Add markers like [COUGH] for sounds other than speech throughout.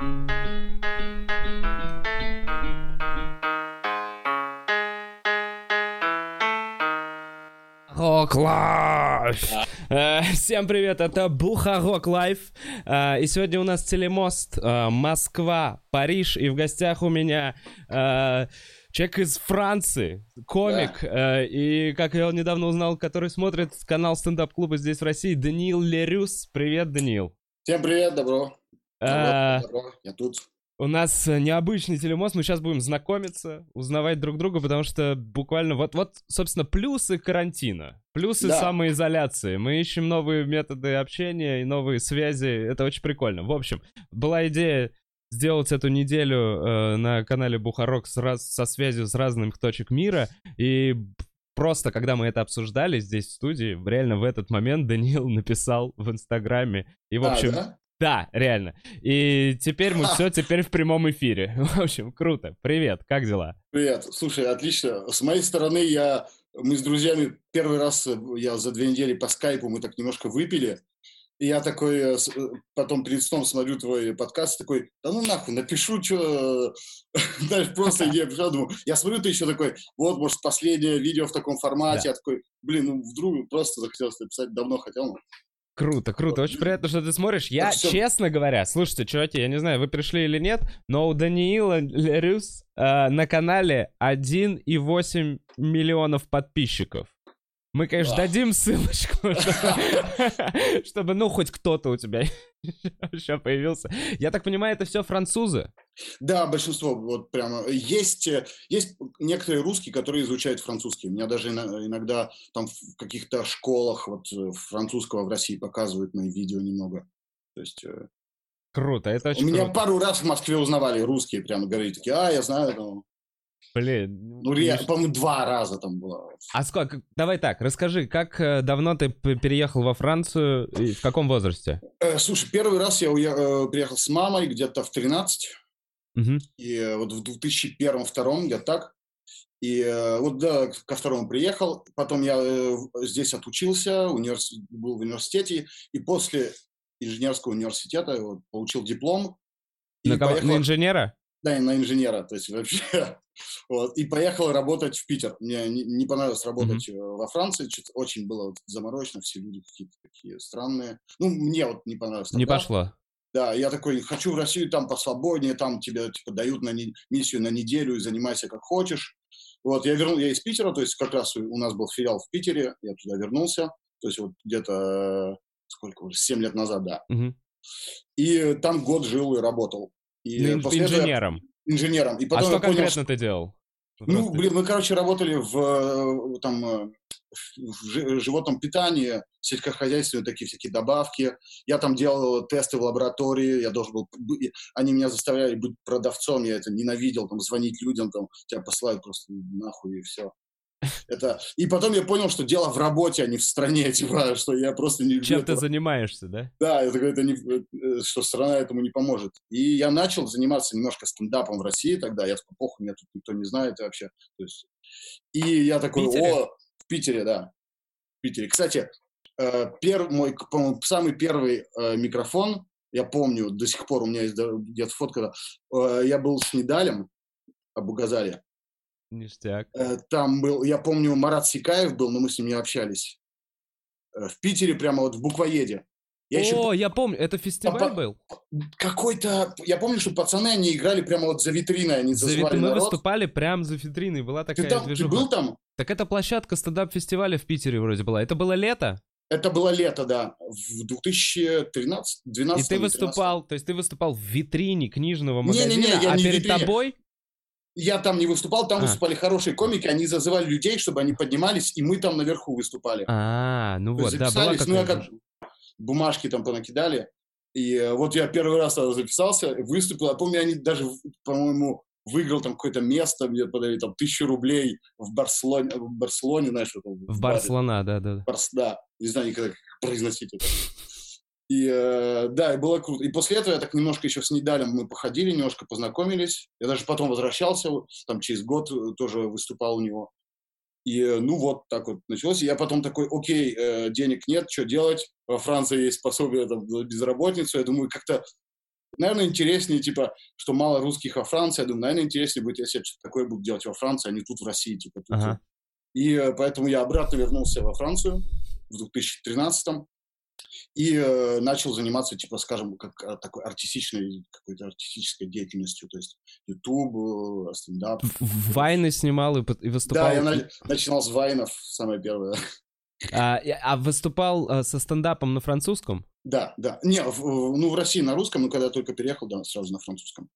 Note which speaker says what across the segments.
Speaker 1: Рог Лайв! Э, Всем привет, это Бухарог Лайв. Э, И сегодня у нас телемост э, Москва, Париж. И в гостях у меня человек из Франции, комик. э, И, как я недавно узнал, который смотрит канал стендап-клуба здесь в России, Даниил Лерюс. Привет, Даниил.
Speaker 2: Всем привет, добро. Добро, добро. Я тут.
Speaker 1: У нас необычный телемост, мы сейчас будем знакомиться, узнавать друг друга, потому что буквально вот, вот, собственно, плюсы карантина, плюсы
Speaker 2: Да.
Speaker 1: самоизоляции. Мы ищем новые методы общения и новые связи, это очень прикольно. В общем, была идея сделать эту неделю э, на канале Бухарок с раз- со связью с разных точек мира, и просто, когда мы это обсуждали здесь в студии, реально в этот момент Даниил [LAUGHS] написал в Инстаграме, и, в
Speaker 2: А,
Speaker 1: общем,
Speaker 2: да?
Speaker 1: Да, реально. И теперь мы [LAUGHS] все, теперь в прямом эфире. [LAUGHS] В общем, круто. Привет, как дела?
Speaker 2: Привет. Слушай, отлично. С моей стороны, я, мы с друзьями первый раз, э, я за две недели по скайпу, мы так немножко выпили. И я такой, э, э, потом перед сном смотрю твой подкаст, такой, да ну нахуй, напишу, что, [LAUGHS] знаешь, просто пришла, думаю, я смотрю, ты еще такой, вот, может, последнее видео в таком формате, я такой, блин, ну, вдруг просто захотелось написать, давно хотел,
Speaker 1: Круто, круто. Очень приятно, что ты смотришь. Я,
Speaker 2: всё.
Speaker 1: честно говоря, слушайте, чуваки, я не знаю, вы пришли или нет, но у Даниила Лерюс э, на канале 1,8 миллионов подписчиков. Мы, конечно,
Speaker 2: Вау.
Speaker 1: дадим ссылочку, [LAUGHS] чтобы, чтобы, ну, хоть кто-то у тебя [LAUGHS] еще появился. Я так понимаю, это все французы?
Speaker 2: Да, большинство, вот прямо. Есть, э, есть некоторые русские, которые изучают французский. У меня даже ино- иногда там в каких-то школах вот э, французского в России показывают мои видео немного. То есть э,
Speaker 1: Круто, это
Speaker 2: у
Speaker 1: очень
Speaker 2: меня
Speaker 1: круто.
Speaker 2: пару раз в Москве узнавали русские, прямо говорили такие, а, я знаю,
Speaker 1: Блин.
Speaker 2: ну, ре-
Speaker 1: ништяк.
Speaker 2: по-моему, два раза там было.
Speaker 1: А сколько? Давай так, расскажи, как э, давно ты переехал во Францию и в каком возрасте?
Speaker 2: Э, слушай, первый раз я уе- э, приехал с мамой где-то в 13,
Speaker 1: Мгм.
Speaker 2: И вот в 2001-2002 где-то так. И э, вот да, ко второму приехал. Потом я здесь отучился, универс... был в университете. И после инженерского университета вот, получил диплом.
Speaker 1: На, кого-
Speaker 2: поехал-
Speaker 1: на инженера?
Speaker 2: Да, на инженера. То есть вообще... Вот, и поехал работать в Питер. Мне не, не понравилось работать э, во Франции. Что-то очень было вот заморочено. Все люди какие-то такие странные. Ну, мне вот не понравилось.
Speaker 1: Не
Speaker 2: тогда.
Speaker 1: пошло.
Speaker 2: Да, я такой, хочу в Россию, там посвободнее, там тебе типа, дают на не- миссию на неделю и занимайся как хочешь. Вот, я вернул, я из Питера, то есть как раз у нас был филиал в Питере, я туда вернулся, то есть вот где-то, э, сколько уже, 7 лет назад, да.
Speaker 1: Мгм.
Speaker 2: И там год жил и работал. И
Speaker 1: Ну,
Speaker 2: после этого я-
Speaker 1: инженером.
Speaker 2: И
Speaker 1: А
Speaker 2: потом
Speaker 1: что
Speaker 2: я понял,
Speaker 1: конкретно
Speaker 2: что-
Speaker 1: ты делал?
Speaker 2: Ну,
Speaker 1: Просто-
Speaker 2: блин, мы, короче, работали в, э, там, э, в жи- животном питании, сельскохозяйственные такие всякие добавки. Я там делал тесты в лаборатории, я должен был... бы- Они меня заставляли быть продавцом, я это ненавидел, там, звонить людям, там, тебя посылают просто нахуй и все. Это... И потом я понял, что дело в работе, а не в стране, [LAUGHS] типа, что я просто не
Speaker 1: Чем ты
Speaker 2: этого.
Speaker 1: занимаешься, да?
Speaker 2: Да, это, это не, э, что страна этому не поможет. И я начал заниматься немножко стендапом в России тогда. Я такой, похуй, меня тут никто не знает вообще. То есть, и я такой,
Speaker 1: Питере?
Speaker 2: о, в Питере, да. В Питере. Кстати, э, пер- мой, по-моему, самый первый э, микрофон, я помню, до сих пор у меня есть где-то фотка, я был с Недалем, Абугазаре.
Speaker 1: Ништяк.
Speaker 2: Э, Там был, я помню, Марат Сикаев был, но мы с ним не общались. Э, В Питере, прямо вот в буквоеде. Я еще
Speaker 1: О, я помню, это фестиваль
Speaker 2: Папа-
Speaker 1: был?
Speaker 2: какой-то... Я помню, что пацаны, они играли прямо вот за витриной, они
Speaker 1: За вит- Мы
Speaker 2: народ.
Speaker 1: выступали прям за витриной, была
Speaker 2: Ты,
Speaker 1: такая
Speaker 2: там, ты
Speaker 1: движуха.
Speaker 2: был там?
Speaker 1: Так это площадка стендап-фестиваля в Питере вроде была. Это было лето?
Speaker 2: Это было лето, да, в 2013 12
Speaker 1: И ты выступал, то есть ты выступал в витрине книжного магазина,
Speaker 2: я
Speaker 1: а
Speaker 2: не
Speaker 1: перед
Speaker 2: витрине.
Speaker 1: тобой
Speaker 2: Я там не выступал, там
Speaker 1: А.
Speaker 2: выступали хорошие комики, они зазывали людей, чтобы они поднимались, и мы там наверху выступали.
Speaker 1: А, ну вот, да, была
Speaker 2: ну, я как бумажки там понакидали. И э, вот я первый раз тогда записался, выступил. Я помню, они даже, в- по-моему, выиграл там какое-то место, где подарили там тысячу рублей в Барселоне, в Барселоне, знаешь, что там,
Speaker 1: В
Speaker 2: баре.
Speaker 1: Барселона, да-да.
Speaker 2: Барс, да, не знаю никогда, как произносить это. И э, да, и было круто. И после этого я так немножко еще с Недалем мы походили, немножко познакомились. Я даже потом возвращался, там через год э, тоже выступал у него. И э, ну вот так вот началось. И я потом такой, окей, э, денег нет, что делать? Во Франции есть пособие там, за безработницу. Я думаю, как-то наверное, интереснее, типа, что мало русских во Франции. Я думаю, наверное, интереснее будет, если я что-то такое буду делать во Франции, а не тут в России, типа. Тут.
Speaker 1: Ага.
Speaker 2: И э, поэтому я обратно вернулся во Францию в 2013 и э, начал заниматься, типа, скажем, как э, такой артистичной, какой-то артистической деятельностью, то есть YouTube, э, стендап.
Speaker 1: Вайны снимал и, и выступал.
Speaker 2: Да, я на- начинал с вайнов, самое первое.
Speaker 1: А, а выступал а, со стендапом на французском?
Speaker 2: Да, да. Не, в- в- ну, в России на русском, но когда я только переехал, да, сразу на французском.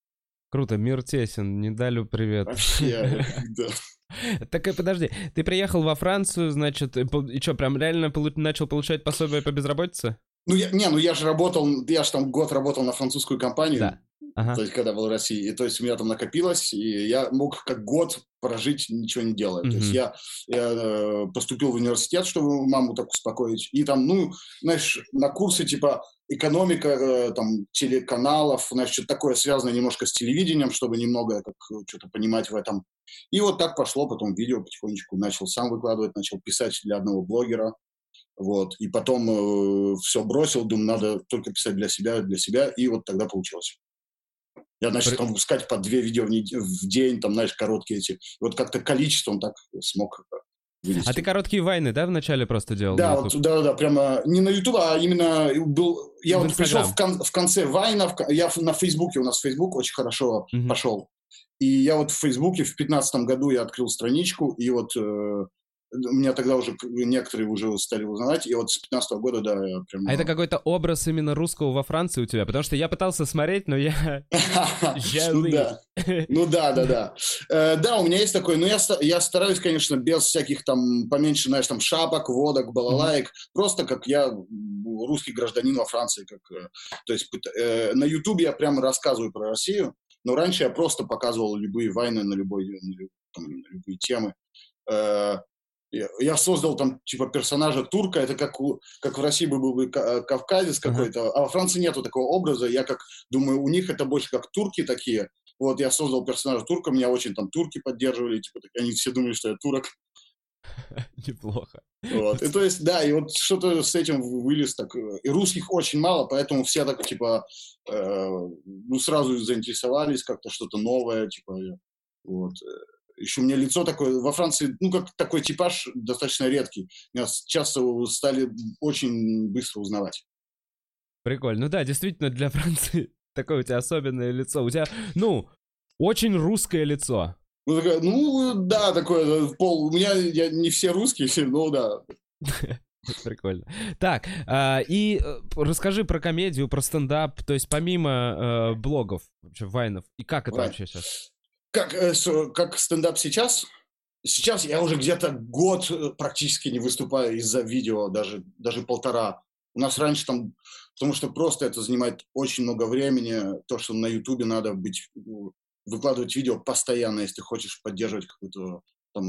Speaker 1: Круто, мир тесен, не далю привет.
Speaker 2: Вообще, [LAUGHS] да. [LAUGHS]
Speaker 1: Так подожди, ты приехал во Францию, значит, и, что, прям реально начал получать пособие по безработице?
Speaker 2: Ну, я, не, ну я же работал, я же там год работал на французскую компанию,
Speaker 1: Да. Ага.
Speaker 2: то есть когда был в России, и то есть у меня там накопилось, и я мог как год прожить, ничего не делая. То есть я, я, э, поступил в университет, чтобы маму так успокоить, и там, ну, знаешь, на курсы типа экономика, э, там, телеканалов, знаешь, что-то такое связанное немножко с телевидением, чтобы немного как э, что-то понимать в этом. И вот так пошло, потом видео потихонечку начал сам выкладывать, начал писать для одного блогера, вот, и потом все бросил, думаю, надо только писать для себя, для себя, и вот тогда получилось. Я начал
Speaker 1: При-
Speaker 2: там выпускать по две видео в, нед- в день, там, знаешь, короткие эти. Вот как-то количеством так смог вывести.
Speaker 1: А ты короткие вайны, да, вначале просто делал?
Speaker 2: Да, вот, да, да, прямо не на YouTube, а именно был. Я
Speaker 1: В
Speaker 2: вот пришел в, кон- в конце Вайна, в я на Фейсбуке, у нас Фейсбук очень хорошо
Speaker 1: Мгм.
Speaker 2: пошел. И я вот в Фейсбуке в 2015 году я открыл страничку, и вот э, меня тогда уже некоторые уже стали узнавать, и вот с 15 года, да, я прям...
Speaker 1: А это какой-то образ именно русского во Франции у тебя? Потому что я пытался смотреть, но я... [LAUGHS]
Speaker 2: Ну да. Ну да, да, да. [LAUGHS] Э, Да, у меня есть такой, но я, ста- я стараюсь, конечно, без всяких там поменьше, знаешь, там шапок, водок, балалаек, просто как я м, русский гражданин во Франции, как, э, то есть э, на Ютубе я прямо рассказываю про Россию, но раньше я просто показывал любые войны на, любой, на, там, на любые темы. Э, Я создал там типа персонажа турка, это как, у, как в России бы был бы ка- кавказец какой-то, а во Франции нету такого образа. Я как думаю, у них это больше как турки такие. Вот я создал персонажа турка, меня очень там турки поддерживали, типа, так, они все думали, что я турок. [LAUGHS]
Speaker 1: Неплохо.
Speaker 2: Вот. И то есть, да, и вот что-то с этим вылез так. э, И русских очень мало, поэтому все так, типа, э, ну, сразу заинтересовались, как-то что-то новое, типа, э, вот. Еще у меня лицо такое, во Франции, ну, как такой типаж достаточно редкий. Меня часто стали очень быстро узнавать.
Speaker 1: Прикольно. Ну да, действительно, для [LAUGHS] Франции такое у тебя особенное лицо. У тебя, ну, очень русское лицо.
Speaker 2: Ну, такая, ну, да, такое, э, пол, у меня я, не все русские, [LAUGHS] ну, да. [LAUGHS]
Speaker 1: Прикольно. Так, а, и э, расскажи про комедию, про стендап, то есть помимо э, блогов, вообще, вайнов, и как это
Speaker 2: Вайн.
Speaker 1: вообще сейчас?
Speaker 2: Как, э, как стендап сейчас? Сейчас я уже где-то год э, практически не выступаю из-за видео, даже, даже полтора. У нас раньше там, потому что просто это занимает очень много времени, то, что на Ютубе надо быть, выкладывать видео постоянно, если ты хочешь поддерживать какую-то там,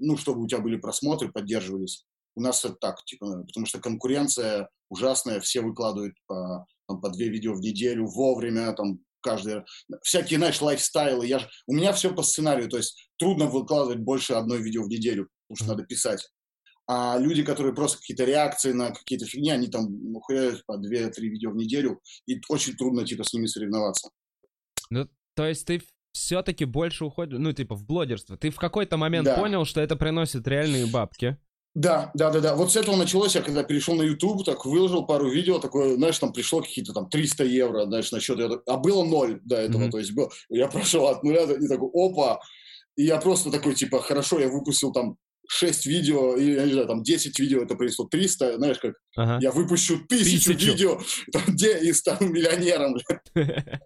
Speaker 2: ну, чтобы у тебя были просмотры, поддерживались. У нас это так, типа, потому что конкуренция ужасная, все выкладывают по, там, по две видео в неделю, вовремя, там, каждый всякие, знаешь, лайфстайлы. Я у меня все по сценарию, то есть трудно выкладывать больше одной видео в неделю, потому что надо писать. А люди, которые просто какие-то реакции на какие-то фигни, они там хуярят по 2-3 видео в неделю, и очень трудно, типа, с ними соревноваться.
Speaker 1: Ну, то есть ты все-таки больше уходишь, ну, типа, в блогерство. Ты в какой-то момент
Speaker 2: Да.
Speaker 1: понял, что это приносит реальные бабки.
Speaker 2: Да, да, да, да. Вот с этого началось, я когда перешел на YouTube, так выложил пару видео, такое, знаешь, там пришло какие-то там 300 евро, знаешь, на счет. А было ноль до этого,
Speaker 1: Мгм.
Speaker 2: то есть был, я прошел от нуля, и такой, опа, и я просто такой, типа, хорошо, я выпустил там 6 видео, и, я не знаю, там 10 видео, это принесло 300, знаешь, как
Speaker 1: Ага.
Speaker 2: я выпущу тысячу,
Speaker 1: Тысячу.
Speaker 2: видео, [LAUGHS] там, где и стану миллионером. [LAUGHS]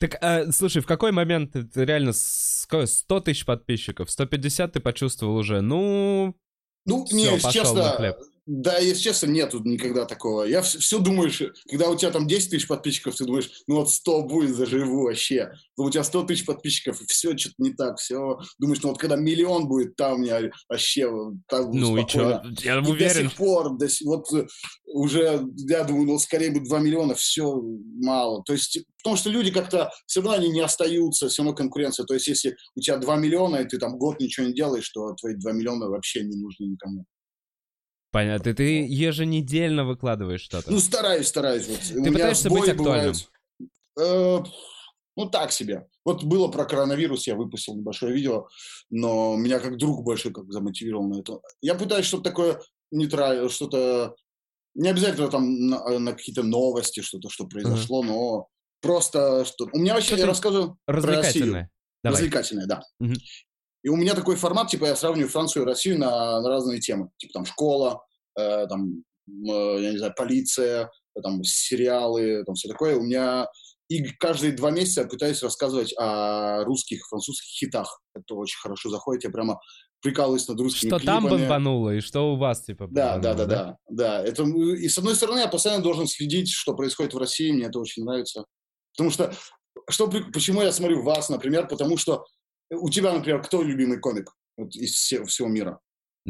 Speaker 1: Так, а, слушай, в какой момент ты ты реально с- какое, 100 тысяч подписчиков, 150 ты почувствовал уже? Ну,
Speaker 2: Ну,
Speaker 1: на хлеб.
Speaker 2: Да, если честно, нету никогда такого. Я все, думаешь, когда у тебя там 10 тысяч подписчиков, ты думаешь, ну вот 100 будет, заживу вообще. Но у тебя 100 тысяч подписчиков, и все что-то не так, все. Думаешь, ну вот когда миллион будет, там у меня вообще так
Speaker 1: ну и
Speaker 2: спокойно.
Speaker 1: чё? Я
Speaker 2: И до
Speaker 1: уверен.
Speaker 2: сих пор, до сих- вот э, уже, я думаю, ну скорее будет 2 миллиона, все мало. То есть, потому что люди как-то, все равно они не остаются, все равно конкуренция. То есть, если у тебя 2 миллиона, и ты там год ничего не делаешь, то твои 2 миллиона вообще не нужны никому.
Speaker 1: Понятно, ты еженедельно выкладываешь что-то.
Speaker 2: Ну, стараюсь, стараюсь. Вот. Меня
Speaker 1: пытаешься быть актуальным?
Speaker 2: Э, ну, так себе. Вот было про коронавирус, я выпустил небольшое видео, но меня как друг больше как замотивировал на это. Я пытаюсь что-то такое нейтральное, что-то... Не обязательно там на, на какие-то новости, что-то, что произошло, uh-huh. но просто что... У меня вообще, я рассказываю про Россию. Давай. Развлекательное, да. Uh-huh. И у меня такой формат, типа я сравниваю Францию и Россию на, на разные темы. Типа там школа, э, там, э, я не знаю, полиция, там сериалы, там все такое. У меня и каждые два месяца я пытаюсь рассказывать о русских, французских хитах. Это очень хорошо заходит. Я прямо прикалываюсь над русскими
Speaker 1: Что клипами. там бомбануло и что у вас, типа,
Speaker 2: да, да, да, да, да. Это, и с одной стороны, я постоянно должен следить, что происходит в России. Мне это очень нравится. Потому что, что почему я смотрю вас, например, потому что у тебя, например, кто любимый комик вот, из всего, всего мира?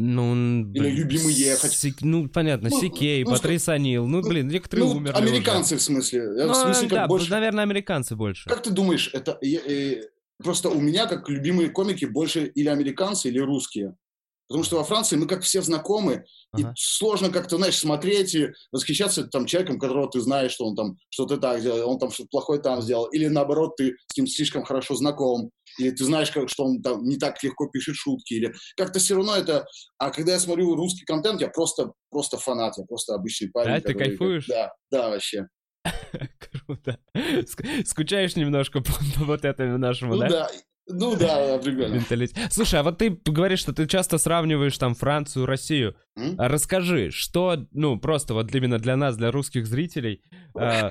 Speaker 1: Ну,
Speaker 2: Или любимый ехать.
Speaker 1: Си, ну, понятно, ну, Сикей, ну, Патрис Анил. Ну, блин, некоторые ну, умерли
Speaker 2: Американцы
Speaker 1: уже.
Speaker 2: в смысле.
Speaker 1: Ну,
Speaker 2: в смысле,
Speaker 1: как да, больше... наверное, американцы больше.
Speaker 2: Как ты думаешь, это... Э, просто у меня, как любимые комики, больше или американцы, или русские. Потому что во Франции мы как все знакомы, ага. и сложно как-то, знаешь, смотреть и восхищаться там человеком, которого ты знаешь, что он там что-то так сделал, он там что-то плохое там сделал, или наоборот, ты с ним слишком хорошо знаком, или ты знаешь, как, что он там не так легко пишет шутки, или как-то все равно это... А когда я смотрю русский контент, я просто, просто фанат, я просто обычный парень.
Speaker 1: Да, который... ты кайфуешь?
Speaker 2: Да, да, вообще. [LAUGHS]
Speaker 1: Круто. Скучаешь немножко [LAUGHS] по вот этому нашему,
Speaker 2: ну, да? да. Ну да, определенно.
Speaker 1: Слушай, а вот ты говоришь, что ты часто сравниваешь там Францию, Россию. Mm? А расскажи, что, ну, просто вот именно для нас, для русских зрителей, э,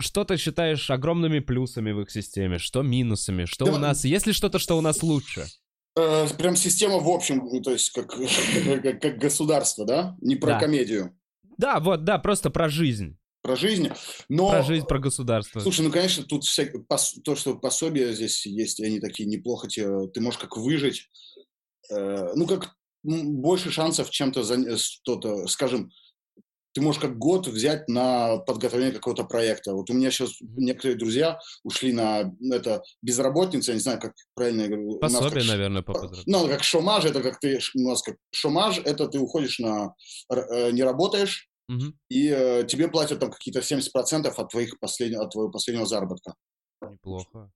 Speaker 1: что ты считаешь огромными плюсами в их системе, что минусами, что да, у нас, есть ли что-то, что у нас лучше?
Speaker 2: Э, прям система в общем, ну, то есть как, [LAUGHS] как, как государство, да? Не про да. комедию.
Speaker 1: Да, вот, да, просто про жизнь
Speaker 2: про жизнь. Но...
Speaker 1: Про жизнь, про государство.
Speaker 2: Слушай, ну, конечно, тут вся... то, что пособия здесь есть, они такие неплохо тебе... Ты можешь как выжить. Э, ну, как больше шансов чем-то за... что-то, скажем, ты можешь как год взять на подготовление какого-то проекта. Вот у меня сейчас некоторые друзья ушли на это безработница, я не знаю, как правильно я говорю.
Speaker 1: Пособие, как, наверное, по
Speaker 2: Ну, как шомаж, это как ты, у нас как шомаж, это ты уходишь на, э, не работаешь, Угу. И э, тебе платят там какие-то 70% от, твоих послед... от твоего последнего заработка.
Speaker 1: Неплохо.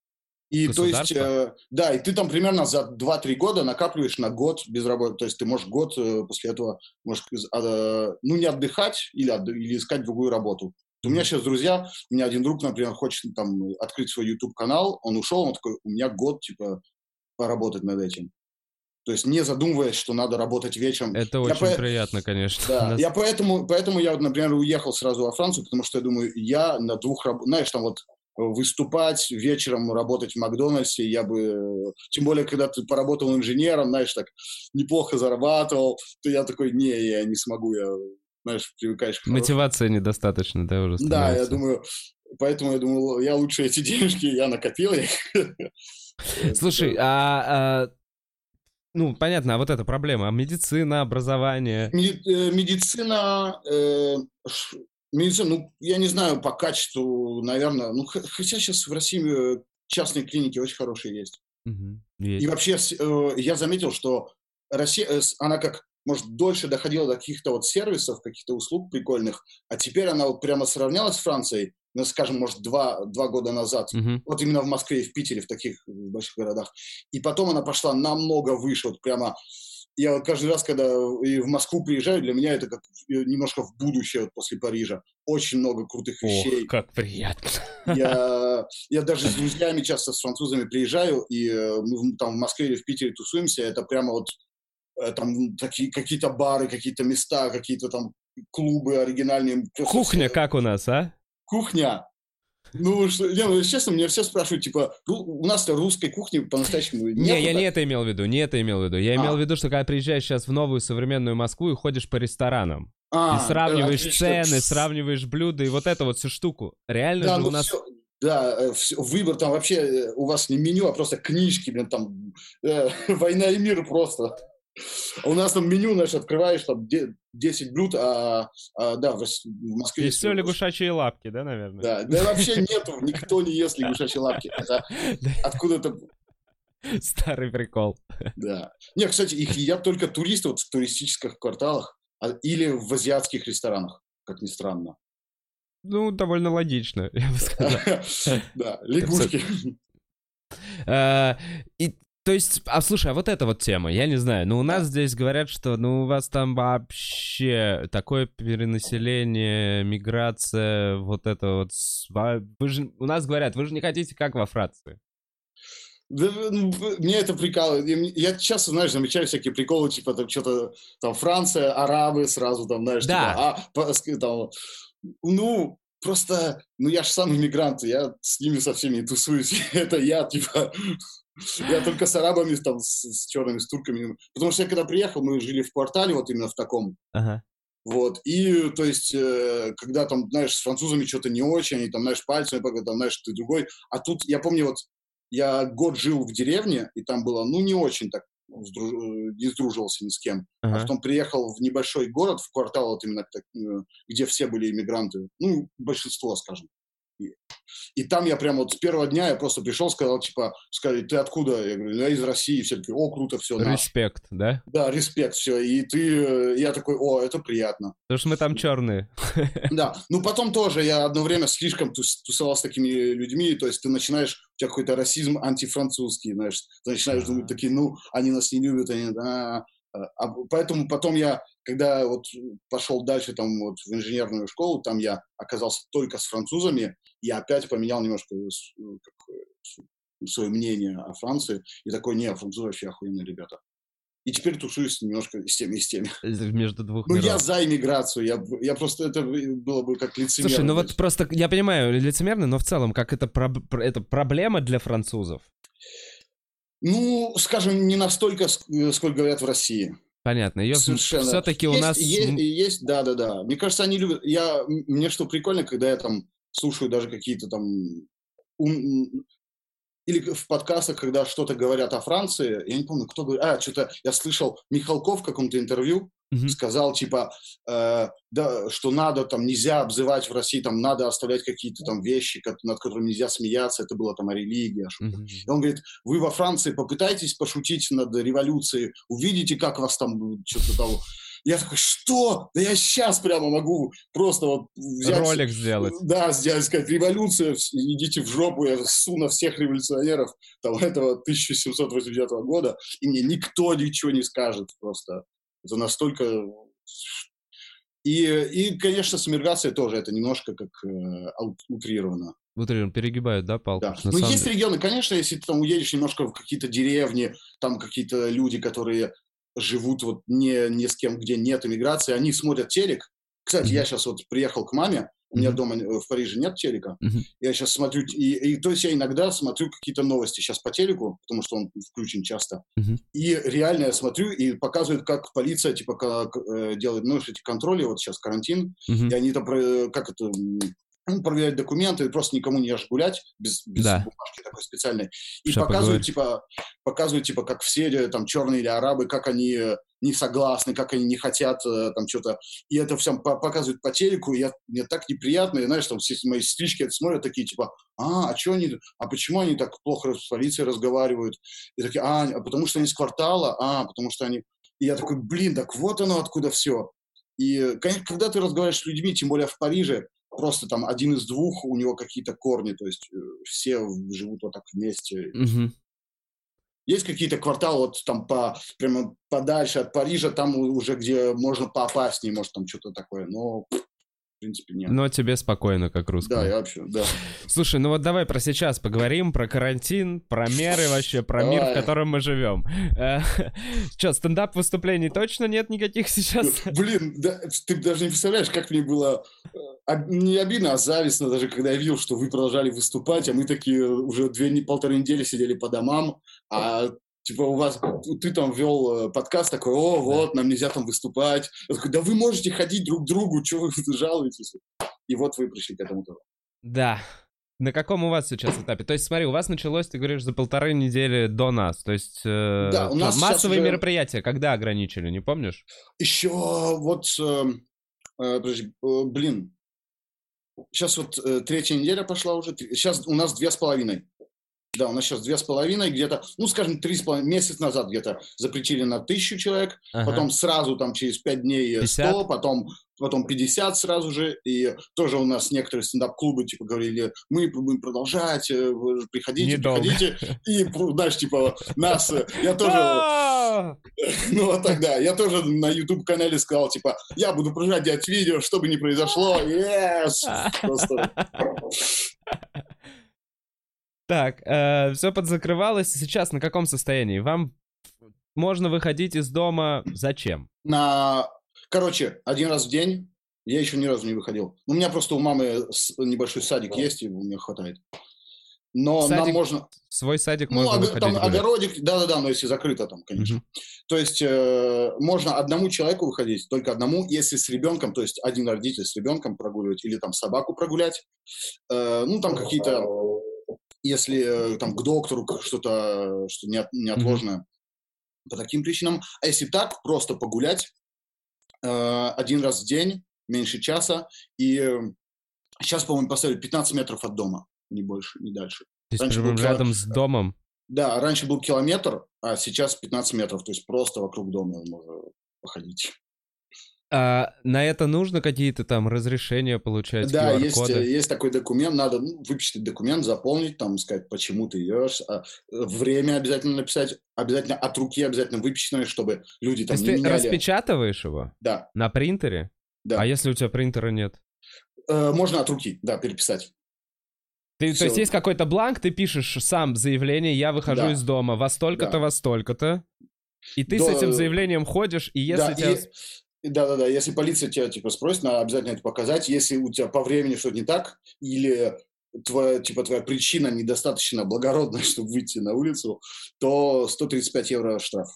Speaker 2: И то есть, э, да, и ты там примерно за 2-3 года накапливаешь на год без работы. То есть ты можешь год э, после этого, можешь, э, ну, не отдыхать или, от, или искать другую работу. У меня сейчас друзья, у меня один друг, например, хочет там открыть свой YouTube-канал, он ушел, он такой, у меня год, типа, поработать над этим. То есть не задумываясь, что надо работать вечером.
Speaker 1: Это я очень по... приятно, конечно.
Speaker 2: Да, [LAUGHS] Нас... я поэтому, поэтому я, например, уехал сразу во Францию, потому что я думаю, я на двух, знаешь, там вот выступать вечером, работать в Макдональдсе, я бы, тем более, когда ты поработал инженером, знаешь, так неплохо зарабатывал, то я такой, не, я не смогу, я, знаешь, привыкаешь к
Speaker 1: Мотивации недостаточно, да, уже
Speaker 2: становится. Да, я думаю, поэтому я думаю, я лучше эти [LAUGHS] денежки, я накопил их.
Speaker 1: Слушай, а, а ну, понятно, а вот эта проблема, а медицина, образование?
Speaker 2: Э, медицина, э, медицина, ну, я не знаю, по качеству, наверное, ну, хотя сейчас в России э, частные клиники очень хорошие есть. Угу, есть. И вообще, э, я заметил, что Россия, э, она как, может, дольше доходила до каких-то вот сервисов, каких-то услуг прикольных, а теперь она вот прямо сравнялась с Францией, ну, скажем, может, два, два года назад, uh-huh. вот именно в Москве и в Питере, в таких больших городах. И потом она пошла намного выше, вот прямо я вот каждый раз, когда и в Москву приезжаю, для меня это как немножко в будущее вот после Парижа. Очень много крутых вещей.
Speaker 1: Ох, как приятно.
Speaker 2: Я, [LAUGHS] я даже с друзьями часто с французами приезжаю, и э, мы там в Москве или в Питере тусуемся, это прямо вот э, там такие, какие-то бары, какие-то места, какие-то там клубы оригинальные.
Speaker 1: Кухня как у нас, а?
Speaker 2: Кухня. Ну, что, не, ну, честно, меня все спрашивают, типа, у нас-то русской кухни по-настоящему нет.
Speaker 1: Не, я не это имел в виду, не это имел в виду. Я имел а. в виду, что когда приезжаешь сейчас в новую современную Москву и ходишь по ресторанам, а, и сравниваешь да, цены, сравниваешь блюда и вот эту вот всю штуку. Реально да, же ну, у нас... Все,
Speaker 2: да, э, все, выбор там вообще, э, у вас не меню, а просто книжки, блин, там, э, [LAUGHS] война и мир просто. У нас там меню, знаешь, открываешь, там 10 блюд, а, а да, в, Москве...
Speaker 1: И все лягушачьи лапки, да, наверное?
Speaker 2: Да, да вообще нету, никто не ест лягушачьи лапки. Это откуда-то...
Speaker 1: Старый прикол.
Speaker 2: Да. Не, кстати, их едят только туристы вот в туристических кварталах а, или в азиатских ресторанах, как ни странно.
Speaker 1: ну, довольно логично, я бы сказал. [LAUGHS]
Speaker 2: Да, лягушки.
Speaker 1: Э, и то есть, а слушай, а вот эта вот тема, я не знаю, ну у нас здесь говорят, что ну у вас там вообще такое перенаселение, миграция, вот это вот, вы же, у нас говорят, вы же не хотите как во Франции.
Speaker 2: Да, ну, мне это прикалывает. Я часто, знаешь, замечаю всякие приколы, типа там что-то, там Франция, арабы сразу там, знаешь,
Speaker 1: да.
Speaker 2: типа, а, там, ну, просто, ну я же сам иммигрант, я с ними со всеми тусуюсь, [LAUGHS] это я, типа, я только с арабами, там, с, с черными, с турками. Потому что я когда приехал, мы жили в квартале вот именно в таком.
Speaker 1: Ага.
Speaker 2: Вот, и, то есть, э, когда там, знаешь, с французами что-то не очень, они там, знаешь, пальцами, там, знаешь, ты другой. А тут, я помню, вот, я год жил в деревне, и там было, ну, не очень так, сдруж... не сдруживался ни с кем.
Speaker 1: Ага.
Speaker 2: А потом приехал в небольшой город, в квартал, вот именно, так, э, где все были иммигранты. Ну, большинство, скажем. И там я прямо вот с первого дня я просто пришел, сказал, типа, сказали, ты откуда? Я говорю, я из России. Все таки о, круто, все,
Speaker 1: Респект, да?
Speaker 2: Да, респект, все. И ты, я такой, о, это приятно.
Speaker 1: Потому что мы там черные.
Speaker 2: Да, [LAUGHS] ну потом тоже я одно время слишком тусовал с такими людьми, то есть ты начинаешь, у тебя какой-то расизм антифранцузский, знаешь, ты начинаешь думать такие, ну, они нас не любят, они, да, а поэтому потом я, когда вот пошел дальше там вот в инженерную школу, там я оказался только с французами, и опять поменял немножко как, свое мнение о Франции, и такой, не, французы вообще охуенные ребята. И теперь тусуюсь немножко с теми, и с теми.
Speaker 1: Между двух
Speaker 2: Ну,
Speaker 1: миров.
Speaker 2: я за иммиграцию. Я, я просто, это было бы как лицемерно.
Speaker 1: Слушай, ну вот просто, я понимаю, лицемерно, но в целом, как это, это проблема для французов?
Speaker 2: Ну, скажем, не настолько, э, сколько говорят в России.
Speaker 1: Понятно. Ее
Speaker 2: Совершенно.
Speaker 1: все-таки у нас...
Speaker 2: Есть, есть, да, да, да. Мне кажется, они любят... Я... Мне что прикольно, когда я там слушаю даже какие-то там... Ум... Или в подкастах, когда что-то говорят о Франции, я не помню, кто говорит... А, что-то я слышал Михалков в каком-то интервью, mm-hmm. сказал, типа, э, да, что надо, там, нельзя обзывать в России, там, надо оставлять какие-то там вещи, над которыми нельзя смеяться, это было там о религии, mm-hmm. И он говорит, вы во Франции попытайтесь пошутить над революцией, увидите, как вас там что-то того... Я такой, что? Да я сейчас прямо могу просто вот
Speaker 1: взять... Ролик сделать.
Speaker 2: Да, сделать, сказать, революция, идите в жопу, я ссу на всех революционеров там, этого 1789 года, и мне никто ничего не скажет просто. Это настолько... И, и конечно, с миграцией тоже это немножко как э, утрировано.
Speaker 1: Утрировано, перегибают, да, палку?
Speaker 2: Да. Ну, есть деле... регионы, конечно, если ты там уедешь немножко в какие-то деревни, там какие-то люди, которые живут вот не, не с кем, где нет иммиграции, они смотрят телек. Кстати, mm-hmm. я сейчас вот приехал к маме, у меня дома э, в Париже нет телека. Я сейчас смотрю, и, и то есть я иногда смотрю какие-то новости сейчас по телеку, потому что он включен часто. И реально я смотрю и показывают, как полиция типа как, э, делает, ну, эти контроли, вот сейчас карантин, и они там, как это, проверять документы, просто никому не ешь гулять без, без
Speaker 1: да.
Speaker 2: бумажки такой специальной. И
Speaker 1: Что
Speaker 2: показывают, типа, показывают, типа, как все э, там черные или арабы, как они э, не согласны, как они не хотят э, там что-то. И это все показывают по телеку, и я, мне так неприятно, и, знаешь, там все мои сестрички это смотрят такие, типа, а, а что они, а почему они так плохо с полицией разговаривают? И такие, а, а потому что они из квартала, а, потому что они... И я такой, блин, так вот оно откуда все. И, конечно, когда ты разговариваешь с людьми, тем более в Париже, просто там один из двух, у него какие-то корни, то есть э, все живут вот так вместе.
Speaker 1: Угу.
Speaker 2: Есть какие-то кварталы вот там по, прямо подальше от Парижа, там уже где можно поопаснее, может там что-то такое, но в принципе, нет.
Speaker 1: Но тебе спокойно, как русский.
Speaker 2: Да, я вообще, да. [LAUGHS]
Speaker 1: Слушай, ну вот давай про сейчас поговорим, про карантин, про меры вообще, про давай. мир, в котором мы живем. [LAUGHS] Э, Что, стендап-выступлений точно нет никаких сейчас? [LAUGHS]
Speaker 2: Блин, да, ты даже не представляешь, как мне было э, не обидно, а завистно даже, когда я видел, что вы продолжали выступать, а мы такие уже две, полторы недели сидели по домам, а типа у вас, ты там вел э, подкаст такой, о, вот, нам нельзя там выступать. Я такой, да вы можете ходить друг к другу, что вы жалуетесь? И вот вы пришли к этому тоже.
Speaker 1: Да. На каком у вас сейчас этапе? То есть, смотри, у вас началось, ты говоришь, за полторы недели до нас. То есть, э,
Speaker 2: да, у нас
Speaker 1: массовые
Speaker 2: уже...
Speaker 1: мероприятия, когда ограничили, не помнишь?
Speaker 2: Еще вот, э, э, подожди, э, блин, сейчас вот э, третья неделя пошла уже, сейчас у нас две с половиной. Да, у нас сейчас две с половиной, где-то, ну, скажем, три с половиной, месяц назад где-то запретили на тысячу человек,
Speaker 1: Ага.
Speaker 2: потом сразу там через пять дней
Speaker 1: 50?
Speaker 2: 100, потом, потом 50 сразу же, и тоже у нас некоторые стендап-клубы, типа, говорили, мы будем продолжать, э, приходите,
Speaker 1: Недолго.
Speaker 2: приходите, и, знаешь, типа, нас, э, я тоже,
Speaker 1: А!
Speaker 2: ну, вот тогда, я тоже на YouTube-канале сказал, типа, я буду продолжать делать видео, что бы ни произошло, yes! Просто,
Speaker 1: Так, все подзакрывалось. Сейчас на каком состоянии? Вам можно выходить из дома зачем?
Speaker 2: на, короче, один раз в день я еще ни разу не выходил. У меня просто у мамы небольшой садик есть, и мне хватает. Но нам
Speaker 1: Садик
Speaker 2: можно...
Speaker 1: Свой садик
Speaker 2: Ну,
Speaker 1: можно
Speaker 2: ог-
Speaker 1: выходить
Speaker 2: там
Speaker 1: гулять.
Speaker 2: огородик, да-да-да, но если закрыто там, конечно.
Speaker 1: Мгм.
Speaker 2: То есть э, можно одному человеку выходить, только одному, если с ребенком, то есть один родитель с ребенком прогуливать или там собаку прогулять. Э, ну, там какие-то, если э, там к доктору что-то что неот- неотложное по таким причинам. А если так, просто погулять э, один раз в день, меньше часа, и э, сейчас, по-моему, поставили 15 метров от дома, не больше, не дальше.
Speaker 1: То есть
Speaker 2: раньше был
Speaker 1: рядом с домом.
Speaker 2: Да, раньше был километр, а сейчас 15 метров, то есть просто вокруг дома можно походить.
Speaker 1: А на это нужно какие-то там разрешения получать,
Speaker 2: да, есть, э, есть такой документ, надо ну, выписать документ, заполнить, там сказать, почему ты идешь, а, э, время обязательно написать, обязательно от руки обязательно выписанное, чтобы люди
Speaker 1: То
Speaker 2: там
Speaker 1: есть
Speaker 2: не
Speaker 1: ты
Speaker 2: меняли.
Speaker 1: распечатываешь его
Speaker 2: Да,
Speaker 1: на принтере?
Speaker 2: да.
Speaker 1: А если у тебя принтера нет?
Speaker 2: Э, можно от руки, да, переписать.
Speaker 1: Ты, то есть есть какой-то бланк, ты пишешь сам заявление, я выхожу
Speaker 2: Да.
Speaker 1: из дома во столько-то,
Speaker 2: Да.
Speaker 1: во столько-то, и ты с
Speaker 2: Да.
Speaker 1: этим заявлением ходишь, и если
Speaker 2: да,
Speaker 1: тебя...
Speaker 2: и- да, да, да. Если полиция тебя типа спросит, надо обязательно это показать. Если у тебя по времени что-то не так, или твоя, типа, твоя причина недостаточно благородная, [LAUGHS] чтобы выйти на улицу, то 135 евро штраф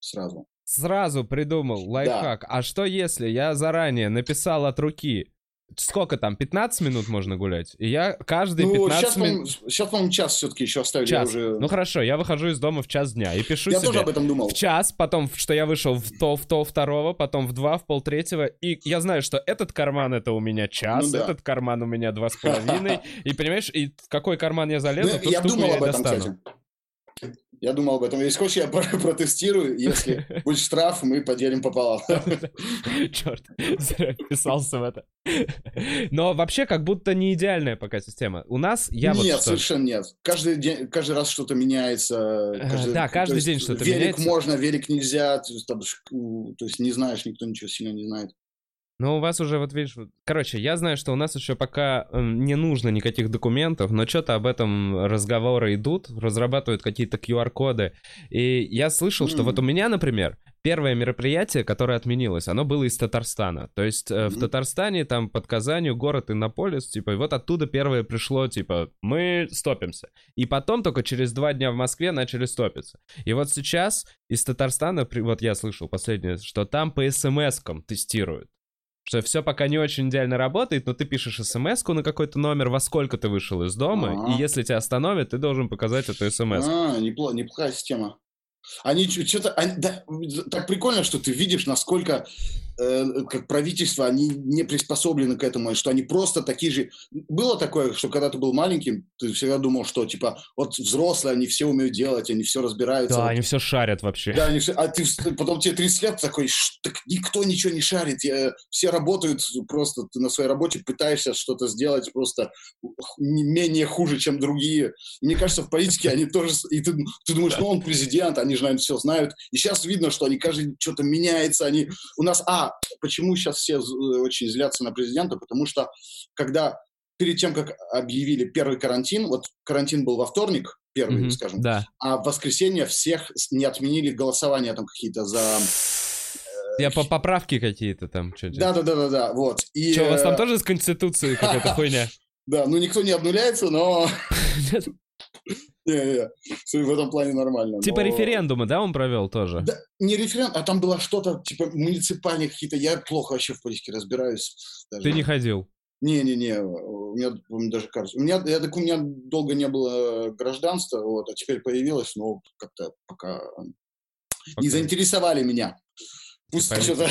Speaker 2: сразу.
Speaker 1: Сразу придумал лайфхак. А что если я заранее написал от руки, сколько там, 15 минут можно гулять? И я каждые
Speaker 2: Ну,
Speaker 1: 15
Speaker 2: сейчас, по-моему,
Speaker 1: минут...
Speaker 2: сейчас, по-моему, час все-таки еще оставили. Я,
Speaker 1: Час.
Speaker 2: уже...
Speaker 1: Ну хорошо, я выхожу из дома в час дня и пишу
Speaker 2: я
Speaker 1: себе
Speaker 2: тоже об этом думал.
Speaker 1: в час, потом, что я вышел в то, в то второго, потом в два, в пол третьего, и я знаю, что этот карман это у меня час,
Speaker 2: Ну да.
Speaker 1: этот карман у меня два с половиной, [LAUGHS] и понимаешь, и в какой карман я залезу,
Speaker 2: Ну,
Speaker 1: ту
Speaker 2: я
Speaker 1: штуку
Speaker 2: думал
Speaker 1: я
Speaker 2: об этом,
Speaker 1: достану.
Speaker 2: кстати. Я думал об этом. Если хочешь, я [LAUGHS] про- протестирую. Если [LAUGHS] будет штраф, мы поделим пополам. [LAUGHS]
Speaker 1: Черт, зря вписался в это. Но вообще как будто не идеальная пока система. У нас я вот
Speaker 2: нет, совершенно нет. Каждый день, каждый раз что-то меняется.
Speaker 1: Э, да, каждый
Speaker 2: то есть
Speaker 1: день что-то
Speaker 2: велик
Speaker 1: меняется.
Speaker 2: можно, велик нельзя. То есть не знаешь, никто ничего сильно не знает.
Speaker 1: Ну, у вас уже, вот видишь, короче, я знаю, что у нас еще пока м, не нужно никаких документов, но что-то об этом разговоры идут, разрабатывают какие-то QR-коды. И я слышал, что вот у меня, например, первое мероприятие, которое отменилось, оно было из Татарстана. То есть э, в. Татарстане, там под Казанью, город Иннополис, типа, и вот оттуда первое пришло, типа, мы стопимся. И потом только через два дня в Москве начали стопиться. И вот сейчас из Татарстана, вот я слышал последнее, что там по смс-кам тестируют. Что все пока не очень идеально работает, но ты пишешь смс на какой-то номер, во сколько ты вышел из дома,
Speaker 2: Ага.
Speaker 1: и если тебя остановят, ты должен показать эту смс.
Speaker 2: А, непло- неплохая система. Они что-то... да, так прикольно, что ты видишь, насколько как правительство, они не приспособлены к этому, что они просто такие же... Было такое, что когда ты был маленьким, ты всегда думал, что, типа, вот взрослые, они все умеют делать, они все разбираются.
Speaker 1: Да,
Speaker 2: вот
Speaker 1: они все шарят вообще.
Speaker 2: Да, они все, а ты потом тебе 30 лет такой, «Ш, так никто ничего не шарит, я- все работают просто, ты на своей работе пытаешься что-то сделать просто не менее хуже, чем другие. И мне кажется, в политике они тоже, и ты, ты думаешь, ну он президент, они же, наверное, все знают. И сейчас видно, что они каждый что-то меняется, они у нас, а, почему сейчас все з- очень злятся на президента, потому что когда перед тем, как объявили первый карантин, вот карантин был во вторник, первый,
Speaker 1: Мгм,
Speaker 2: скажем,
Speaker 1: Да.
Speaker 2: а в воскресенье всех не отменили голосование там какие-то за...
Speaker 1: Я по поправки какие-то там. Что
Speaker 2: Да, да, да, да, да, вот. И,
Speaker 1: у вас там
Speaker 2: э,
Speaker 1: тоже с Конституцией какая-то [LAUGHS] хуйня?
Speaker 2: Да, ну никто не обнуляется, но [LAUGHS] [LAUGHS] не-не-не, всё в этом плане нормально.
Speaker 1: Типа
Speaker 2: но-
Speaker 1: референдумы, да, он провел тоже?
Speaker 2: Да, не референдум, а там было что-то, типа, муниципальные какие-то, я плохо вообще в политике разбираюсь. даже.
Speaker 1: Ты не ходил.
Speaker 2: Не-не-не, у меня, по-моему, даже кажется. У меня, я так, у меня долго не было гражданства, вот, а теперь появилось, но как-то пока
Speaker 1: Пока.
Speaker 2: не заинтересовали меня. Пусть
Speaker 1: Типа
Speaker 2: что-то...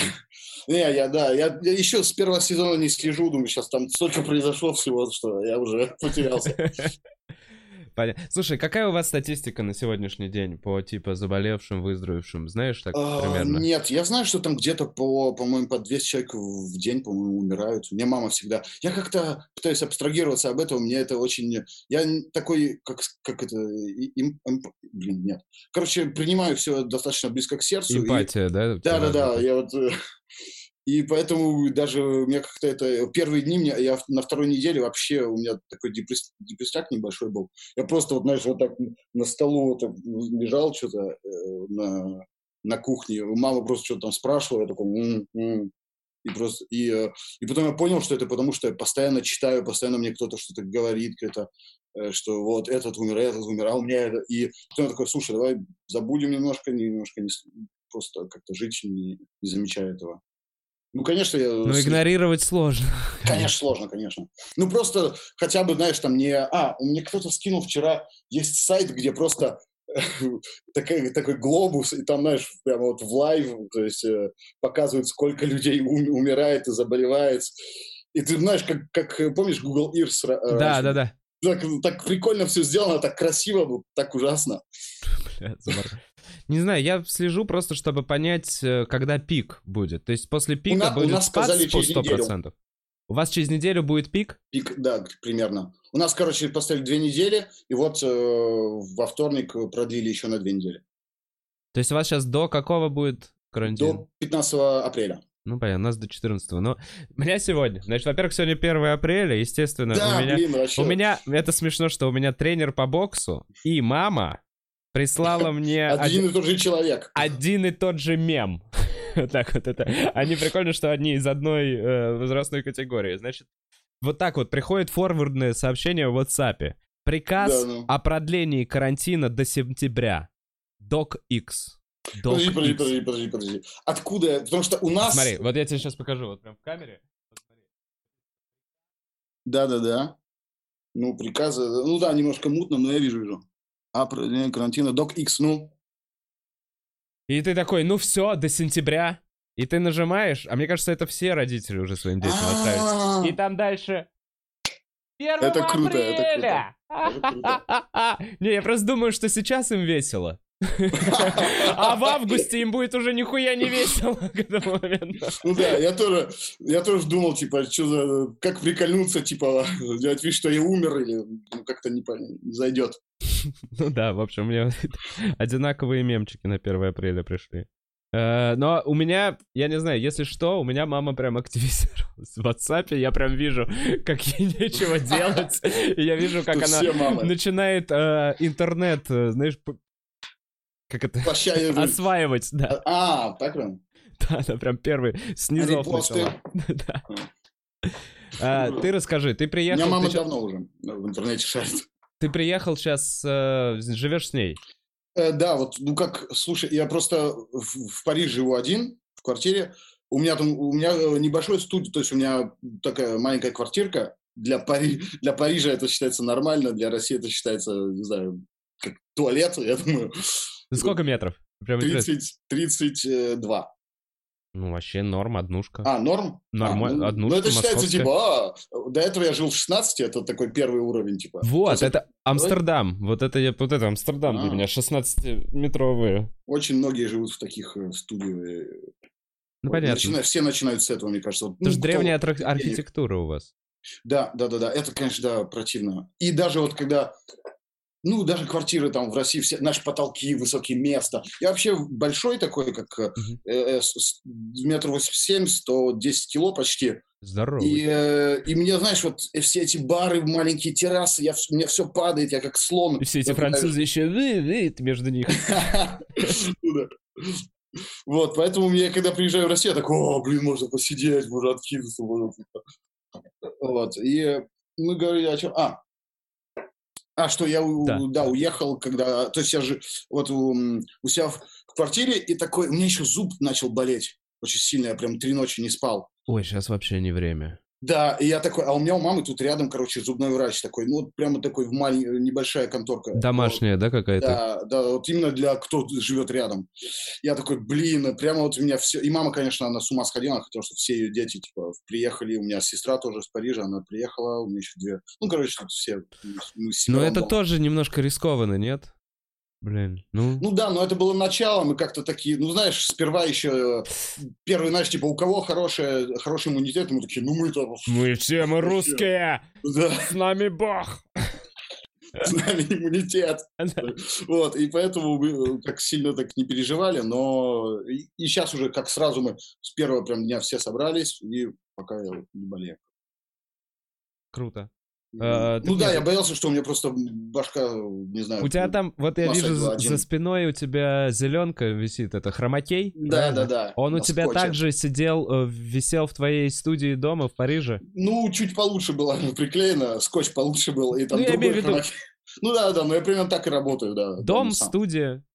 Speaker 2: Не, я, да, я, я еще с первого сезона не слежу, думаю, сейчас там столько произошло всего, что я уже потерялся. [LAUGHS]
Speaker 1: Понятно. Слушай, какая у вас статистика на сегодняшний день по типа заболевшим, выздоровевшим? Знаешь, так
Speaker 2: А,
Speaker 1: примерно?
Speaker 2: Нет, я знаю, что там где-то по, по-моему, по 200 человек в день, по-моему, умирают. У меня мама всегда... Я как-то пытаюсь абстрагироваться об этом, мне это очень... Я такой, как, как это... и- им- эмп- Блин, нет. Короче, принимаю все достаточно близко к сердцу. и-
Speaker 1: Эмпатия, да?
Speaker 2: Да, да, да. Я вот э, и поэтому даже у меня как-то это первые дни мне я на второй неделе вообще у меня такой депресс, депрессняк небольшой был. Я просто вот знаешь вот так на столу вот так лежал что-то э, на на кухне. Мама просто что-то там спрашивала, я такой «М, м». и просто и э, и потом я понял, что это потому, что я постоянно читаю, постоянно мне кто-то что-то говорит, это э, что вот этот умер, этот умер, а у меня это. И потом я такой, слушай, давай забудем немножко, немножко не, просто как-то жить, не, не замечая этого. Ну, конечно, я...
Speaker 1: Ну,
Speaker 2: с-
Speaker 1: игнорировать сложно. [LAUGHS]
Speaker 2: Конечно, сложно, конечно. Ну, просто хотя бы, знаешь, там не... А, мне кто-то скинул вчера, есть сайт, где просто [LAUGHS] такой, такой глобус, и там, знаешь, прямо вот в live, то есть э, показывают, сколько людей ум- умирает и заболевает. И ты знаешь, как, как э, помнишь, Google Earth ра-
Speaker 1: Да,
Speaker 2: раньше?
Speaker 1: да, да.
Speaker 2: Так, так прикольно все сделано, так красиво, так ужасно. [LAUGHS]
Speaker 1: Бля, Не знаю, я слежу просто, чтобы понять, э, когда пик будет. То есть после пика
Speaker 2: у
Speaker 1: будет
Speaker 2: нас
Speaker 1: спад
Speaker 2: сказали
Speaker 1: по
Speaker 2: через неделю.
Speaker 1: 100%. У вас через неделю будет пик?
Speaker 2: Пик, да, примерно. У нас, короче, поставили две недели, и вот э, во вторник продлили еще на две недели.
Speaker 1: То есть у вас сейчас до какого будет карантин?
Speaker 2: До 15 апреля.
Speaker 1: Ну, понятно, у нас до 14 Но у меня сегодня, значит, во-первых, сегодня 1 апреля, естественно,
Speaker 2: да,
Speaker 1: у меня...
Speaker 2: блин, вообще.
Speaker 1: У меня, это смешно, что у меня тренер по боксу и мама прислала [LAUGHS] мне
Speaker 2: Один и тот же человек.
Speaker 1: один и тот же мем. [LAUGHS] Так вот это. Они прикольно, что они из одной э, возрастной категории. Значит, вот так вот приходит форвардное сообщение в WhatsApp. Приказ о продлении карантина до сентября. Док X.
Speaker 2: Подожди, подожди, подожди, подожди, подожди. Откуда? Потому что у нас...
Speaker 1: Смотри, вот я тебе сейчас покажу, вот прям в камере.
Speaker 2: Да-да-да. Ну, приказы... Ну да, немножко мутно, но я вижу, вижу. А, продление карантина. Док X, ну...
Speaker 1: И ты такой, ну все, до сентября. И ты нажимаешь, а мне кажется, это все родители уже своим детям отправили. И там дальше... 1
Speaker 2: Это круто, это! Это [LAUGHS]
Speaker 1: Не, я просто думаю, что сейчас им весело. А в августе им будет уже нихуя не весело к этому моменту.
Speaker 2: Ну да, я тоже, я тоже думал, типа, что за, как прикольнуться, типа, делать вид, что я умер, или ну, как-то не, по- не зайдет.
Speaker 1: Ну да, в общем, мне одинаковые мемчики на 1 апреля пришли. Э, Но у меня, я не знаю, если что, у меня мама прям активизировалась в WhatsApp, я прям вижу, как ей нечего делать, и я вижу, как она начинает э, интернет, э, знаешь, как это, осваивать, да,
Speaker 2: А, так прям? [LAUGHS]
Speaker 1: да, она прям первый начала. [LAUGHS] Да. А, Ты расскажи, ты
Speaker 2: У
Speaker 1: приехал,
Speaker 2: меня мама
Speaker 1: ты
Speaker 2: давно уже в интернете шарит.
Speaker 1: ты приехал сейчас, живешь с ней?
Speaker 2: Э, да, вот, ну как, слушай, я просто в, в Париже живу один, в квартире. У меня там, у меня э, небольшой студия, то есть у меня такая маленькая квартирка. Для, Пари... для Парижа это считается нормально, для России это считается, не знаю, как туалет, я думаю.
Speaker 1: Ну, Сколько метров? Прям интересно.
Speaker 2: 30, 32.
Speaker 1: Ну, вообще норм, однушка.
Speaker 2: А, норм?
Speaker 1: Норма-
Speaker 2: А, ну,
Speaker 1: однушка
Speaker 2: Ну, это считается,
Speaker 1: московская.
Speaker 2: типа, а, до этого я жил в 16, это такой первый уровень, типа.
Speaker 1: Вот,
Speaker 2: есть
Speaker 1: это Амстердам. Вот это я, вот это Амстердам для
Speaker 2: А.
Speaker 1: меня, 16-метровые.
Speaker 2: Очень многие живут в таких э, студиях. э,
Speaker 1: Ну,
Speaker 2: вот,
Speaker 1: понятно.
Speaker 2: начина- все начинают с этого, мне кажется. Вот,
Speaker 1: Это
Speaker 2: ну,
Speaker 1: же
Speaker 2: кто-
Speaker 1: древняя
Speaker 2: денег.
Speaker 1: архитектура у вас.
Speaker 2: Да, да, да, да. Это, конечно, да, противно. И даже вот когда, ну, даже квартиры там в России, все, наши потолки, высокие места. Я вообще большой такой, как э, э, с- метр восемьдесят семь, сто десять кило почти.
Speaker 1: Здорово.
Speaker 2: И, э, и мне, знаешь, вот э, все эти бары, маленькие террасы, я, вс- мне все падает, я как слон.
Speaker 1: И все эти
Speaker 2: Я
Speaker 1: французы еще вы, вы, между них. [LAUGHS]
Speaker 2: Ну. Вот, поэтому мне, когда приезжаю в Россию, я такой, о, блин, можно посидеть, можно откинуться, типа». Вот, и э, мы говорили о чем? А, а, что я, у-
Speaker 1: Да.
Speaker 2: да. уехал, когда, то есть я же вот у, у себя в квартире, и такой, у меня еще зуб начал болеть очень сильно, я прям три ночи не спал.
Speaker 1: Ой, сейчас вообще не время.
Speaker 2: Да, и я такой, а у меня у мамы тут рядом, короче, зубной врач такой, ну, вот прямо такой в маленькая, небольшая конторка.
Speaker 1: Домашняя,
Speaker 2: вот.
Speaker 1: да, какая-то?
Speaker 2: Да, да, вот именно для кто живет рядом. Я такой, блин, прямо вот у меня все... И мама, конечно, она с ума сходила, она хотела, чтобы все ее дети, типа, приехали. У меня сестра тоже из Парижа, она приехала, у меня еще две. Ну, короче, тут все...
Speaker 1: Но это дома. тоже немножко рискованно, нет? Блин, ну...
Speaker 2: Ну да, но это было начало, мы как-то такие, ну знаешь, сперва еще первый, знаешь, типа, у кого хороший, хороший иммунитет, мы такие, ну мы-то...
Speaker 1: Мы все, мы русские! Да. С нами Бог!
Speaker 2: С нами иммунитет. Вот, и поэтому мы так сильно так не переживали, но и, и сейчас уже как сразу мы с первого прям дня все собрались, и пока я не болею.
Speaker 1: Круто.
Speaker 2: Uh, ну да, я боялся, что у меня просто башка, не знаю.
Speaker 1: У тебя там, вот я вижу за спиной у тебя зеленка висит, это хромакей?
Speaker 2: Да, да, да.
Speaker 1: Он у тебя скотче. также сидел, э, висел в твоей студии дома в Париже?
Speaker 2: Ну, чуть получше было [LAUGHS] приклеено, скотч получше был, и там ну, другой я хромакей. [LAUGHS] Ну да, да, но я примерно так и работаю, да.
Speaker 1: Дом, студия.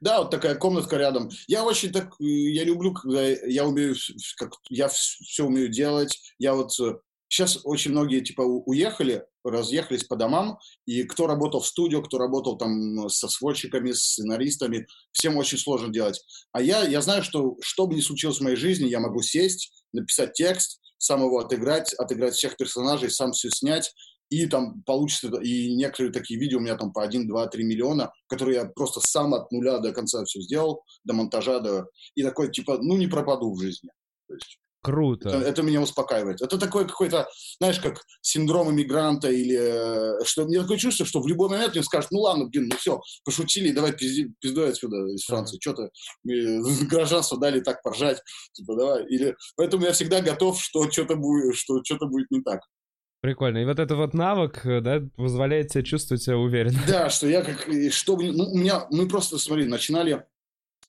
Speaker 2: Да, вот такая комнатка рядом. Я очень так, э, я люблю, когда я умею, как я все умею делать. Я вот э, Сейчас очень многие типа уехали, разъехались по домам, и кто работал в студию, кто работал там со сводчиками, с сценаристами, всем очень сложно делать. А я, я знаю, что что бы ни случилось в моей жизни, я могу сесть, написать текст, сам его отыграть, отыграть всех персонажей, сам все снять, и там получится, и некоторые такие видео у меня там по 1, 2, 3 миллиона, которые я просто сам от нуля до конца все сделал, до монтажа, до... и такой, типа, ну, не пропаду в жизни. То есть,
Speaker 1: Круто.
Speaker 2: Это, это меня успокаивает. Это такой какой-то, знаешь, как синдром иммигранта или э, что мне такое чувство, что в любой момент мне скажут, ну ладно, блин, ну все, пошутили, давай пизди, пиздой отсюда из Франции, что-то [LAUGHS] гражданство дали так поржать, типа давай. Или поэтому я всегда готов, что что-то будет, что что-то будет не так.
Speaker 1: Прикольно. И вот этот вот навык, э, да, позволяет тебе чувствовать себя уверенно.
Speaker 2: Да, что я как, что, ну, у меня, мы просто, смотри, начинали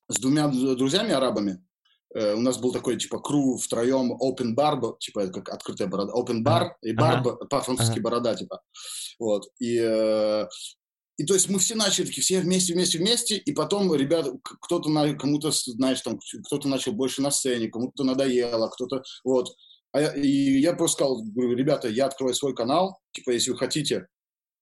Speaker 2: с двумя друзьями арабами, Э, у нас был такой, типа, кру втроем open bar, типа, это как открытая борода, open bar, ага. и бар ага. по-французски ага. борода, типа. Вот. И, э, и то есть мы все начали такие, все вместе, вместе, вместе, и потом ребята, кто-то, кому-то, знаешь, там, кто-то начал больше на сцене, кому-то надоело, кто-то, вот. А я, и я просто сказал, говорю, ребята, я открою свой канал, типа, если вы хотите,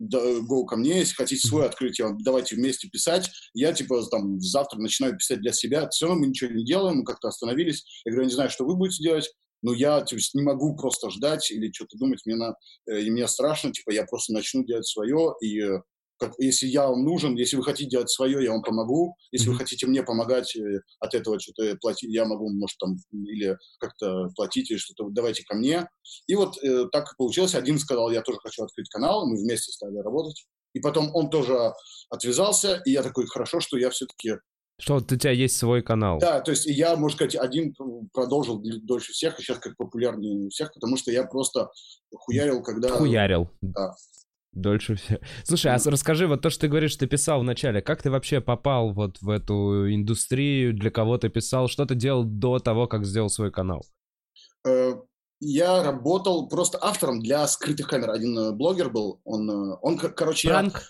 Speaker 2: go ко мне, если хотите свой открыть, я, давайте вместе писать. Я, типа, там, завтра начинаю писать для себя. Все мы ничего не делаем, мы как-то остановились. Я говорю, я не знаю, что вы будете делать, но я типа, не могу просто ждать или что-то думать. Мне, на, э, и мне страшно, типа, я просто начну делать свое, и э, как, если я вам нужен, если вы хотите делать свое, я вам помогу. Если mm-hmm. вы хотите мне помогать э, от этого что-то платить, я могу, может, там, или как-то платить, или что-то, давайте ко мне. И вот э, так получилось. Один сказал, я тоже хочу открыть канал, мы вместе стали работать. И потом он тоже отвязался, и я такой, хорошо, что я все-таки
Speaker 1: что вот у тебя есть свой канал.
Speaker 2: Да, то есть я, можно сказать, один продолжил дольше всех, и сейчас как популярнее всех, потому что я просто хуярил, когда...
Speaker 1: Хуярил.
Speaker 2: Да.
Speaker 1: Дольше все. Слушай, а расскажи, вот то, что ты говоришь, ты писал вначале, как ты вообще попал вот в эту индустрию, для кого ты писал, что ты делал до того, как сделал свой канал?
Speaker 2: Э, я работал просто автором для скрытых камер. Один э, блогер был, он, э, он короче...
Speaker 1: Пранк?
Speaker 2: Я...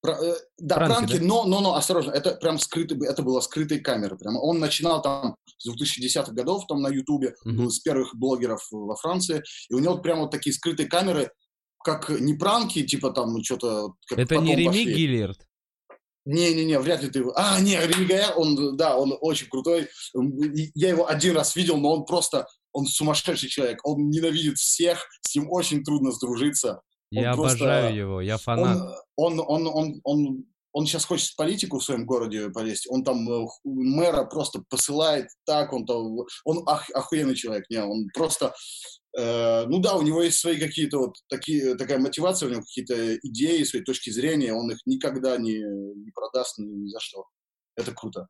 Speaker 2: Про, да, пранки, пранки да? но, но, но, осторожно, это прям скрытый, это было скрытые камеры. Прям. Он начинал там с 2010-х годов там на Ютубе, mm-hmm. был из первых блогеров во Франции, и у него прям вот такие скрытые камеры, как не пранки, типа там что-то...
Speaker 1: Это не Реми Гиллиард?
Speaker 2: Не-не-не, вряд ли ты его... А, не, Реми Гайяр, он, да, он очень крутой. Я его один раз видел, но он просто... Он сумасшедший человек. Он ненавидит всех, с ним очень трудно сдружиться.
Speaker 1: Он я просто, обожаю его, я фанат.
Speaker 2: Он, он, он, он, он, он сейчас хочет в политику в своем городе полезть. Он там э, мэра просто посылает так, он там... Он ох, охуенный человек, не, он просто ну да, у него есть свои какие-то вот такие, такая мотивация, у него какие-то идеи, свои точки зрения, он их никогда не, не продаст ни, ни за что. Это круто.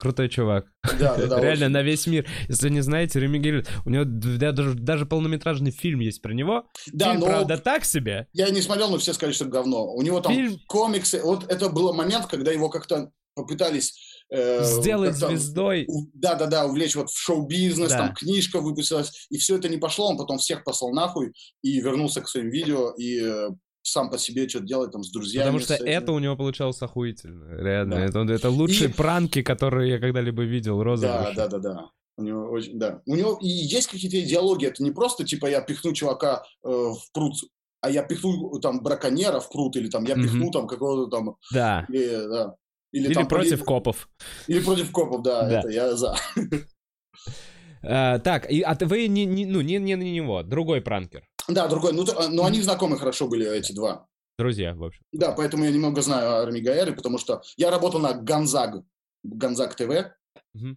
Speaker 1: Крутой чувак.
Speaker 2: Да, да, да. [LAUGHS]
Speaker 1: Реально, очень. на весь мир. Если не знаете, Реми Гель, у него даже, даже полнометражный фильм есть про него. Да, фильм, но... правда, так себе.
Speaker 2: Я не смотрел, но все сказали, что говно. У него там фильм... комиксы. Вот это был момент, когда его как-то попытались
Speaker 1: Э, Сделать звездой.
Speaker 2: Да-да-да, увлечь вот в шоу-бизнес, да. там книжка выпустилась, и все это не пошло, он потом всех послал нахуй и вернулся к своим видео, и э, сам по себе что-то делает там с друзьями.
Speaker 1: Потому что это у него получалось охуительно, реально. Да. Это, это лучшие и... пранки, которые я когда-либо видел, розыгрыши.
Speaker 2: Да, да, да, да. У него очень, да. У него и есть какие-то идеологии. Это не просто, типа, я пихну чувака э, в пруд, а я пихну там браконьера в пруд, или там я пихну mm-hmm. там какого-то там...
Speaker 1: Да.
Speaker 2: Или, да.
Speaker 1: Или, или там, против поли... копов.
Speaker 2: Или против копов, да, да. это я за.
Speaker 1: Uh, так, и, а вы не, не, ну, не, не на него, другой пранкер.
Speaker 2: Да, другой. Ну, то, ну, они знакомы хорошо были, эти два.
Speaker 1: Друзья, в общем.
Speaker 2: Да, поэтому я немного знаю Арми Гаэри, потому что я работал на Гонзаг, Гонзаг ТВ.
Speaker 1: Угу.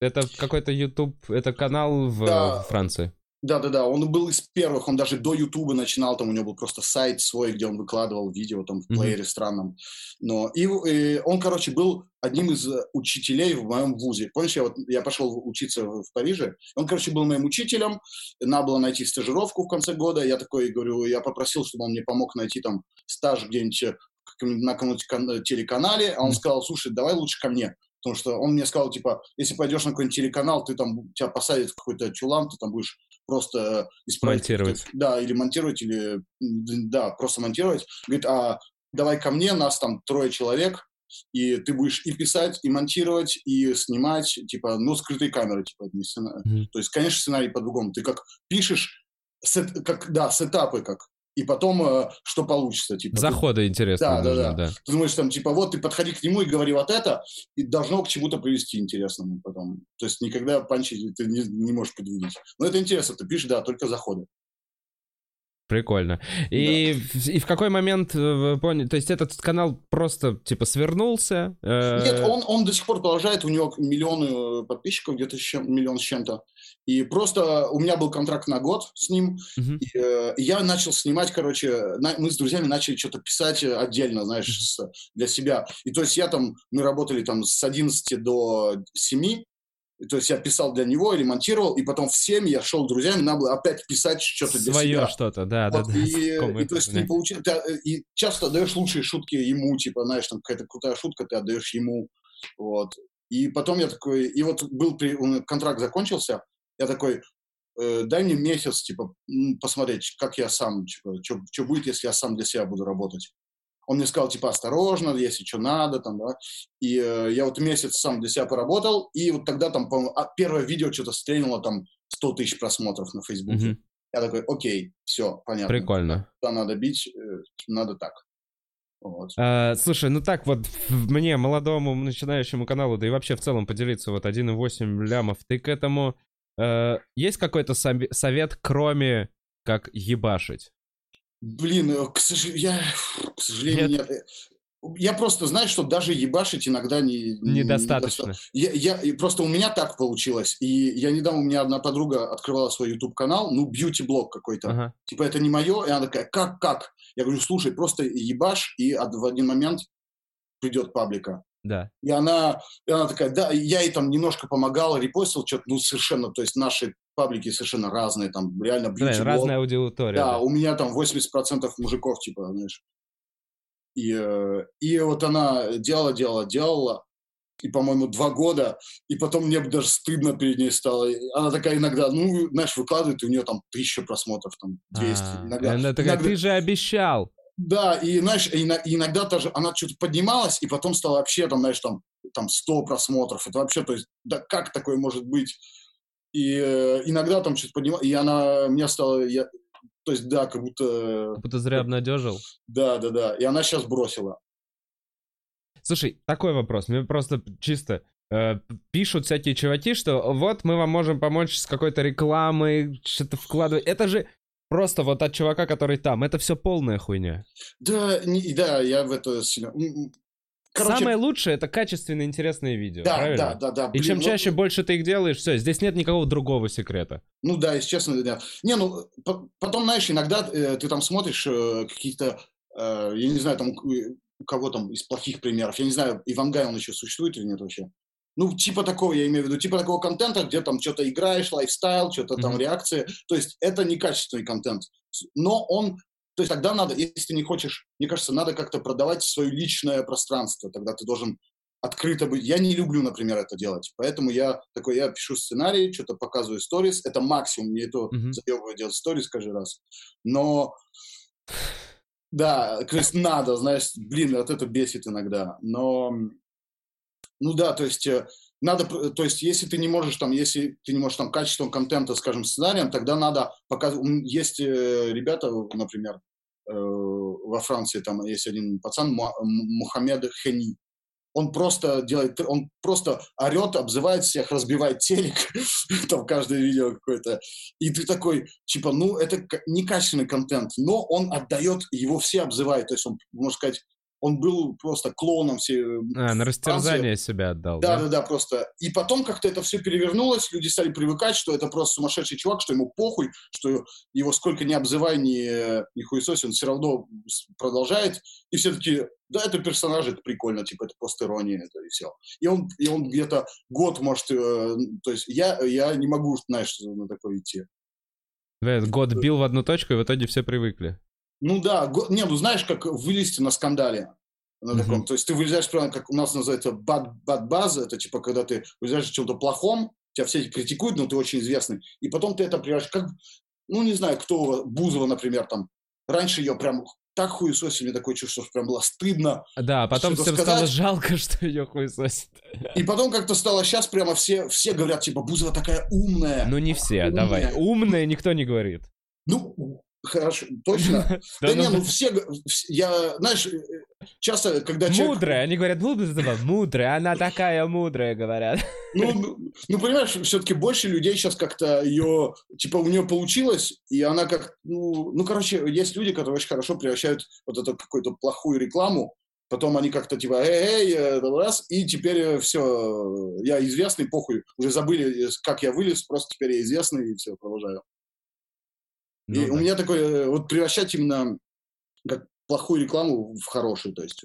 Speaker 1: Это какой-то YouTube, это канал в да. Франции.
Speaker 2: Да-да-да, он был из первых, он даже до Ютуба начинал, там у него был просто сайт свой, где он выкладывал видео там в плеере mm-hmm. странном. Но, и, и он, короче, был одним из учителей в моем вузе. Помнишь, я, вот, я пошел учиться в, в Париже, он, короче, был моим учителем, надо было найти стажировку в конце года, я такой говорю, я попросил, чтобы он мне помог найти там стаж где-нибудь на каком-нибудь телеканале, а он mm-hmm. сказал, слушай, давай лучше ко мне. Потому что он мне сказал, типа, если пойдешь на какой-нибудь телеканал, ты там, тебя посадят в какой-то чулан, ты там будешь просто
Speaker 1: исправить. Монтировать.
Speaker 2: Да, или монтировать, или, да, просто монтировать. Говорит, а давай ко мне, нас там трое человек, и ты будешь и писать, и монтировать, и снимать, типа, ну, скрытой камерой, типа, не сценарий. Mm-hmm. То есть, конечно, сценарий по-другому. Ты как пишешь, сет, как, да, сетапы как, и потом э, что получится. Типа,
Speaker 1: Заходы интересно.
Speaker 2: Да, да, да, да. Ты думаешь, там, типа, вот ты подходи к нему и говори вот это, и должно к чему-то привести интересному потом. То есть никогда панчи ты не, не можешь подвинуть. Но это интересно, ты пишешь, да, только заходы.
Speaker 1: Прикольно. И, да. и в какой момент вы поняли, то есть этот канал просто типа свернулся?
Speaker 2: Э... Нет, он, он до сих пор продолжает, у него миллионы подписчиков, где-то миллион с чем-то. И просто у меня был контракт на год с ним, uh-huh. и, э, я начал снимать, короче, на, мы с друзьями начали что-то писать отдельно, знаешь, uh-huh. с, для себя. И то есть я там, мы работали там с 11 до 7, то есть я писал для него, ремонтировал, и потом в 7 я шел друзьями, надо было опять писать что-то для
Speaker 1: Свое
Speaker 2: себя.
Speaker 1: что-то, да, вот, да,
Speaker 2: да. И, и, то есть не получи... ты, э, и часто отдаешь лучшие шутки ему, типа, знаешь, там какая-то крутая шутка, ты отдаешь ему, вот. И потом я такой, и вот был, контракт закончился, я такой, э, дай мне месяц, типа, посмотреть, как я сам, типа, что будет, если я сам для себя буду работать. Он мне сказал, типа, осторожно, если что надо, там, да. И э, я вот месяц сам для себя поработал, и вот тогда там, по а, первое видео что-то стрельнуло, там, 100 тысяч просмотров на Фейсбуке. Mm-hmm. Я такой, окей, все, понятно.
Speaker 1: Прикольно.
Speaker 2: Да, надо бить, э, надо так.
Speaker 1: Вот. А, слушай, ну так вот мне, молодому начинающему каналу, да и вообще в целом поделиться вот 1,8 лямов, ты к этому Э, есть какой-то совет, кроме как ебашить?
Speaker 2: Блин, э, к, сож... я... к сожалению, нет. нет. Я просто знаю, что даже ебашить иногда не...
Speaker 1: Недостаточно.
Speaker 2: Не я, я, просто у меня так получилось. И я недавно, у меня одна подруга открывала свой YouTube-канал, ну, бьюти-блог какой-то. Ага. Типа, это не мое. И она такая, как, как? Я говорю, слушай, просто ебашь, и в один момент придет паблика.
Speaker 1: Да.
Speaker 2: И она, и она такая, да, я ей там немножко помогала, репостил что-то, ну, совершенно, то есть наши паблики совершенно разные, там реально
Speaker 1: бьюти да, разная аудитория.
Speaker 2: Да, да, у меня там 80% мужиков, типа, знаешь. И, э, и вот она делала, делала, делала, и, по-моему, два года, и потом мне даже стыдно перед ней стало. Она такая иногда, ну, знаешь, выкладывает, и у нее там тысяча просмотров, там 200. А,
Speaker 1: иногда, она такая, иногда... ты же обещал.
Speaker 2: Да, и, знаешь, иногда даже она что-то поднималась, и потом стала вообще, там, знаешь, там, там 100 просмотров. Это вообще, то есть, да как такое может быть? И э, иногда там что-то поднималась, и она, мне стала, я, то есть, да, как будто...
Speaker 1: Как будто зря обнадежил.
Speaker 2: Да, да, да. И она сейчас бросила.
Speaker 1: Слушай, такой вопрос. Мне просто чисто э, пишут всякие чуваки, что вот мы вам можем помочь с какой-то рекламой, что-то вкладывать. Это же Просто вот от чувака, который там. Это все полная хуйня.
Speaker 2: Да, не, да, я в это сильно...
Speaker 1: Короче... Самое лучшее это качественные, интересные видео.
Speaker 2: Да,
Speaker 1: правильно?
Speaker 2: да, да, да.
Speaker 1: Блин, и чем ну... чаще больше ты их делаешь, все, здесь нет никакого другого секрета.
Speaker 2: Ну да, если честно, да. Не, ну потом, знаешь, иногда э, ты там смотришь э, какие-то, э, я не знаю, там у кого там из плохих примеров, я не знаю, Ивангай он еще существует или нет вообще. Ну, типа такого, я имею в виду, типа такого контента, где там что-то играешь, лайфстайл, что-то mm-hmm. там реакции. То есть это некачественный контент. Но он то есть тогда надо, если ты не хочешь, мне кажется, надо как-то продавать свое личное пространство. Тогда ты должен открыто быть. Я не люблю, например, это делать. Поэтому я такой, я пишу сценарий, что-то показываю сторис. Это максимум. Мне это mm-hmm. заебывает делать сторис каждый раз. Но да, то есть надо, знаешь, блин, вот это бесит иногда. Но ну да, то есть э, надо, то есть, если ты не можешь там, если ты не можешь там качеством контента, скажем, сценарием, тогда надо показывать. Есть э, ребята, например, э, во Франции там есть один пацан Мухаммед Хени. Он просто делает, он просто орет, обзывает всех, разбивает телек, [LAUGHS] там каждое видео какое-то. И ты такой, типа, ну, это некачественный контент, но он отдает, его все обзывают. То есть он, можно сказать, он был просто клоуном все. Э,
Speaker 1: а, на растерзание себя отдал.
Speaker 2: Да, да, да, да, просто. И потом как-то это все перевернулось, люди стали привыкать, что это просто сумасшедший чувак, что ему похуй, что его сколько ни обзывай, ни, ни хуесось, он все равно продолжает. И все таки да, это персонаж, это прикольно, типа, это просто ирония, это и все. И он, и он где-то год может, э, то есть я, я не могу, знаешь, на такое идти.
Speaker 1: Год бил в одну точку, и в итоге все привыкли.
Speaker 2: Ну да, не, ну знаешь, как вылезти на скандале. На таком, uh-huh. То есть ты вылезаешь прямо, как у нас называется, бад, бад база, это типа, когда ты вылезаешь в чем-то плохом, тебя все критикуют, но ты очень известный, и потом ты это превращаешь, как, ну не знаю, кто, Бузова, например, там, раньше ее прям так хуесосили, мне такое чувство, что прям было стыдно.
Speaker 1: Да, а потом всем сказать. стало жалко, [LAUGHS] что ее хуесосит.
Speaker 2: И потом как-то стало сейчас прямо все, все говорят, типа, Бузова такая умная.
Speaker 1: Ну не все, умная. давай. Умная никто не говорит.
Speaker 2: Ну, Хорошо, точно. [LAUGHS] Да не, ну все, я, знаешь, часто, когда
Speaker 1: человек... Мудрая, они говорят, мудрая, она такая мудрая, говорят. [LAUGHS]
Speaker 2: Ну, ну, ну понимаешь, все-таки больше людей сейчас как-то ее, типа, у нее получилось, и она как, ну, ну, короче, есть люди, которые очень хорошо превращают вот эту какую-то плохую рекламу, потом они как-то типа, эй, эй, э, раз, и теперь все, я известный, похуй, уже забыли, как я вылез, просто теперь я известный, и все, продолжаю. Ну, и да. у меня такое, э, вот превращать именно как плохую рекламу в хорошую, то есть...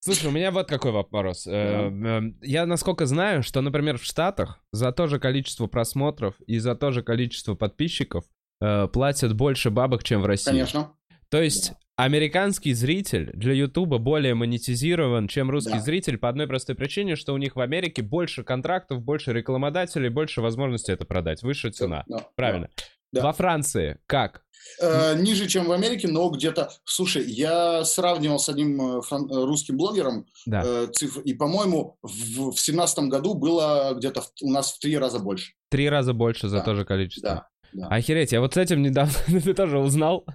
Speaker 1: Слушай, у меня вот какой вопрос. Да. Эм, я насколько знаю, что, например, в Штатах за то же количество просмотров и за то же количество подписчиков э, платят больше бабок, чем в России.
Speaker 2: Конечно.
Speaker 1: То есть. Американский зритель для Ютуба более монетизирован, чем русский да. зритель по одной простой причине, что у них в Америке больше контрактов, больше рекламодателей, больше возможности это продать, выше цена. Да, Правильно. Да. Во Франции как?
Speaker 2: Э, ниже, чем в Америке, но где-то... Слушай, я сравнивал с одним э, фран... Э, русским блогером да. э, цифр, и, по-моему, в семнадцатом году было где-то в... у нас в три раза больше.
Speaker 1: Три раза больше за да. то же количество. Да. Да. Охереть, я вот с этим недавно [LAUGHS] ты тоже узнал.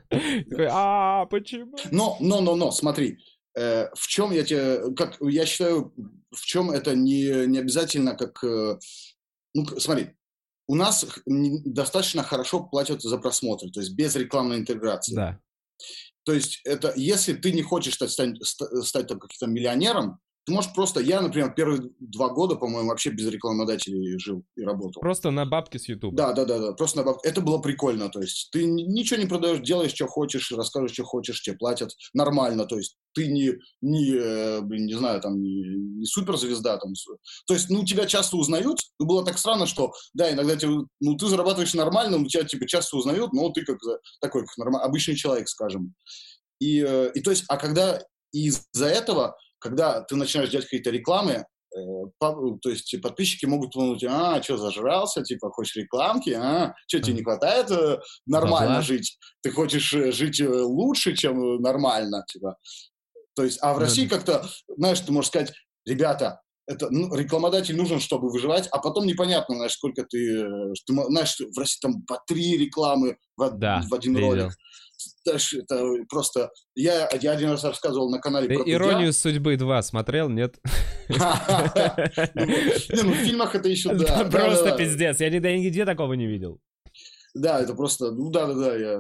Speaker 1: А почему?
Speaker 2: Но, но, но, но, смотри, э, в чем я тебе, как я считаю, в чем это не, не обязательно как, э, ну, смотри, у нас достаточно хорошо платят за просмотр, то есть без рекламной интеграции.
Speaker 1: Да.
Speaker 2: То есть это, если ты не хочешь стать, стать, стать там каким-то миллионером, ты можешь просто... Я, например, первые два года, по-моему, вообще без рекламодателей жил и работал.
Speaker 1: Просто на бабки с YouTube.
Speaker 2: Да, да, да, да. Просто на бабки. Это было прикольно. То есть ты ничего не продаешь, делаешь, что хочешь, расскажешь, что хочешь, тебе платят нормально. То есть ты не, не э, блин, не знаю, там, не, не суперзвезда. Там. То есть, ну, тебя часто узнают. Ну, было так странно, что, да, иногда тебе, ну, ты зарабатываешь нормально, но тебя, типа, часто узнают, но ты как такой, как норм... обычный человек, скажем. И, э, и то есть, а когда из-за этого когда ты начинаешь делать какие-то рекламы, э, то есть подписчики могут подумать, а, что, зажрался, типа, хочешь рекламки, а, что, тебе не хватает э, нормально Бабла. жить? Ты хочешь э, жить лучше, чем нормально, типа. То есть, а в России как-то, знаешь, ты можешь сказать, ребята, это ну, рекламодатель нужен, чтобы выживать, а потом непонятно, знаешь, сколько ты, ты знаешь, в России там по три рекламы в,
Speaker 1: да,
Speaker 2: в один
Speaker 1: видел.
Speaker 2: ролик это просто... Я, я один раз рассказывал на канале
Speaker 1: про «Иронию судьбы 2» смотрел, нет? [LAUGHS]
Speaker 2: Не, ну в фильмах это еще, да.
Speaker 1: Просто пиздец, я нигде такого не видел.
Speaker 2: Да, это просто... Ну да-да-да, я...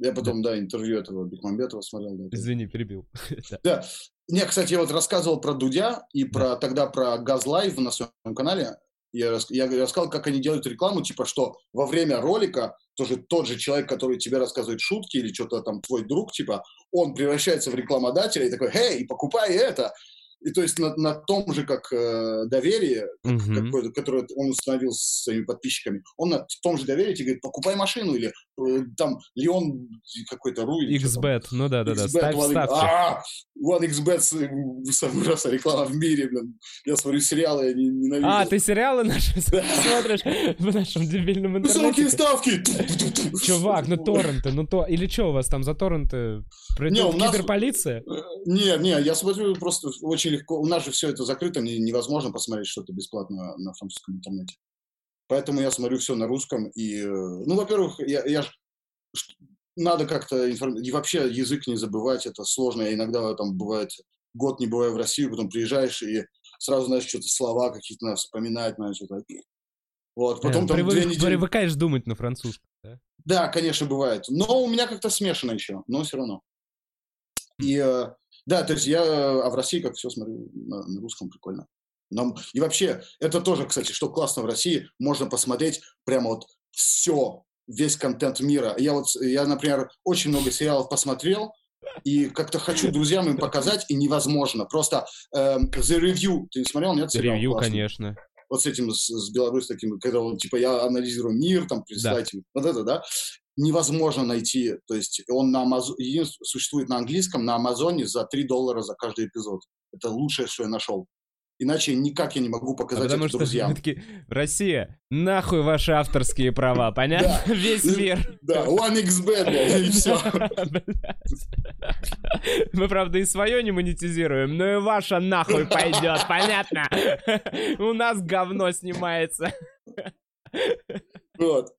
Speaker 2: Я потом, да, интервью этого Бекмамбетова смотрел.
Speaker 1: Извини, перебил. [LAUGHS]
Speaker 2: Да. Не, кстати, я вот рассказывал про Дудя и про тогда про Газлайв на своем канале. Я, я рассказал, как они делают рекламу, типа, что во время ролика тоже тот же человек, который тебе рассказывает шутки или что-то там твой друг, типа, он превращается в рекламодателя и такой, эй, покупай это. И то есть на, на том же, как э, доверие, mm-hmm. какое, которое он установил с своими подписчиками, он на том же доверии тебе говорит, покупай машину или там Леон какой-то Ру. или что там.
Speaker 1: XBet, ну да-да-да,
Speaker 2: XBet,
Speaker 1: ставь
Speaker 2: One-
Speaker 1: ставки.
Speaker 2: OneXBet, с- э, самая ужасная реклама в мире, блин. Я смотрю сериалы, я не- ненавижу.
Speaker 1: А, ты сериалы наши [LAUGHS] смотришь в нашем дебильном
Speaker 2: Высокие
Speaker 1: интернете?
Speaker 2: ставки!
Speaker 1: Чувак, ну торренты, ну то... Или что у вас там за торренты? Придет киберполиция?
Speaker 2: Э, Не, не, я смотрю просто очень легко. У нас же все это закрыто, невозможно посмотреть что-то бесплатно на французском интернете. Поэтому я смотрю все на русском. И, э, ну, во-первых, я, я ж- надо как-то информировать. И вообще язык не забывать, это сложно. Я иногда там бывает год не бываю в Россию, потом приезжаешь и сразу, знаешь, что-то слова какие-то надо вспоминать, знаешь, что-то. Вот, потом
Speaker 1: Э,
Speaker 2: там
Speaker 1: привык-
Speaker 2: две недели...
Speaker 1: Привыкаешь думать на французском, да?
Speaker 2: Да, конечно, бывает. Но у меня как-то смешано еще, но все равно. И э, да, то есть я э, а в России как все смотрю на, на русском прикольно. Нам, и вообще, это тоже, кстати, что классно в России, можно посмотреть прямо вот все, весь контент мира. Я вот, я, например, очень много сериалов посмотрел, и как-то хочу друзьям им показать, и невозможно. Просто эм, The Review, ты не смотрел, нет? сериал
Speaker 1: Ревью,
Speaker 2: классный?
Speaker 1: конечно.
Speaker 2: вот с этим, с, с Беларусь таким, когда вот, типа, я анализирую мир, там, представьте, вот это, да, невозможно найти, то есть он на Амазоне, существует на английском, на Амазоне за 3 доллара за каждый эпизод. Это лучшее, что я нашел. Иначе никак я не могу
Speaker 1: А
Speaker 2: показать
Speaker 1: потому
Speaker 2: это друзьям.
Speaker 1: мы такие, Россия, нахуй ваши авторские права, понятно? [LAUGHS] Весь мир.
Speaker 2: Да, OneXBet, бля, и все. [LAUGHS]
Speaker 1: Мы, правда, и свое не монетизируем, но и ваша нахуй пойдет, [LAUGHS] понятно? У нас говно снимается.
Speaker 2: Вот.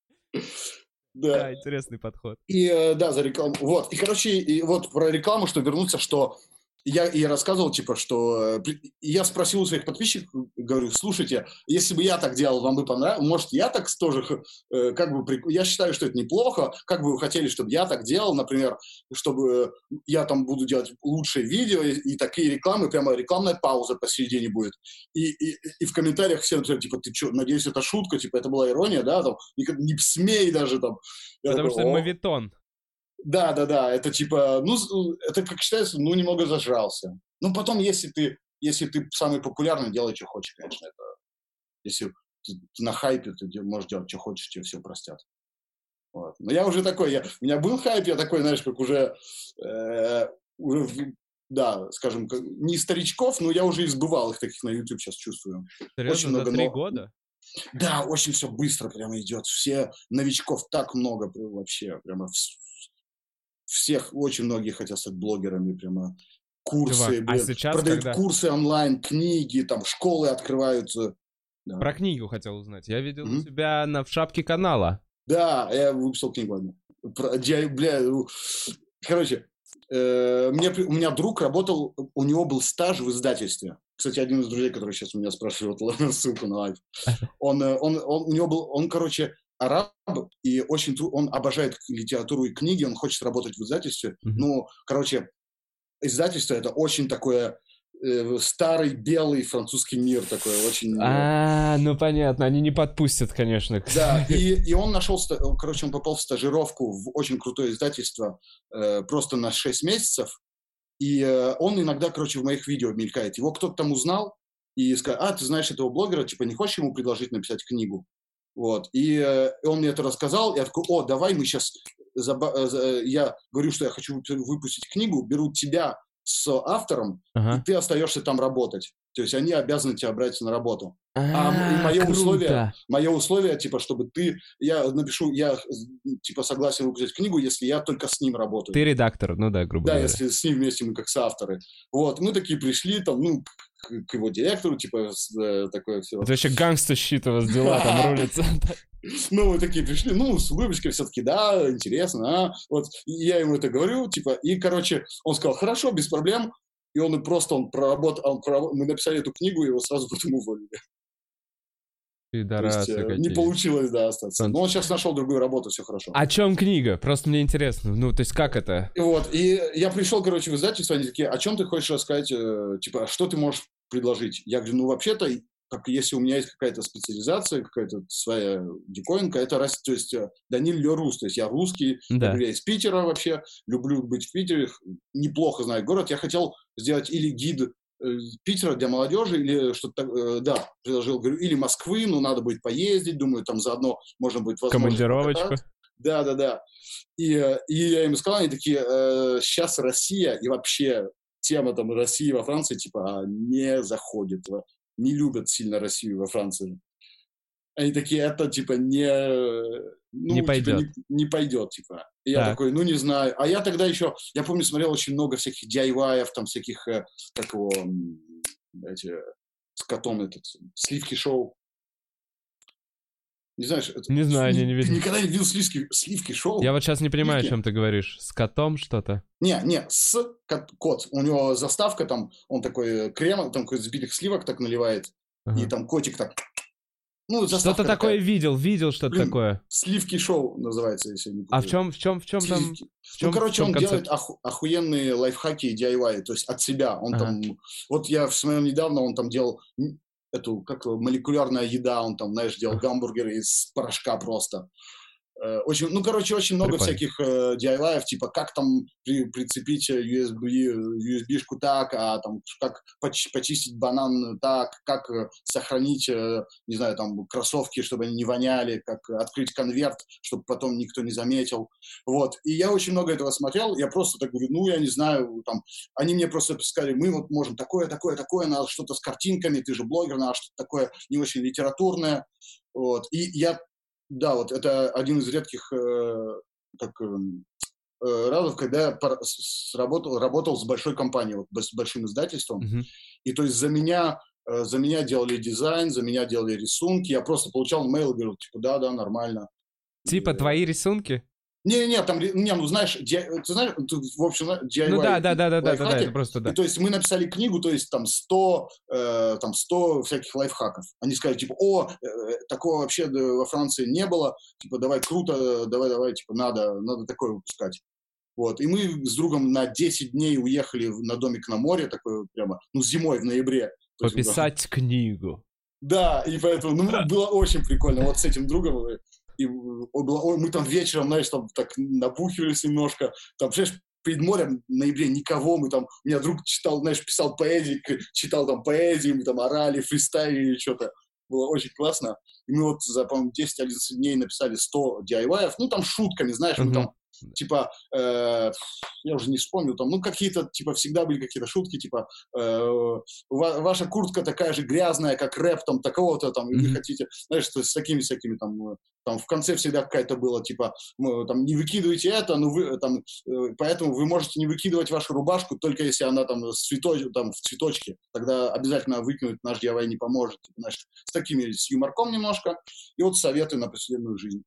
Speaker 2: Да.
Speaker 1: Да, интересный подход.
Speaker 2: И э, да, за рекламу. Вот. И, короче, и вот про рекламу, что вернуться, что я, я рассказывал, типа, что... э, и Я спросил у своих подписчиков, говорю, слушайте, если бы я так делал, вам бы понравилось? Может, я так тоже, э, как бы... Я считаю, что это неплохо. Как бы вы хотели, чтобы я так делал, например, чтобы я там буду делать лучшие видео и, и такие рекламы, прямо рекламная пауза посередине будет. И, и, и в комментариях все написали, типа, ты что, надеюсь, это шутка, типа, это была ирония, да, там, не, не смей даже там. Я
Speaker 1: Потому
Speaker 2: такой,
Speaker 1: что мавитон.
Speaker 2: Да, да, да, это типа, ну, это, как считается, ну, немного зажрался. Ну, потом, если ты, если ты самый популярный, делай, что хочешь, конечно, это, если ты, ты на хайпе, ты можешь делать, что хочешь, тебе все простят. Вот. Но я уже такой, я, у меня был хайп, я такой, знаешь, как уже, э, уже, да, скажем, как- не старичков, но я уже избывал их таких на YouTube сейчас чувствую.
Speaker 1: Серьезно,
Speaker 2: много
Speaker 1: за три
Speaker 2: но-
Speaker 1: года?
Speaker 2: Да, очень все быстро прямо идет. Все новичков так много вообще. Прямо всех, очень многие хотят стать блогерами. Прямо курсы,
Speaker 1: Чувак, а
Speaker 2: блин,
Speaker 1: сейчас,
Speaker 2: продают
Speaker 1: когда-
Speaker 2: курсы онлайн, книги, там школы открываются. Да,
Speaker 1: Про книгу хотел узнать. Я видел
Speaker 2: Мгм.
Speaker 1: тебя на, в шапке канала.
Speaker 2: Да, я выписал книгу одну. Про- я, бля, ну, короче, э, мне, у меня друг работал, у него был стаж в издательстве. Кстати, один из друзей, который сейчас у меня спрашивает [LAUGHS] ссылку на live. [LAUGHS] Он, э, он, он, у него был, он, короче, араб, и очень, он обожает литературу и книги, он хочет работать в издательстве.
Speaker 1: Мгм.
Speaker 2: Ну, короче, издательство это очень такое э, старый белый французский мир такой, очень... э,
Speaker 1: А, ну понятно, они не подпустят, конечно.
Speaker 2: да, и, и он нашел, короче, он попал в стажировку в очень крутое издательство э, просто на 6 месяцев, и э, он иногда, короче, в моих видео мелькает. Его кто-то там узнал и сказал, а, ты знаешь этого блогера, типа, не хочешь ему предложить написать книгу? Вот, и э, он мне это рассказал, я такой, о, давай мы сейчас, я говорю, что я хочу выпу- выпустить книгу, беру тебя с автором, и
Speaker 1: Ага.
Speaker 2: ты остаешься там работать. То есть они обязаны тебя брать на работу.
Speaker 1: А,
Speaker 2: моё
Speaker 1: круто.
Speaker 2: условие- Мое условие, типа, чтобы ты, я напишу, я, типа, согласен выпустить книгу, если я только с ним работаю.
Speaker 1: Ты редактор, ну да, грубо
Speaker 2: да,
Speaker 1: говоря.
Speaker 2: если с ним вместе мы как соавторы. Вот, мы такие пришли, там, ну, к, к его директору, типа, э, такое все.
Speaker 1: Это вообще гангста щит у вас дела там [LAUGHS] рулится.
Speaker 2: Ну, мы такие пришли, ну, с улыбочкой все-таки, да, интересно, а. Вот, я ему это говорю, типа, и, короче, он сказал, хорошо, без проблем. И он и просто, он проработал, он прораб- мы написали эту книгу, его сразу [LAUGHS] потом уволили. То есть,
Speaker 1: Пидорасы
Speaker 2: э, не получилось, да, остаться.
Speaker 1: Сон-
Speaker 2: Но он сейчас нашел другую работу, все хорошо.
Speaker 1: О чем книга? Просто мне интересно. Ну, то есть как это?
Speaker 2: И Вот, и я пришел, короче, в издательство, они такие, о чем ты хочешь рассказать, э, типа, что ты можешь предложить? Я говорю, ну, вообще-то, как если у меня есть какая-то специализация, какая-то своя диковинка, это, рас- то есть, э, Даниль Лерус, то есть я русский, я,
Speaker 1: Да.
Speaker 2: я из Питера вообще, люблю быть в Питере, неплохо знаю город, я хотел сделать или гид э, Питера для молодежи, или что-то, э, да, предложил, говорю, или Москвы, ну, надо будет поездить, думаю, там заодно можно будет
Speaker 1: Командировочку.
Speaker 2: Да, да, да. И, и я им сказал, они такие, э, сейчас Россия и вообще тема там России во Франции, типа, а, не заходит, не любят сильно Россию во Франции. Они такие, это, типа, не...
Speaker 1: Ну, не пойдет.
Speaker 2: Типа, не, не пойдет, типа. И я такой, ну, не знаю. А я тогда еще, я помню, смотрел очень много всяких DIY, там, всяких, э, как его, эти, с котом этот, сливки шоу. Не знаешь, это,
Speaker 1: не знаю, не, не видел.
Speaker 2: Ты никогда не видел сливки, сливки шоу?
Speaker 1: Я вот сейчас не понимаю, сливки. о чем ты говоришь. С котом что-то?
Speaker 2: Не, не, с кот, кот. У него заставка там, он такой крем, там какой взбитых сливок так наливает, ага. и там котик так
Speaker 1: ну, что-то такое видел, видел что-то такое.
Speaker 2: Сливки шоу называется, если не
Speaker 1: А в чем, в чем, в чем там? В
Speaker 2: чем, ну, короче, он концепт? делает оху- охуенные лайфхаки и DIY, то есть от себя. Он ага. там, вот я смотрел недавно, он там делал эту, как молекулярная еда, он там, знаешь, делал гамбургеры из порошка просто. Э, очень, ну, короче, очень много Прикольно. всяких э, DIY, типа, как там при, прицепить USB, USB-шку так, а там, как поч, почистить банан так, как э, сохранить, э, не знаю, там, кроссовки, чтобы они не воняли, как открыть конверт, чтобы потом никто не заметил. Вот. И я очень много этого смотрел, я просто так говорю, ну, я не знаю, там, они мне просто сказали, мы вот можем такое, такое, такое, надо что-то с картинками, ты же блогер, надо что-то такое не очень литературное. Вот. И я да, вот это один из редких э, как, эм, э, разов, когда я сработал, работал с большой компанией, вот, с большим издательством. Mm-hmm. И то есть за меня, э, за меня делали дизайн, за меня делали рисунки. Я просто получал мейл и говорил, типа, да, да, нормально.
Speaker 1: Типа твои рисунки?
Speaker 2: Не-не-не, там, не, ну знаешь, ди, ты знаешь, ты, в общем, DIY.
Speaker 1: Ну да, да, да, да, да, да, да, это просто да.
Speaker 2: И, то есть мы написали книгу, то есть там 100, э, там 100 всяких лайфхаков. Они сказали, типа, о, э, такого вообще во Франции не было, типа, давай круто, давай, давай, типа, надо, надо такое выпускать. Вот, и мы с другом на 10 дней уехали на домик на море, такой прямо, ну, зимой, в ноябре.
Speaker 1: Пописать есть, книгу.
Speaker 2: Да, и поэтому, ну, было очень прикольно. Вот с этим другом и мы там вечером, знаешь, там так набухивались немножко. Там, представляешь, перед морем в ноябре никого, мы там, у меня друг читал, знаешь, писал поэзии, читал там поэзии, мы там орали, фристайлили что-то. Было очень классно. И мы вот за, по-моему, 10-11 дней написали 100 DIY, ну, там шутками, знаешь, mm-hmm. мы там типа, э, я уже не вспомнил, там, ну, какие-то, типа, всегда были какие-то шутки, типа, э, ваша куртка такая же грязная, как рэп, там, такого-то, там, mm-hmm. вы хотите, знаешь, с такими всякими, там, э, там, в конце всегда какая-то была, типа, мы, там, не выкидывайте это, ну, вы, там, э, поэтому вы можете не выкидывать вашу рубашку, только если она, там, с цветоч, там, в цветочке, тогда обязательно выкинуть наш DIY не поможет, типа, знаешь, с такими, с юморком немножко, и вот советы на повседневную жизнь.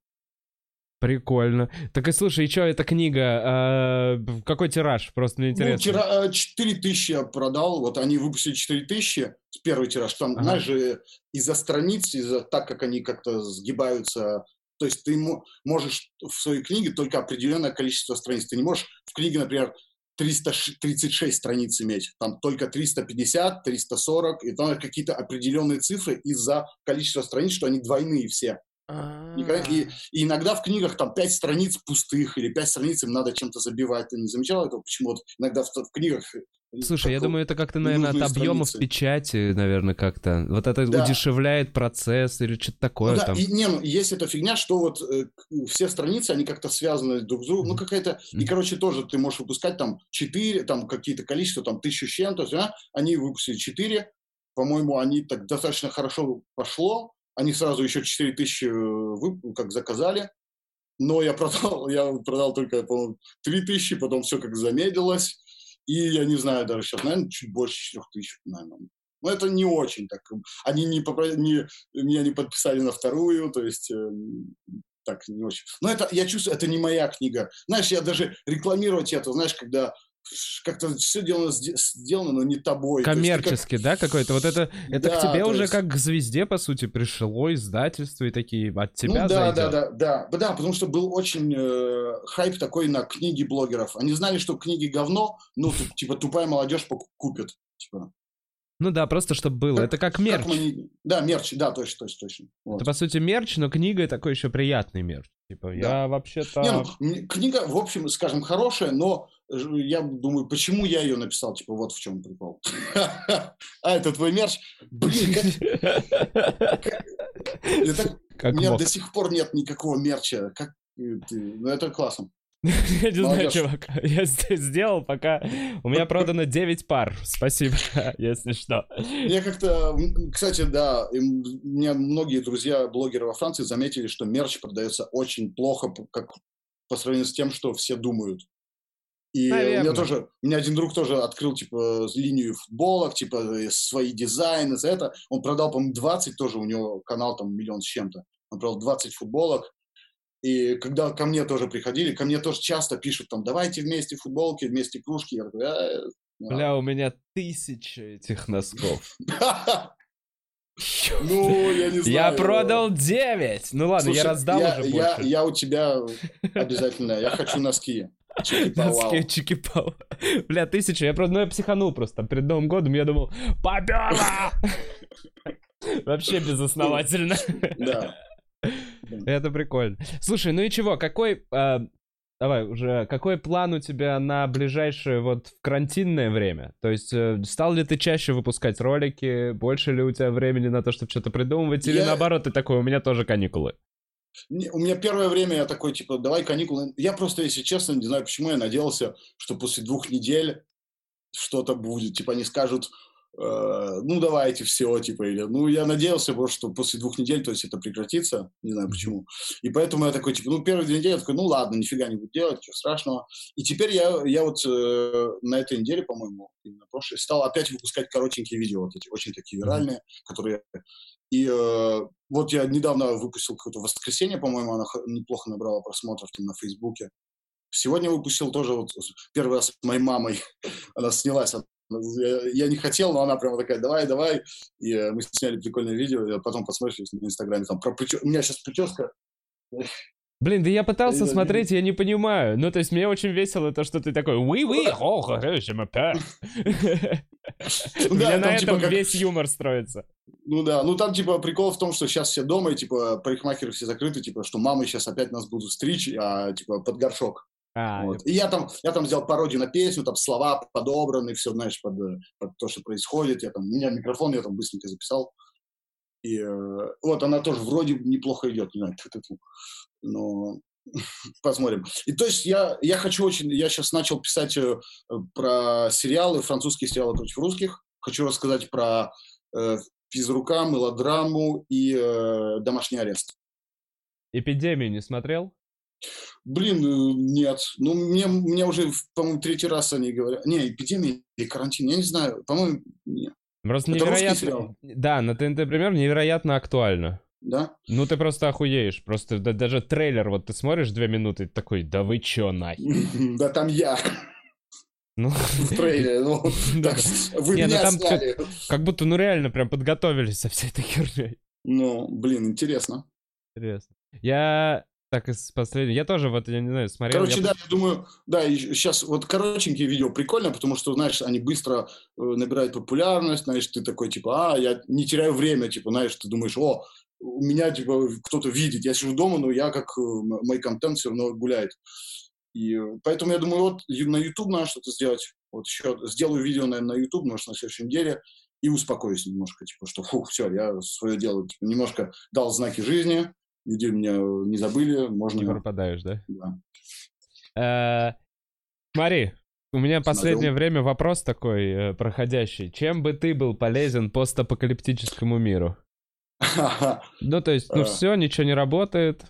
Speaker 1: Прикольно. Так и слушай, и что эта книга? А, какой тираж? Просто мне ну, интересно.
Speaker 2: Ну, тира... 4 э, тысячи я продал. Вот они выпустили 4 тысячи. Первый тираж. Там, ага. знаешь же, из-за страниц, из-за так, как они как-то сгибаются. То есть ты можешь в своей книге только определенное количество страниц. Ты не можешь в книге, например, 336 страниц иметь. Там только 350, 340. И там какие-то определенные цифры из-за количества страниц, что они двойные все. И, и иногда в книгах там пять страниц пустых или пять страниц им надо чем-то забивать. Ты не замечал этого? Почему вот иногда в, в книгах
Speaker 1: э, Слушай, я думаю, это как-то, наверное, от объемов страницы. печати, наверное, как-то. Вот это да. удешевляет процесс или что-то такое ну, да, там.
Speaker 2: И, не, ну, есть эта фигня, что вот э, все страницы, они как-то связаны друг с другом. Mm-hmm. Ну, какая-то... Mm-hmm. И, короче, тоже ты можешь выпускать там 4, там какие-то количества, там тысячу с чем-то. Да? Они выпустили 4. По-моему, они так достаточно хорошо пошло. Они сразу еще 4 тысячи э, как заказали, но я продал, [LAUGHS] я продал только, по-моему, 3 тысячи, потом все как замедлилось, и я не знаю даже сейчас, наверное, чуть больше 4 тысяч, наверное. Но это не очень так. Они не, попро... не, меня не подписали на вторую, то есть э, так не очень. Но это, я чувствую, это не моя книга. Знаешь, я даже рекламировать это, знаешь, когда как-то все сделано, сделано, но не тобой.
Speaker 1: Коммерчески, как... да, какой-то? Вот это, это да, к тебе уже есть... как к звезде, по сути, пришло издательство и такие от тебя ну,
Speaker 2: да, да, да, да, да, потому что был очень э, хайп такой на книги блогеров. Они знали, что книги говно, ну, типа, тупая молодежь купит. Типа.
Speaker 1: Ну да, просто чтобы было. Как, это как мерч. Как мы...
Speaker 2: Да, мерч, да, точно, точно, точно.
Speaker 1: Вот. Это, по сути, мерч, но книга такой еще приятный мерч. Типа, да. я вообще-то...
Speaker 2: Не, ну, книга, в общем, скажем, хорошая, но я думаю, почему я ее написал? Типа, вот в чем прикол. [LAUGHS] А, это твой мерч? Блин, как... У меня до сих пор нет никакого мерча. Как Ну, это классно.
Speaker 1: Я не знаю, чувак. [LAUGHS] Я сделал пока... У меня продано 9 пар. Спасибо, [LAUGHS] если что.
Speaker 2: Я как-то... Кстати, да, у меня многие друзья, блогеры во Франции заметили, что мерч продается очень плохо, как по сравнению с тем, что все думают. И Наверное. у меня тоже, у меня один друг тоже открыл, типа, линию футболок, типа, свои дизайны за это. Он продал, по-моему, 20 тоже, у него канал там миллион с чем-то. Он продал 20 футболок, и когда ко мне тоже приходили, ко мне тоже часто пишут там, давайте вместе футболки, вместе кружки. Я говорю, а,
Speaker 1: Бля, у меня тысяча этих носков. [LAUGHS]
Speaker 2: Ну, я не знаю.
Speaker 1: Я продал 9. Ну ладно, я раздал уже больше.
Speaker 2: Я у тебя обязательно, я хочу носки.
Speaker 1: Носки чики-пау. Бля, тысяча. Я просто, ну я психанул просто. Перед Новым годом я думал, победа! [LAUGHS] Вообще безосновательно. Да. [LAUGHS] Это прикольно. Слушай, ну и чего, какой... Э, давай уже, какой план у тебя на ближайшее вот карантинное время? То есть э, стал ли ты чаще выпускать ролики? Больше ли у тебя времени на то, чтобы что-то придумывать? Или я... наоборот, ты такой, у меня тоже каникулы?
Speaker 2: У меня первое время я такой, типа, давай каникулы. Я просто, если честно, не знаю, почему я надеялся, что после двух недель что-то будет. Типа они скажут, ну, давайте все, типа, или, ну, я надеялся, просто, что после двух недель, то есть это прекратится, не знаю почему. И поэтому я такой, типа, ну, первые две недели я такой, ну, ладно, нифига не буду делать, ничего страшного. И теперь я, я вот э, на этой неделе, по-моему, на прошлой, стал опять выпускать коротенькие видео, вот эти, очень такие виральные, которые... И э, вот я недавно выпустил какое-то воскресенье, по-моему, она неплохо набрала просмотров там на Фейсбуке. Сегодня выпустил тоже вот первый раз с моей мамой. [LAUGHS] Она снялась, я не хотел, но она прямо такая, давай, давай. И э, мы сняли прикольное видео, я потом посмотришь на Инстаграме. Там про причес... У меня сейчас прическа...
Speaker 1: Блин, да я пытался я смотреть, я не понимаю. Ну, то есть мне очень весело то, что ты такой «Oui, oui, oh, У меня на этом типа, весь юмор строится.
Speaker 2: Ну да, ну там типа прикол в том, что сейчас все дома, и типа парикмахеры все закрыты, типа, что мамы сейчас опять нас будут стричь, а типа под горшок. А, вот. И я там, я там сделал пародию на песню, там слова подобраны, все, знаешь, под, под то, что происходит. Я там, у меня микрофон, я там быстренько записал. И э, вот она тоже вроде неплохо идет, не знаю, [LAUGHS] но [LAUGHS] посмотрим. И то есть я, я хочу очень, я сейчас начал писать э, про сериалы, французские сериалы против русских. Хочу рассказать про э, физрука, мелодраму и э, домашний арест.
Speaker 1: Эпидемию не смотрел?
Speaker 2: Блин, э, нет. Ну, мне, мне уже, по-моему, третий раз они говорят. Не, эпидемия или карантин, я не знаю. По-моему, нет.
Speaker 1: Просто Это невероятно... Да, на ТНТ, например, невероятно актуально.
Speaker 2: Да?
Speaker 1: Ну, ты просто охуеешь. Просто да, даже трейлер, вот ты смотришь две минуты, и такой, да вы чё, нахер? [LAUGHS]
Speaker 2: Да там я.
Speaker 1: Ну,
Speaker 2: в трейлере, ну, [LAUGHS] вы
Speaker 1: ну
Speaker 2: меня сняли.
Speaker 1: Как будто, ну, реально прям подготовились со всей этой [LAUGHS] херней.
Speaker 2: Ну, блин, интересно.
Speaker 1: Интересно. Я так из последнего. Я тоже вот, я не знаю, смотрел.
Speaker 2: Короче,
Speaker 1: я...
Speaker 2: да, я думаю, да, сейчас вот коротенькие видео прикольно, потому что, знаешь, они быстро э, набирают популярность, знаешь, ты такой, типа, а, я не теряю время, типа, знаешь, ты думаешь, о, у меня, типа, кто-то видит, я сижу дома, но я, как э, мой контент все равно гуляет. И поэтому я думаю, вот на YouTube надо что-то сделать. Вот еще сделаю видео, наверное, на YouTube, может, на следующей неделе, и успокоюсь немножко, типа, что, фух, все, я свое дело, типа, немножко дал знаки жизни, люди меня не забыли, можно...
Speaker 1: Не пропадаешь, да?
Speaker 2: Да.
Speaker 1: Э, смотри, у меня последнее время вопрос такой э, проходящий. Чем бы ты был полезен постапокалиптическому миру? [LAUGHS] Ну, то есть, ну все, ничего не работает.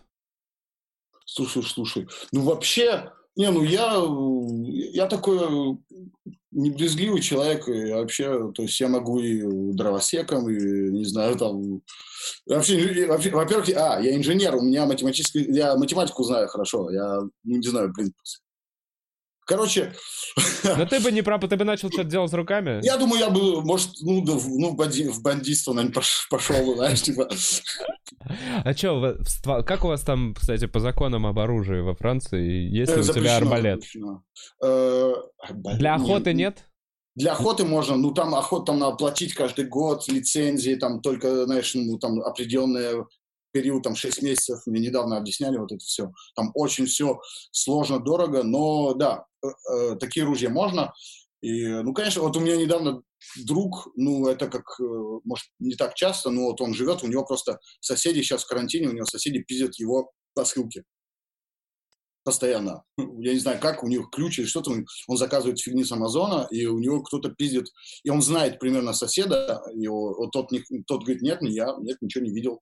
Speaker 2: Слушай, слушай, ну вообще, не, ну я, я такой не брезгливый человек, и вообще, то есть я могу и дровосеком, и, не знаю, там... Вообще, вообще во-первых, а, я инженер, у меня математический... Я математику знаю хорошо, я, ну, не знаю, блин, Короче...
Speaker 1: Но ты бы не прав, ты бы начал что-то делать с руками?
Speaker 2: Я думаю, я бы, может, ну, да, ну банди, в бандитство, наверное, пошел, знаешь, типа...
Speaker 1: А что, как у вас там, кстати, по законам об оружии во Франции? Есть ли у тебя арбалет? Э, Для охоты нет?
Speaker 2: Для охоты можно, ну там охоту там надо платить каждый год, лицензии, там только, знаешь, ну там определенные период, там, 6 месяцев, мне недавно объясняли вот это все. Там очень все сложно, дорого, но да, э, э, такие ружья можно. И, ну, конечно, вот у меня недавно друг, ну, это как, э, может, не так часто, но вот он живет, у него просто соседи сейчас в карантине, у него соседи пиздят его по ссылке. Постоянно. [LAUGHS] Я не знаю, как, у него ключ или что-то, он заказывает фигни с Амазона, и у него кто-то пиздит, и он знает примерно соседа, его, вот тот, тот говорит, нет, не я, нет, ничего не видел.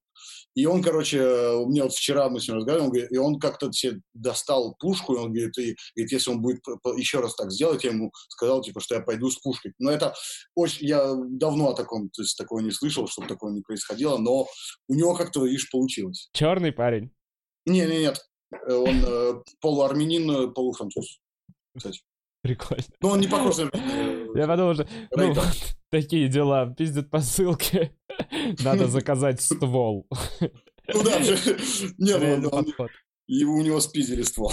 Speaker 2: И он, короче, у меня вот вчера мы с ним разговаривали, он говорит, и он как-то себе достал пушку, и он говорит, и, говорит, если он будет еще раз так сделать, я ему сказал, типа, что я пойду с пушкой. Но это очень, я давно о таком, то есть такого не слышал, чтобы такого не происходило, но у него как-то, видишь, получилось.
Speaker 1: Черный парень?
Speaker 2: Не, не, нет. Он э, полуармянин, э, полуфранцуз, кстати.
Speaker 1: Прикольно.
Speaker 2: Ну, он не похож на... [LAUGHS]
Speaker 1: Я подумал, что ну, такие дела, пиздят по ссылке. [LAUGHS] Надо заказать ствол.
Speaker 2: Ну да, нет, он, его, у него спиздили ствол.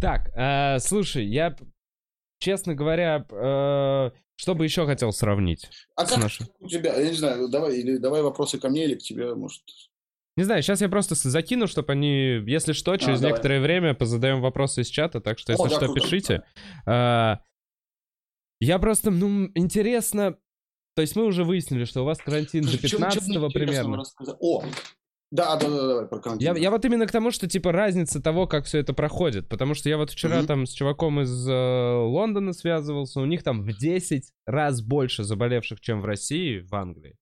Speaker 1: Так, э, слушай, я, честно говоря, э, что бы еще хотел сравнить?
Speaker 2: А как нашим... у тебя? Я не знаю, давай, или давай вопросы ко мне или к тебе, может...
Speaker 1: Не знаю, сейчас я просто закину, чтобы они, если что, через а, некоторое время позадаем вопросы из чата, так что, если О, что, пишите. А, я просто, ну, интересно, то есть мы уже выяснили, что у вас карантин до 15 примерно.
Speaker 2: О, да, да, да, давай про
Speaker 1: карантин. Я, я вот именно к тому, что типа разница того, как все это проходит. Потому что я вот вчера mm там с чуваком из э, Лондона связывался, у них там в 10 раз больше заболевших, чем в России, в Англии.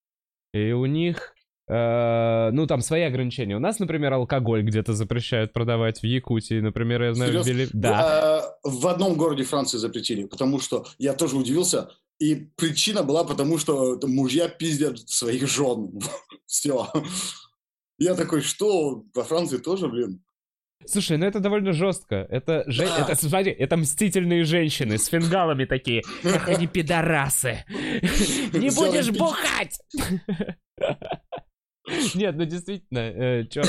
Speaker 1: И у них Э, ну, там свои ограничения. У нас, например, алкоголь где-то запрещают продавать в Якутии, например, я знаю,
Speaker 2: ввели... Да. В, в одном городе Франции запретили, потому что я тоже удивился, и причина была потому, что мужья пиздят своих жен. [LAUGHS] Все. Я такой, что, во Франции тоже, блин?
Speaker 1: Слушай, ну это довольно жестко. Это, же... да. это, смотри, это мстительные женщины с фингалами такие. Ах, они пидорасы. [LAUGHS] Не будешь бухать! [LAUGHS] [LAUGHS] Нет, ну действительно, э, чё...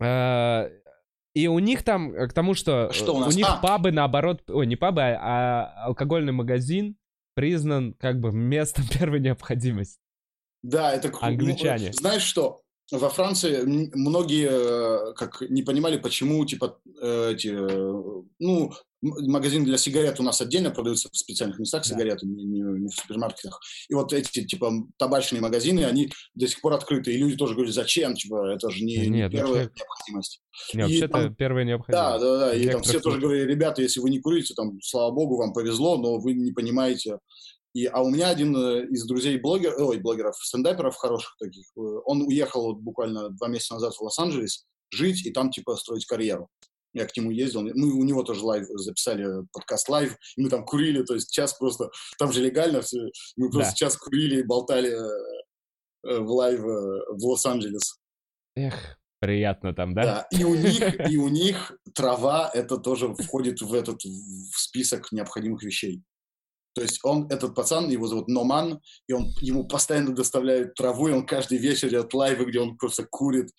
Speaker 1: Э, [COUGHS] и у них там, э, к тому, что, что у, нас? у них а! пабы наоборот, ой, не пабы, а, а алкогольный магазин признан как бы местом [LAUGHS] первой необходимости.
Speaker 2: Да, это
Speaker 1: англичане.
Speaker 2: Ну, знаешь что? Во Франции многие как не понимали, почему типа эти, ну магазин для сигарет у нас отдельно продаются в специальных местах да. сигареты, не, не, не в супермаркетах. И вот эти, типа, табачные магазины, они до сих пор открыты. И люди тоже говорят, зачем? Типа, это же не,
Speaker 1: Нет,
Speaker 2: не первая вообще... необходимость.
Speaker 1: Не, вообще-то первая необходимость.
Speaker 2: Да, да, да. И там все тоже говорили, ребята, если вы не курите, там, слава богу, вам повезло, но вы не понимаете. И, а у меня один э, из друзей блогер, ой, блогеров, стендаперов хороших таких, э, он уехал вот буквально два месяца назад в Лос-Анджелес жить и там, типа, строить карьеру. Я к нему ездил, мы у него тоже live записали подкаст live, и мы там курили, то есть час просто, там же легально все, мы просто да. час курили и болтали э, в live э, в Лос-Анджелес.
Speaker 1: Эх, приятно там, да?
Speaker 2: Да, и у них, и у них трава, это тоже входит в этот в список необходимых вещей. То есть он, этот пацан, его зовут Номан, и он, ему постоянно доставляют траву, и он каждый вечер делает лайвы, где он просто курит,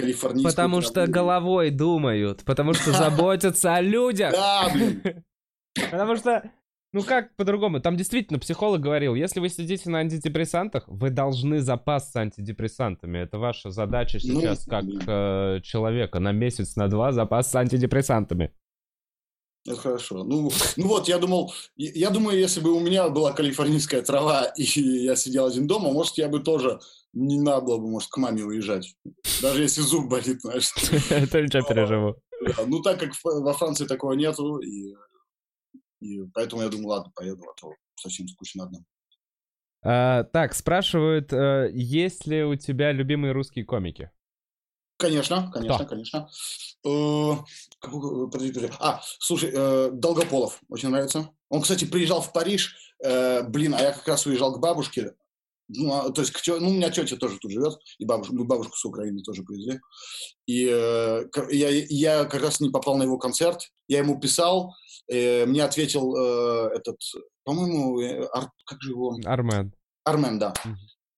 Speaker 1: калифорнийскую Потому что головой думают, потому что [LAUGHS] заботятся о людях.
Speaker 2: Да, блин. [LAUGHS]
Speaker 1: Потому что, ну как по-другому, там действительно психолог говорил, если вы сидите на антидепрессантах, вы должны запасться антидепрессантами. Это ваша задача ну, сейчас как э, человека на месяц, на два запасться антидепрессантами.
Speaker 2: Это хорошо. Ну, ну вот, я думал, я думаю, если бы у меня была калифорнийская трава, [LAUGHS] и я сидел один дома, может, я бы тоже не надо было бы, может, к маме уезжать. Даже если зуб болит, знаешь. [LAUGHS]
Speaker 1: Это ничего переживу.
Speaker 2: Ну, так как во Франции такого нету, и, и поэтому я думаю, ладно, поеду, а то совсем скучно одному.
Speaker 1: А, так, спрашивают, э, есть ли у тебя любимые русские комики?
Speaker 2: Конечно, конечно, Кто? конечно. Э, а, слушай, э, Долгополов очень нравится. Он, кстати, приезжал в Париж. Блин, а я как раз уезжал к бабушке. Ну, а, то есть, ну, у меня тетя тоже тут живет, и бабушка, мы бабушку с Украины тоже привезли. И э, я, я как раз не попал на его концерт, я ему писал, э, мне ответил э, этот, по-моему, э, Ар, как же его?
Speaker 1: Армен.
Speaker 2: Армен, да.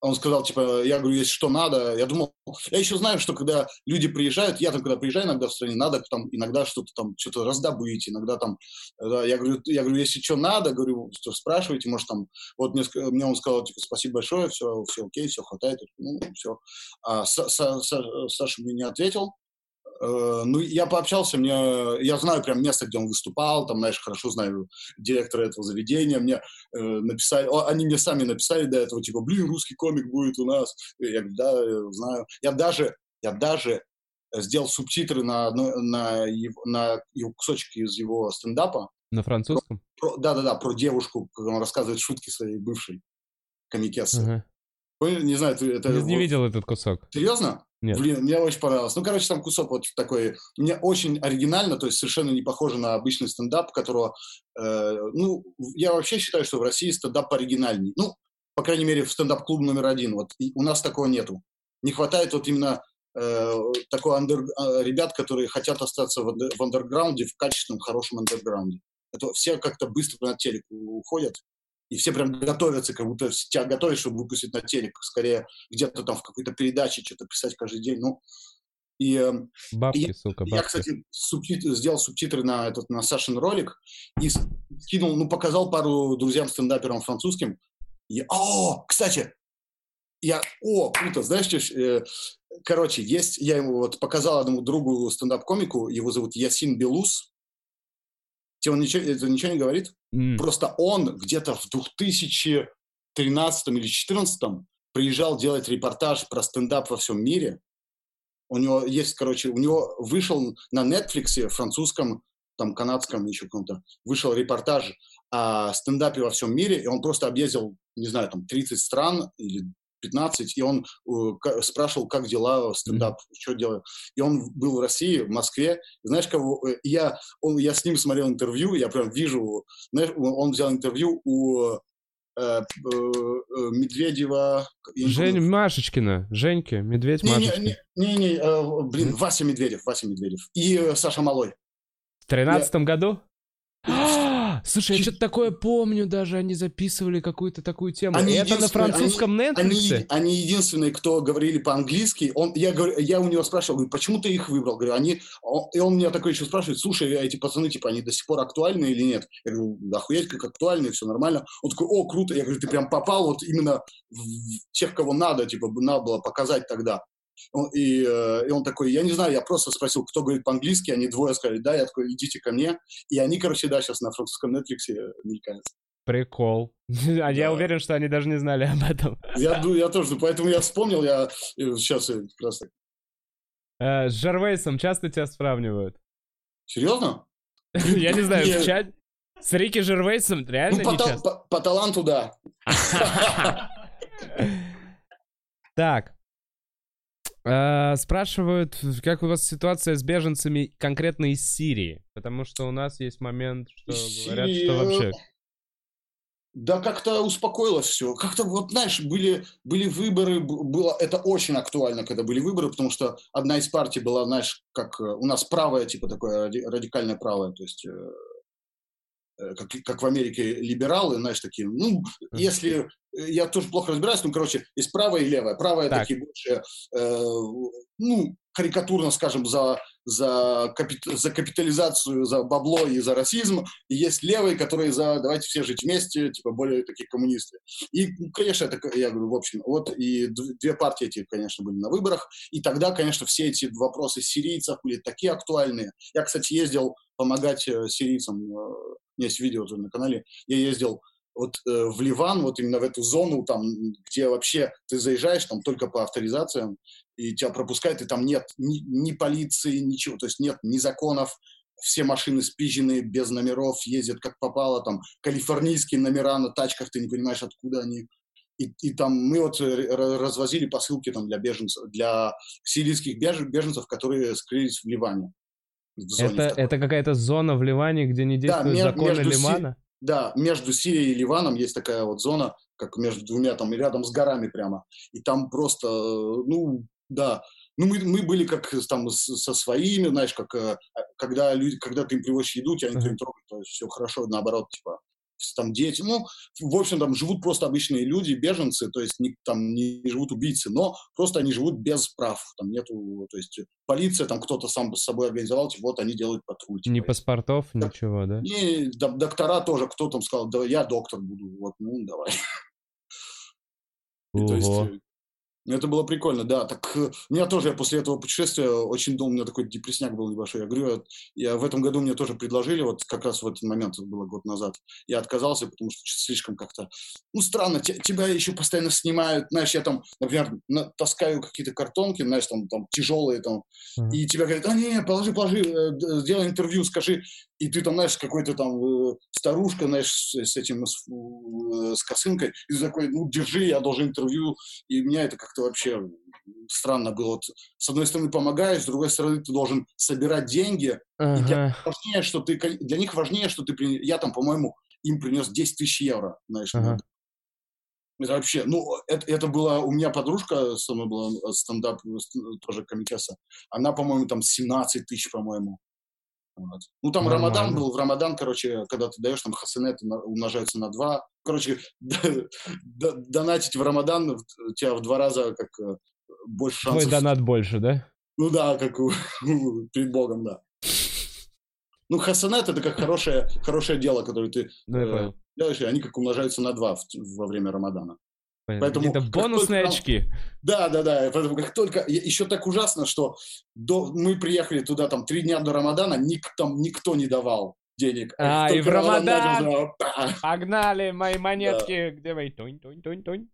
Speaker 2: Он сказал, типа, я говорю, если что надо, я думал, я еще знаю, что когда люди приезжают, я там, когда приезжаю иногда в стране, надо там иногда что-то там, что-то раздобыть, иногда там, да, я говорю, я говорю, если что надо, говорю, что спрашивайте, может там, вот мне, мне он сказал, типа, спасибо большое, все, все окей, все хватает, ну, все. А Саша мне не ответил, ну, я пообщался, мне, я знаю прям место, где он выступал, там, знаешь, хорошо знаю директора этого заведения, мне э, написали, о, они мне сами написали до этого, типа, блин, русский комик будет у нас. Я говорю, да, знаю. Я даже, я даже сделал субтитры на, на, на, его, на его кусочки из его стендапа.
Speaker 1: На французском?
Speaker 2: Да-да-да, про, про девушку, как он рассказывает шутки своей бывшей комикессы. Ага. Не знаю, ты это...
Speaker 1: Не, не видел этот кусок.
Speaker 2: Серьезно?
Speaker 1: Нет.
Speaker 2: Блин, мне очень понравилось. Ну, короче, там кусок вот такой, мне очень оригинально, то есть совершенно не похоже на обычный стендап, которого, э, ну, я вообще считаю, что в России стендап оригинальней. Ну, по крайней мере, в стендап-клуб номер один. Вот и у нас такого нету. Не хватает вот именно э, такой андер, э, ребят, которые хотят остаться в, в андерграунде, в качественном, хорошем андерграунде. Это все как-то быстро на телек уходят и все прям готовятся, как будто тебя готовят, чтобы выпустить на телек, скорее где-то там в какой-то передаче что-то писать каждый день, ну, и,
Speaker 1: эм, бабки, и сука, бабки.
Speaker 2: я, кстати, субтит... сделал субтитры на этот на Сашин ролик и скинул, ну, показал пару друзьям-стендаперам французским. И, о, кстати, я, о, круто, знаешь, что, э, короче, есть, я ему вот показал одному другу стендап-комику, его зовут Ясин Белус, Тебе он ничего, это ничего не говорит? Mm. Просто он где-то в 2013 или 2014 приезжал делать репортаж про стендап во всем мире. У него есть, короче, у него вышел на Netflix, французском, там, канадском, еще каком-то, вышел репортаж о стендапе во всем мире, и он просто объездил, не знаю, там, 30 стран или 15, и он э, спрашивал, как дела, стендап, mm-hmm. что делаю. И он был в России, в Москве. Знаешь, кого? Э, я, он, я с ним смотрел интервью, я прям вижу, знаешь, он взял интервью у э, э, э, Медведева.
Speaker 1: Жень Машечкина, Женьки, Медведь не, Машечкин.
Speaker 2: Не, не, не, э, блин, Вася Медведев, Вася Медведев. И э, Саша Малой.
Speaker 1: В тринадцатом я... году? Слушай, я что-то такое помню даже, они записывали какую-то такую тему. Они это на французском
Speaker 2: они, Netflix? Они, они единственные, кто говорили по-английски. Он, я, говорю, я у него спрашивал, говорю, почему ты их выбрал? Говорю, они... Он, и он меня такой еще спрашивает, слушай, эти пацаны, типа, они до сих пор актуальны или нет? Я говорю, да охуеть, как актуальны, все нормально. Он такой, о, круто. Я говорю, ты прям попал вот именно в тех, кого надо, типа, надо было показать тогда. И, э, и он такой, я не знаю, я просто спросил, кто говорит по-английски, они двое сказали, да, я такой, идите ко мне. И они, короче, да, сейчас на французском Netflix мелькают.
Speaker 1: Прикол. [LAUGHS] А да. я уверен, что они даже не знали об этом.
Speaker 2: Я, я [LAUGHS] тоже, поэтому я вспомнил, я сейчас как раз так.
Speaker 1: Э, с Жарвейсом часто тебя сравнивают?
Speaker 2: Серьезно? [LAUGHS]
Speaker 1: Я не знаю, в чате. С Рики Жервейсом реально ну,
Speaker 2: по,
Speaker 1: часто?
Speaker 2: По, по таланту, да.
Speaker 1: Так, Uh, спрашивают, как у вас ситуация с беженцами конкретно из Сирии? Потому что у нас есть момент, что Сирия... говорят, что вообще...
Speaker 2: Да как-то успокоилось все. Как-то вот, знаешь, были, были выборы, было, это очень актуально, когда были выборы, потому что одна из партий была, знаешь, как э, у нас правая, типа такое радикальное правое, то есть э, Э, как, как в Америке либералы, знаешь, такие, ну, если, э, я тоже плохо разбираюсь, ну, короче, есть правое и левое. Правое так. такие больше, э, ну, карикатурно, скажем, за, за, капит, за капитализацию, за бабло и за расизм, и есть левые, которые за давайте все жить вместе, типа более такие коммунисты. И, ну, конечно, это, я говорю, в общем, вот и две партии эти, конечно, были на выборах, и тогда, конечно, все эти вопросы сирийцев были такие актуальные. Я, кстати, ездил помогать э, сирийцам, э, есть видео тоже на канале, я ездил вот э, в Ливан, вот именно в эту зону, там, где вообще ты заезжаешь, там только по авторизациям, и тебя пропускают, и там нет ни, ни полиции, ничего, то есть нет ни законов, все машины спизженные, без номеров, ездят как попало, там, калифорнийские номера на тачках, ты не понимаешь, откуда они. И, и там мы вот развозили посылки там для беженцев, для сирийских беженцев, которые скрылись в Ливане.
Speaker 1: Это, это какая-то зона в Ливане, где не действуют да, законы Ливана? Си...
Speaker 2: Да, между Сирией и Ливаном есть такая вот зона, как между двумя, там, рядом с горами прямо. И там просто, ну, да, ну, мы, мы были как там с, со своими, знаешь, как э, когда люди, когда ты им привозишь еду, тебя никто не трогает, то есть все хорошо, наоборот, типа, там дети, ну, в общем, там живут просто обычные люди, беженцы, то есть не, там не живут убийцы, но просто они живут без прав, там нету, то есть полиция, там кто-то сам с собой организовал, типа, вот они делают патруль. Типа,
Speaker 1: Ни паспортов, да, ничего, да?
Speaker 2: Не, доктора тоже, кто там сказал, да, я доктор буду, вот, ну, давай. [LAUGHS]
Speaker 1: Ого. То есть,
Speaker 2: Это было прикольно, да. Так э, у меня тоже, я после этого путешествия очень долго, у меня такой депрессняк был небольшой. Я говорю, я в этом году мне тоже предложили, вот как раз в этот момент, это было год назад, я отказался, потому что слишком как-то, ну, странно, тебя еще постоянно снимают, знаешь, я там, например, таскаю какие-то картонки, знаешь, там, там тяжелые, там, mm-hmm. и тебя говорят, а, не, положи, положи, э, сделай интервью, скажи, и ты там, знаешь, какой-то там э, старушка, знаешь, с, этим, с, с косынкой, и ты такой, ну, держи, я должен интервью, и меня это как-то вообще странно было. Вот, с одной стороны помогаешь, с другой стороны ты должен собирать деньги, ага. и для, важнее, что ты, для них важнее, что ты, я там, по-моему, им принес 10 тысяч евро, знаешь, ага. Это вообще, ну, это, это была, у меня подружка, со мной была э, стендап, тоже комикеса, она, по-моему, там 17 тысяч, по-моему. Ну, там Нормально. Рамадан был, в Рамадан, короче, когда ты даешь, там хасанеты умножаются на два. Короче, [LAUGHS] донатить в Рамадан у тебя в два раза как э, больше шансов.
Speaker 1: Твой донат больше, да?
Speaker 2: Ну да, как [LAUGHS] перед Богом, да. Ну, хасанет это как хорошее, хорошее дело, которое ты ну, э, делаешь, и они как умножаются на два в, во время Рамадана.
Speaker 1: Поэтому это бонусные только, очки.
Speaker 2: Да, да, да. Поэтому как только еще так ужасно, что до, мы приехали туда там три дня до Рамадана, ник, там никто не давал денег.
Speaker 1: А, и в Рамадан, Рамадан погнали мои монетки, да. где мои тонь, тонь, тонь, тонь.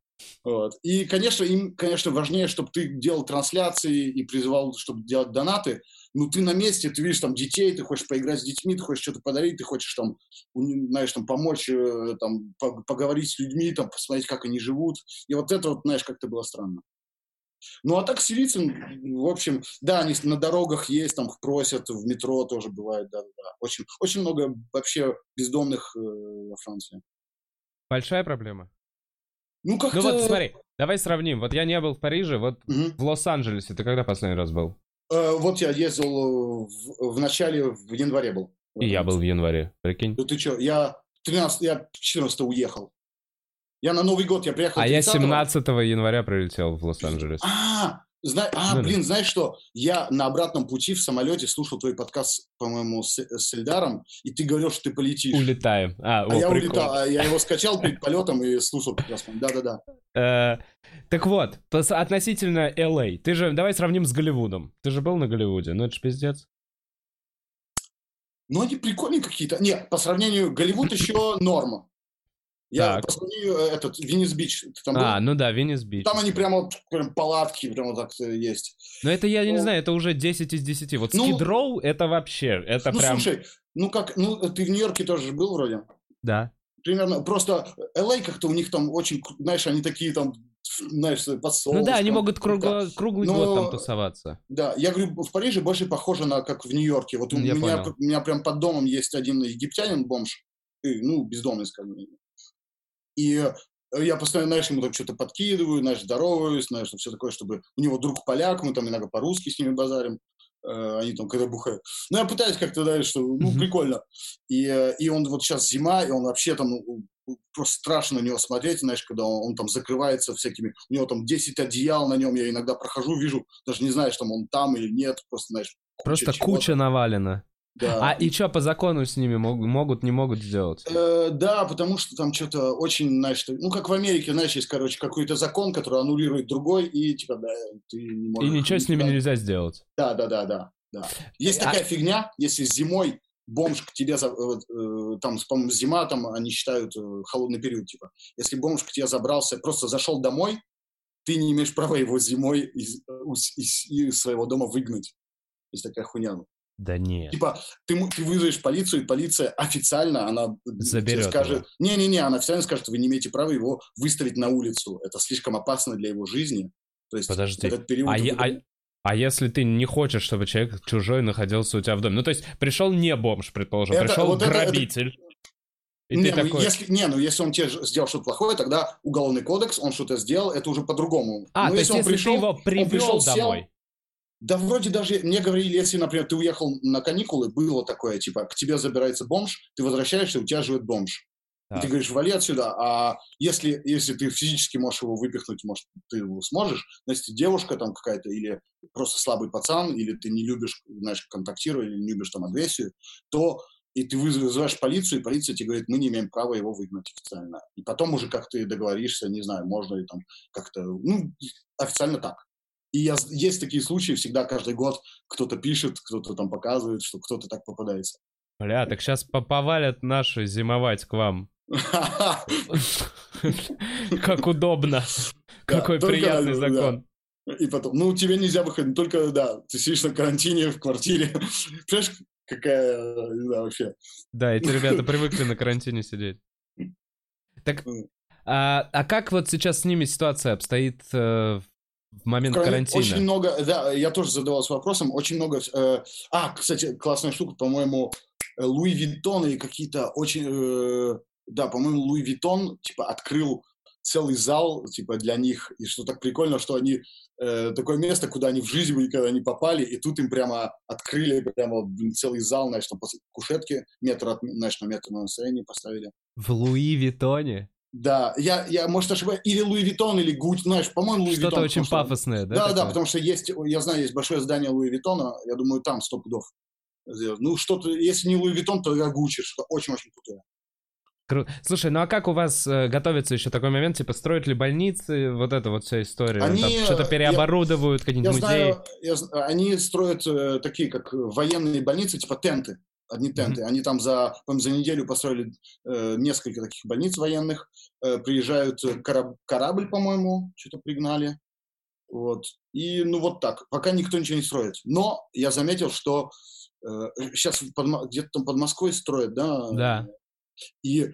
Speaker 2: Вот. И, конечно, им, конечно, важнее, чтобы ты делал трансляции и призывал, чтобы делать донаты. Ну, ты на месте, ты видишь там детей, ты хочешь поиграть с детьми, ты хочешь что-то подарить, ты хочешь там, знаешь, там помочь, э, там, поговорить с людьми, там, посмотреть, как они живут. И вот это вот, знаешь, как-то было странно. Ну, а так сирийцы, в общем, да, они на дорогах есть, там просят, в метро тоже бывает, да, да. Очень, очень много вообще бездомных э, во Франции.
Speaker 1: Большая проблема?
Speaker 2: Ну, как-то...
Speaker 1: Ну вот смотри, давай сравним. Вот я не был в Париже, вот угу. в Лос-Анджелесе ты когда последний раз был?
Speaker 2: Э, вот я ездил в, в начале, в январе был.
Speaker 1: И я был в январе, прикинь.
Speaker 2: Ну ты что, я 13, я 14 уехал. Я на Новый год, я приехал
Speaker 1: А я 17 января прилетел в Лос-Анджелес.
Speaker 2: А, Зна... А, ну, блин, знаешь что? Я на обратном пути в самолете слушал твой подкаст, по-моему, с, с Эльдаром, и ты говорил, что ты полетишь.
Speaker 1: Улетаем. А,
Speaker 2: а о, я прикол. улетал, а я его скачал перед полетом и слушал прекрасно. Да-да-да.
Speaker 1: Э, так вот, относительно LA. Ты же, давай сравним с Голливудом. Ты же был на Голливуде, ну это же пиздец.
Speaker 2: Ну, они прикольные какие-то. Нет, по сравнению, Голливуд еще норма. Я так. посмотрю э, этот Виннис Бич.
Speaker 1: там а, был? ну да, Виннис Бич.
Speaker 2: Там они прямо вот прям палатки прямо так э, есть.
Speaker 1: Но это я, я не знаю, это уже 10 из 10. Вот ну, Row это вообще, это
Speaker 2: ну,
Speaker 1: прям...
Speaker 2: слушай, ну как, ну ты в Нью-Йорке тоже был вроде?
Speaker 1: Да.
Speaker 2: Примерно, просто LA как-то у них там очень, знаешь, они такие там знаешь, под
Speaker 1: Ну да, они могут кругло, круглый Но, год там тусоваться.
Speaker 2: Да, я говорю, в Париже больше похоже на как в Нью-Йорке. Вот у меня, у меня прям под домом есть один египтянин, бомж, ну, бездомный, скажем, и э, я постоянно, знаешь, ему там что-то подкидываю, знаешь, здороваюсь, знаешь, все такое, чтобы у него друг поляк, мы там иногда по-русски с ними базарим, э, они там когда бухают. Ну, я пытаюсь как-то, знаешь, что, ну, прикольно. И, э, и он вот сейчас зима, и он вообще там, просто страшно на него смотреть, знаешь, когда он, он там закрывается всякими, у него там 10 одеял на нем, я иногда прохожу, вижу, даже не знаешь, там он там или нет, просто, знаешь,
Speaker 1: куча Просто куча навалена. Да. А и что по закону с ними могут, не могут сделать?
Speaker 2: Э, да, потому что там что-то очень, знаешь, ну как в Америке, знаешь, есть, короче, какой-то закон, который аннулирует другой, и типа, да, ты не можешь...
Speaker 1: И ничего с ними нельзя сделать.
Speaker 2: Да, да, да, да. да. Есть а... такая фигня, если зимой бомж к тебе, э, там, по-моему, зима, там они считают э, холодный период, типа. Если бомж к тебе забрался, просто зашел домой, ты не имеешь права его зимой из, из, из своего дома выгнать. Есть такая хуйня.
Speaker 1: Да нет.
Speaker 2: Типа, ты, ты вызовешь полицию, и полиция официально, она
Speaker 1: Заберет
Speaker 2: скажет... Не-не-не, она официально скажет, вы не имеете права его выставить на улицу. Это слишком опасно для его жизни. То есть
Speaker 1: Подожди, этот период... А, вы... а, а если ты не хочешь, чтобы человек чужой находился у тебя в доме? Ну, то есть пришел не бомж, предположим, это, пришел вот грабитель. Это, это...
Speaker 2: И не, ну, такой... если, не, ну если он тебе сделал что-то плохое, тогда уголовный кодекс, он что-то сделал, это уже по-другому.
Speaker 1: А,
Speaker 2: ну,
Speaker 1: то есть если, если пришел, ты его привел пришел, домой, сел,
Speaker 2: да вроде даже, мне говорили, если, например, ты уехал на каникулы, было такое, типа, к тебе забирается бомж, ты возвращаешься, у тебя живет бомж. И ты говоришь, вали отсюда, а если, если ты физически можешь его выпихнуть, может, ты его сможешь, но если девушка там какая-то, или просто слабый пацан, или ты не любишь, знаешь, контактировать, или не любишь там агрессию, то и ты вызываешь полицию, и полиция тебе говорит, мы не имеем права его выгнать официально. И потом уже как ты договоришься, не знаю, можно ли там как-то, ну, официально так. И я, есть такие случаи, всегда каждый год кто-то пишет, кто-то там показывает, что кто-то так попадается.
Speaker 1: Бля, так сейчас повалят наши зимовать к вам. [LAUGHS] Как удобно. Какой приятный закон.
Speaker 2: И потом, ну, тебе нельзя выходить, только, да, ты сидишь на карантине в квартире. [LAUGHS] Понимаешь, какая, да, вообще.
Speaker 1: Да, эти ребята [LAUGHS] привыкли на карантине сидеть. Так, а, а как вот сейчас с ними ситуация обстоит э, в момент Крайне, карантина?
Speaker 2: Очень много, да, я тоже задавался вопросом, очень много... Э, а, кстати, классная штука, по-моему, Луи Виттон и какие-то очень... Э, да, по-моему, Луи Виттон, типа, открыл целый зал, типа, для них, и что так прикольно, что они э, такое место, куда они в жизни бы никогда не попали, и тут им прямо открыли прямо блин, целый зал, знаешь, там кушетки метр от, знаешь, на метр на расстояние поставили.
Speaker 1: В Луи Виттоне?
Speaker 2: Да, я, я, может, ошибаюсь, или Луи Виттон, или Гуч, знаешь, по-моему, Луи
Speaker 1: Что-то
Speaker 2: Виттон.
Speaker 1: очень что, пафосное, да?
Speaker 2: Да, такое? да, потому что есть, я знаю, есть большое здание Луи Виттона, я думаю, там сто пудов. Ну, что-то, если не Луи Виттон, то я Гуччи, что очень-очень крутое.
Speaker 1: Круто. Слушай, ну а как у вас э, готовится еще такой момент, типа строят ли больницы, вот эта вот вся история? Они, что-то переоборудовывают, какие-нибудь
Speaker 2: я музеи? Знаю, я, они строят э, такие, как военные больницы, типа тенты, одни тенты. Mm-hmm. Они там за, за неделю построили э, несколько таких больниц военных. Э, приезжают э, кораб, корабль, по-моему, что-то пригнали. Вот. И ну вот так. Пока никто ничего не строит. Но я заметил, что э, сейчас под, где-то там под Москвой строят, да?
Speaker 1: Да.
Speaker 2: И,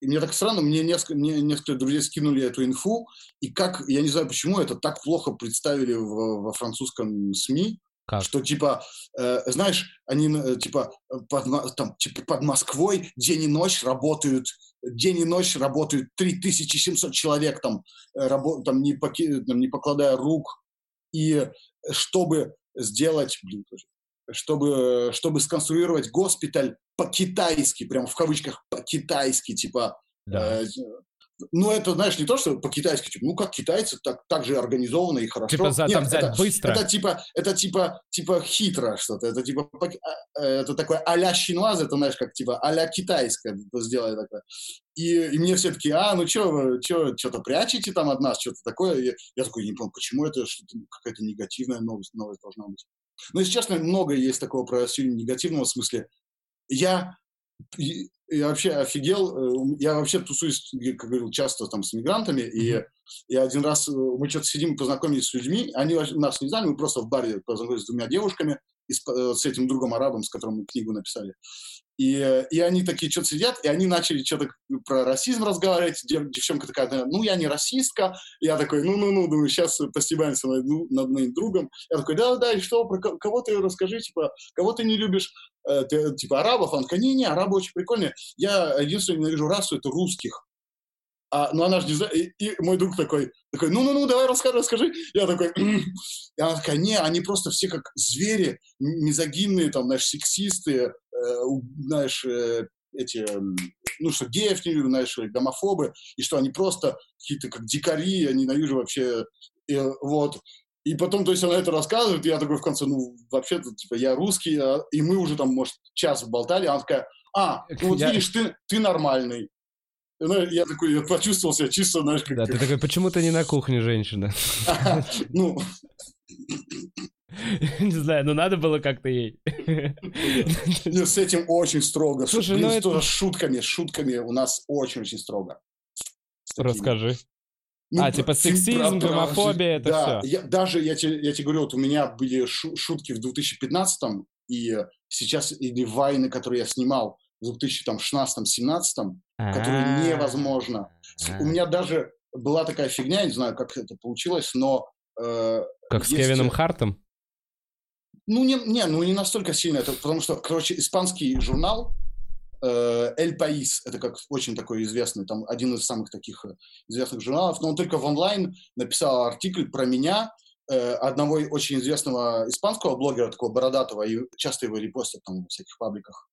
Speaker 2: и мне так странно, мне несколько, мне несколько друзей скинули эту инфу, и как, я не знаю почему, это так плохо представили в, во французском СМИ, как? Что типа, э, знаешь, они э, типа под, там, типа под Москвой день и ночь работают, день и ночь работают 3700 человек там, э, рабо, там, не, поки, там не покладая рук. И чтобы сделать, блин, чтобы, чтобы сконструировать госпиталь по-китайски, прям в кавычках по-китайски, типа, да. э, ну, это, знаешь, не то, что по-китайски, типа, ну, как китайцы, так, так же организованно и хорошо.
Speaker 1: Типа за,
Speaker 2: Нет,
Speaker 1: там взять
Speaker 2: это,
Speaker 1: быстро.
Speaker 2: Это типа, это типа, типа хитро что-то, это типа, а, это такое а-ля шинуаз, это, знаешь, как типа а-ля китайское сделай такое. И, и мне все таки а, ну что вы, что-то прячете там от нас, что-то такое. Я, я такой, не понял, почему это какая-то негативная новость, новость должна быть. Но, если честно, много есть такого про сильно негативного смысле. Я я вообще офигел. Э, я вообще тусуюсь, как говорил, часто там с мигрантами. И я один раз, э, мы что-то сидим, познакомились с людьми. Они нас не знали, мы просто в баре познакомились с двумя девушками и с, э, с этим другом арабом, с которым мы книгу написали. И, и они такие что-то сидят, и они начали что-то про расизм разговаривать. Дев, девчонка такая, ну, я не расистка. Я такой, ну-ну-ну, думаю, сейчас постебаемся над, над моим другом. Я такой, да-да, и что, про кого ты расскажи, типа, кого ты не любишь? Э, ты, типа, арабов? Он такой, не-не, арабы очень прикольные. Я единственное ненавижу расу, это русских. А, ну она же не знает. И, и мой друг такой, такой, ну-ну-ну, давай расскажи, расскажи. Я такой, и она такая, не, они просто все как звери, мизогинные, там, знаешь, сексисты, Э, знаешь, э, эти, ну, что геев не любят, знаешь, гомофобы, и что они просто какие-то как дикари, я ненавижу вообще, и, вот. И потом, то есть она это рассказывает, и я такой в конце, ну, вообще-то, типа, я русский, а, и мы уже там, может, час болтали, а она такая, а, ну вот я... видишь, ты, ты нормальный. Ну, я такой, я почувствовал себя чисто, знаешь, как...
Speaker 1: Да, ты такой, почему ты не на кухне, женщина? [LAUGHS]
Speaker 2: Ну, [LAUGHS]
Speaker 1: Не знаю, но надо было как-то ей. [LAUGHS]
Speaker 2: С этим очень строго. Слушай, ну это... С шутками, с шутками у нас очень-очень строго.
Speaker 1: Расскажи. Ну, а, типа сексизм, гомофобия, это
Speaker 2: да,
Speaker 1: все.
Speaker 2: Я, даже, я тебе, я тебе говорю, вот у меня были шутки в 2015-м, и сейчас, или вайны, которые я снимал в 2016-17, которые невозможно. У меня даже была такая фигня, не знаю, как это получилось, но... Э,
Speaker 1: как с Кевином Хартом?
Speaker 2: Ну, не, не, ну не настолько сильно. Это потому что, короче, испанский журнал э, El País, это как очень такой известный, там один из самых таких э, известных журналов, но он только в онлайн написал артикль про меня, одного очень известного испанского блогера, такого бородатого, и часто его репостят там в всяких пабликах.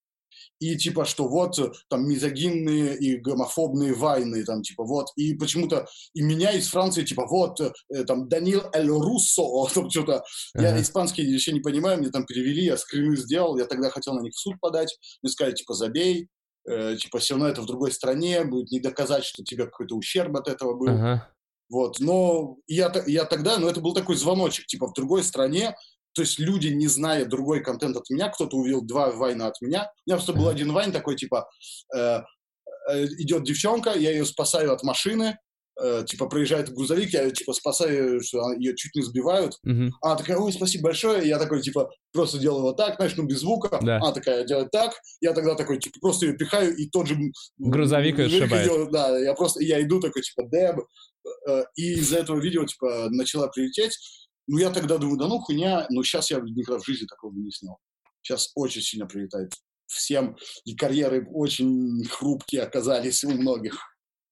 Speaker 2: и типа, что вот э, там мизогинные и гомофобные войны, там типа вот, и почему-то и меня из Франции типа вот э, там Данил Эль Руссо, [LAUGHS] там что-то, uh-huh. я испанский еще не понимаю, мне там перевели, я скрины сделал, я тогда хотел на них в суд подать, мне сказали типа забей, э, типа все равно это в другой стране, будет не доказать, что тебе какой-то ущерб от этого был. Uh-huh. Вот, но я, я тогда, ну это был такой звоночек, типа в другой стране то есть люди, не зная другой контент от меня, кто-то увидел два вайна от меня. У меня просто был один вайн такой, типа, э, э, идет девчонка, я ее спасаю от машины, э, типа, проезжает грузовик, я типа, спасаю, что ее чуть не сбивают. Mm-hmm. Она такая, ой, спасибо большое. Я такой, типа, просто делаю вот так, знаешь, ну, без звука. Да. Она такая делает так. Я тогда такой, типа, просто ее пихаю, и тот же...
Speaker 1: Грузовик ее сшибает.
Speaker 2: Да, я просто, я иду такой, типа, деб. Э, и из-за этого видео, типа, начала прилететь. Ну, я тогда думаю, да ну хуйня, но сейчас я никогда в жизни такого не снял. Сейчас очень сильно прилетает всем, и карьеры очень хрупкие оказались у многих.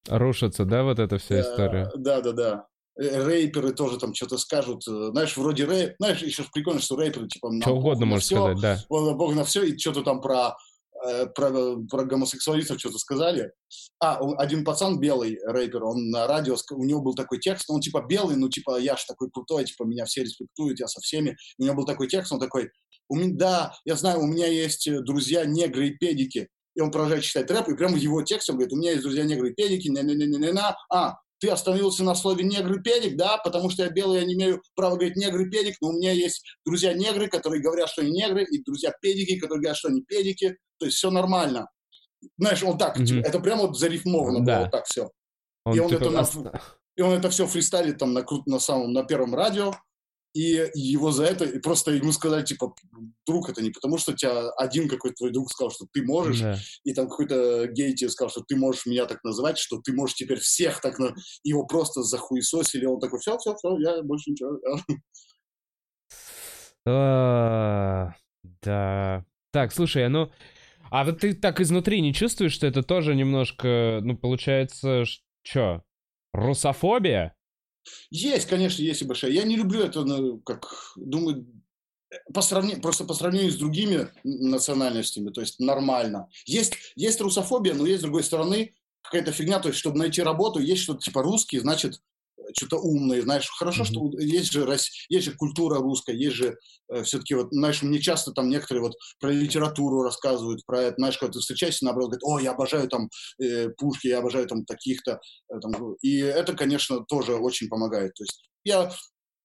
Speaker 1: Рушится, да, вот эта вся история?
Speaker 2: Да, да, да. Рэперы тоже там что-то скажут. Э, знаешь, вроде рэп... Знаешь, еще прикольно, что рэперы типа...
Speaker 1: Что угодно можешь сказать, да.
Speaker 2: Бог на все, и что-то там про Э, про, про гомосексуалистов что-то сказали. А, один пацан белый рэпер, он на радио, у него был такой текст, он типа белый, ну типа я ж такой крутой, типа меня все респектуют, я со всеми. У него был такой текст, он такой, у меня, да, я знаю, у меня есть э, друзья негры и педики. И он продолжает читать рэп, и прямо в его тексте он говорит, у меня есть друзья негры педики, не не не не не на а, ты остановился на слове негры педик, да, потому что я белый, я не имею права говорить негры педик, но у меня есть друзья негры, которые говорят, что они негры, и друзья педики, которые говорят, что они педики, то есть все нормально. Знаешь, он так, mm-hmm. это прямо вот зарифмовано да. было, вот так все. Он, и, он типа, это на, и он это все фристайлит там на, на самом, на первом радио, и его за это, и просто ему сказали, типа, друг, это не потому, что тебя один какой-то твой друг сказал, что ты можешь, да. и там какой-то гей тебе сказал, что ты можешь меня так называть, что ты можешь теперь всех так, на... его просто захуесосили, он такой, все, все, все, я больше ничего.
Speaker 1: А, да. Так, слушай, а ну, а вот ты так изнутри не чувствуешь, что это тоже немножко, ну, получается, что, русофобия?
Speaker 2: Есть, конечно, есть и большая. Я не люблю это, ну, как, думаю, по сравнению, просто по сравнению с другими национальностями, то есть нормально. Есть, есть русофобия, но есть, с другой стороны, какая-то фигня, то есть, чтобы найти работу, есть что-то типа русский, значит, что-то умное, знаешь, хорошо, mm-hmm. что есть же, есть же культура русская, есть же э, все-таки вот, знаешь, мне часто там некоторые вот про литературу рассказывают, про это, знаешь, когда ты встречаешься, наоборот, говорят, о, я обожаю там э, Пушки, я обожаю там таких-то, э, там, и это, конечно, тоже очень помогает, то есть я,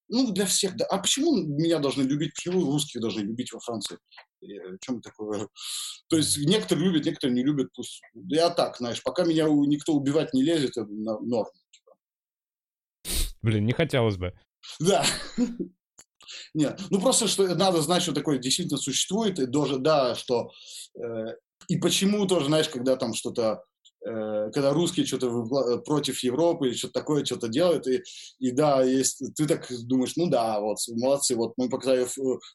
Speaker 2: ну, для всех, да, а почему меня должны любить, почему русских должны любить во Франции? Э, чем такое? То есть некоторые любят, некоторые не любят, пусть, я так, знаешь, пока меня никто убивать не лезет, это норм.
Speaker 1: Блин, не хотелось бы.
Speaker 2: Да. [LAUGHS] Нет, ну просто что надо знать, что такое действительно существует, и даже, да, что э, и почему тоже, знаешь, когда там что-то, э, когда русские что-то э, против Европы или что-то такое что-то делают, и, и да, есть, ты так думаешь, ну да, вот, молодцы, вот мы показали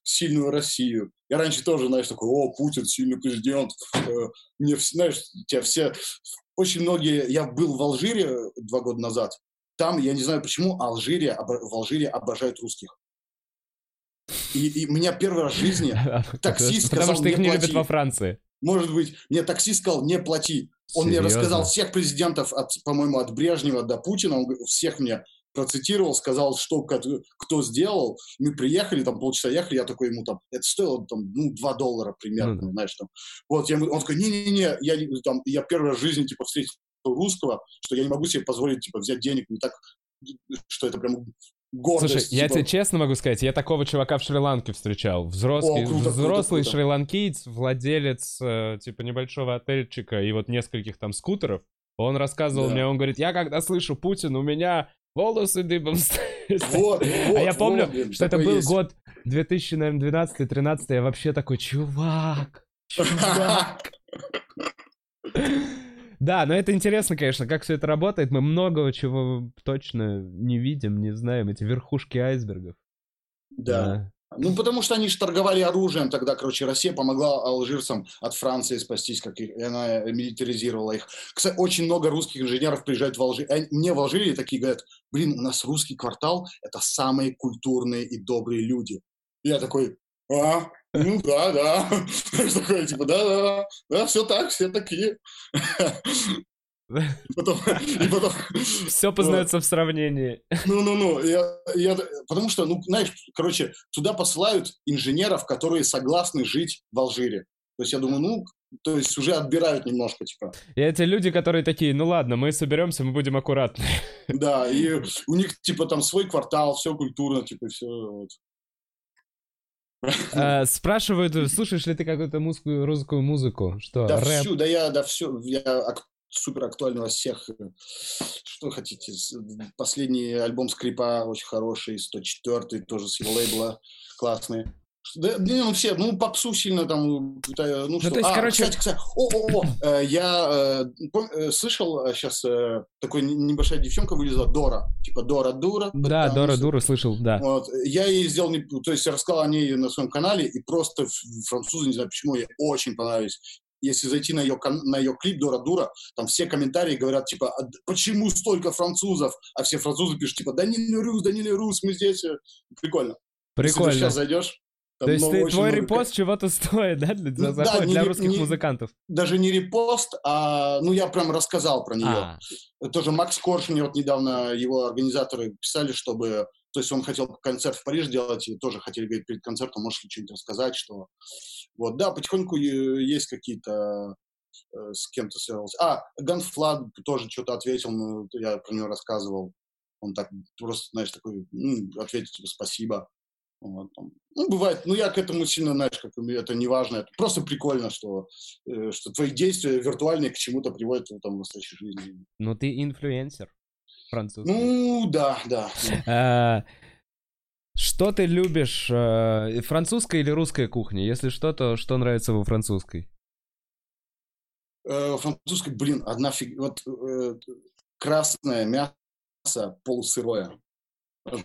Speaker 2: сильную Россию. Я раньше тоже, знаешь, такой, о, Путин, сильный президент, э, мне, знаешь, тебя все, очень многие, я был в Алжире два года назад, там, я не знаю почему, Алжирия, в Алжире обожают русских. И, и меня первый раз в жизни [LAUGHS] таксист
Speaker 1: сказал, Потому что их не любят во Франции.
Speaker 2: Может быть, мне таксист сказал, не плати. Он Серьезно? мне рассказал всех президентов, от, по-моему, от Брежнева до Путина, он всех мне процитировал, сказал, что кто сделал. Мы приехали, там полчаса ехали, я такой ему там, это стоило там, ну, 2 доллара примерно, да. знаешь, там. Вот, я, он такой, не-не-не, я, там, я первый раз в жизни, типа, встретил русского, что я не могу себе позволить, типа, взять денег не так, что это прям гордость.
Speaker 1: Слушай, типа... я тебе честно могу сказать, я такого чувака в Шри-Ланке встречал. Взрослый, О, круто, взрослый круто, шри-ланкиец, владелец, э, типа, небольшого отельчика и вот нескольких там скутеров. Он рассказывал да. мне, он говорит, я когда слышу Путин, у меня волосы дыбом вот, вот, А я помню, вот, что это был есть. год 2012-13, я вообще такой, чувак, чувак. [LAUGHS] Да, но это интересно, конечно, как все это работает. Мы много чего точно не видим, не знаем. Эти верхушки айсбергов.
Speaker 2: Да. да. Ну, потому что они же торговали оружием тогда, короче, Россия помогла алжирцам от Франции спастись, как и она милитаризировала их. Кстати, очень много русских инженеров приезжают в Алжир. Мне в Алжире такие говорят, блин, у нас русский квартал – это самые культурные и добрые люди. я такой, а? Ну да, да. [LAUGHS] Такое, типа, да, да, да, все так, все такие.
Speaker 1: И потом, и потом все познается вот. в сравнении.
Speaker 2: Ну-ну-ну, я, я, потому что, ну, знаешь, короче, туда посылают инженеров, которые согласны жить в Алжире. То есть я думаю, ну, то есть уже отбирают немножко, типа.
Speaker 1: И эти люди, которые такие, ну ладно, мы соберемся, мы будем аккуратны.
Speaker 2: Да, и у них, типа, там свой квартал, все культурно, типа, все вот.
Speaker 1: А, [LAUGHS] спрашивают, слушаешь ли ты какую-то русскую музыку? Что,
Speaker 2: да
Speaker 1: рэп?
Speaker 2: всю, да я, да все, я супер актуально во всех. Что хотите? Последний альбом Скрипа очень хороший, 104 тоже с его лейбла классный. Да, ну, все, ну, попсу сильно там, ну, ну что. То есть, а, короче... кстати, кстати, о, о, о, э, я э, э, слышал сейчас э, такой небольшая девчонка вылезла, Дора, типа Дора Дура.
Speaker 1: Да, Дора Дура, слышал, да.
Speaker 2: Вот, я ей сделал, то есть, рассказал о ней на своем канале, и просто французы, не знаю почему, ей очень понравились если зайти на ее, на ее клип «Дора Дура», там все комментарии говорят, типа, «А почему столько французов? А все французы пишут, типа, Даниле Рус, Даниле Рус, мы здесь. Прикольно.
Speaker 1: Прикольно. Если
Speaker 2: ты сейчас зайдешь,
Speaker 1: там То есть ты, твой много... репост чего-то стоит, да, для, ну, да, для не, русских не, музыкантов?
Speaker 2: Даже не репост, а, ну, я прям рассказал про нее. А. Тоже Макс Корж, мне вот недавно его организаторы писали, чтобы... То есть он хотел концерт в Париж делать, и тоже хотели говорить перед концертом, можешь ли что-нибудь рассказать, что... Вот, да, потихоньку есть какие-то э, с кем-то связывался. А, Ганфлад тоже что-то ответил, ну, я про него рассказывал. Он так просто, знаешь, такой, ну, ответил, типа, спасибо. Вот, там. Ну, бывает, ну, я к этому сильно, знаешь, как это не важно. Это просто прикольно, что, э, что твои действия виртуальные к чему-то приводят там, в настоящей жизни.
Speaker 1: Ну, ты инфлюенсер французский.
Speaker 2: Ну, да, да.
Speaker 1: А, что ты любишь, э, французская или русская кухня? Если что, то что нравится во французской?
Speaker 2: Э, французской, блин, одна фиг... Вот э, красное мясо полусырое.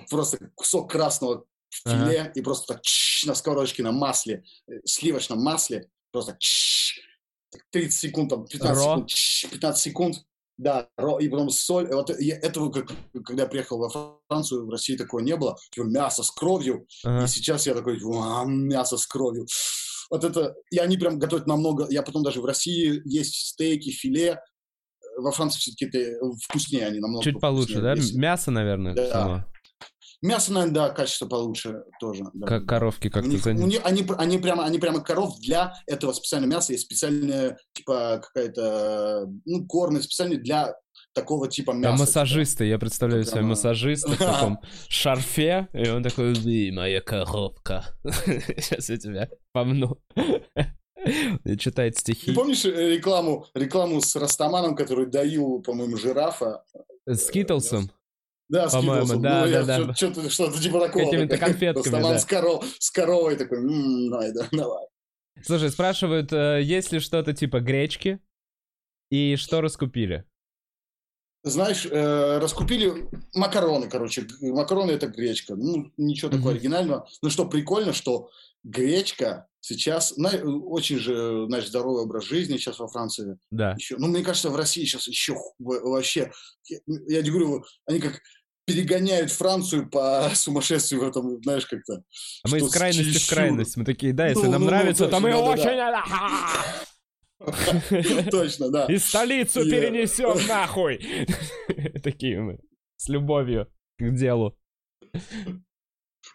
Speaker 2: Просто кусок красного филе ага. и просто так чш, на сковородочке на масле, э, сливочном масле, просто чш, 30 секунд, там, 15 Ро. секунд, чш, 15 секунд, да, и потом соль. Вот я, этого, как, когда я приехал во Францию, в России такого не было. Типа мясо с кровью. Ага. И сейчас я такой, мясо с кровью. Вот это, и они прям готовят намного. Я потом даже в России есть стейки, филе. Во Франции все-таки это вкуснее они намного.
Speaker 1: Чуть получше, да? Есть. Мясо, наверное, да. само.
Speaker 2: Мясо, наверное, да, качество получше тоже. Да.
Speaker 1: Как коровки как-то у них,
Speaker 2: у них, они, они, прямо, они прямо коров для этого специального мяса. Есть специальная, типа, какая-то, ну, корм специальный для такого типа мяса.
Speaker 1: А массажисты, я представляю себе массажиста в таком [LAUGHS] шарфе, и он такой, ты моя коробка. [LAUGHS] Сейчас я тебя помну. [LAUGHS] И читает стихи.
Speaker 2: Ты помнишь э, рекламу, рекламу с Растаманом, который доил, по-моему, жирафа?
Speaker 1: С Китлсом?
Speaker 2: Да,
Speaker 1: по-моему, да, ну, да,
Speaker 2: да. Что-то, что-то типа такого.
Speaker 1: Какими-то [LAUGHS] конфетками,
Speaker 2: да. с, коров, с коровой такой, м-м, давай, да, [LAUGHS] давай.
Speaker 1: Слушай, спрашивают, э, есть ли что-то типа гречки и что раскупили?
Speaker 2: Знаешь, э, раскупили макароны, короче. Макароны это гречка. Ну, ничего такого mm-hmm. оригинального. Но что прикольно, что гречка сейчас, на, очень же, знаешь, здоровый образ жизни сейчас во Франции.
Speaker 1: Да.
Speaker 2: Еще, ну, мне кажется, в России сейчас еще вообще, я, я говорю, они как перегоняют Францию по [LAUGHS] сумасшествию в этом, знаешь, как-то.
Speaker 1: А мы из крайности в крайность. Мы такие, да, если ну, нам ну, нравится, ну, точно, то мы да,
Speaker 2: очень... [LAUGHS] Точно, да.
Speaker 1: И столицу перенесем [LAUGHS] нахуй. Такие мы. С любовью к делу.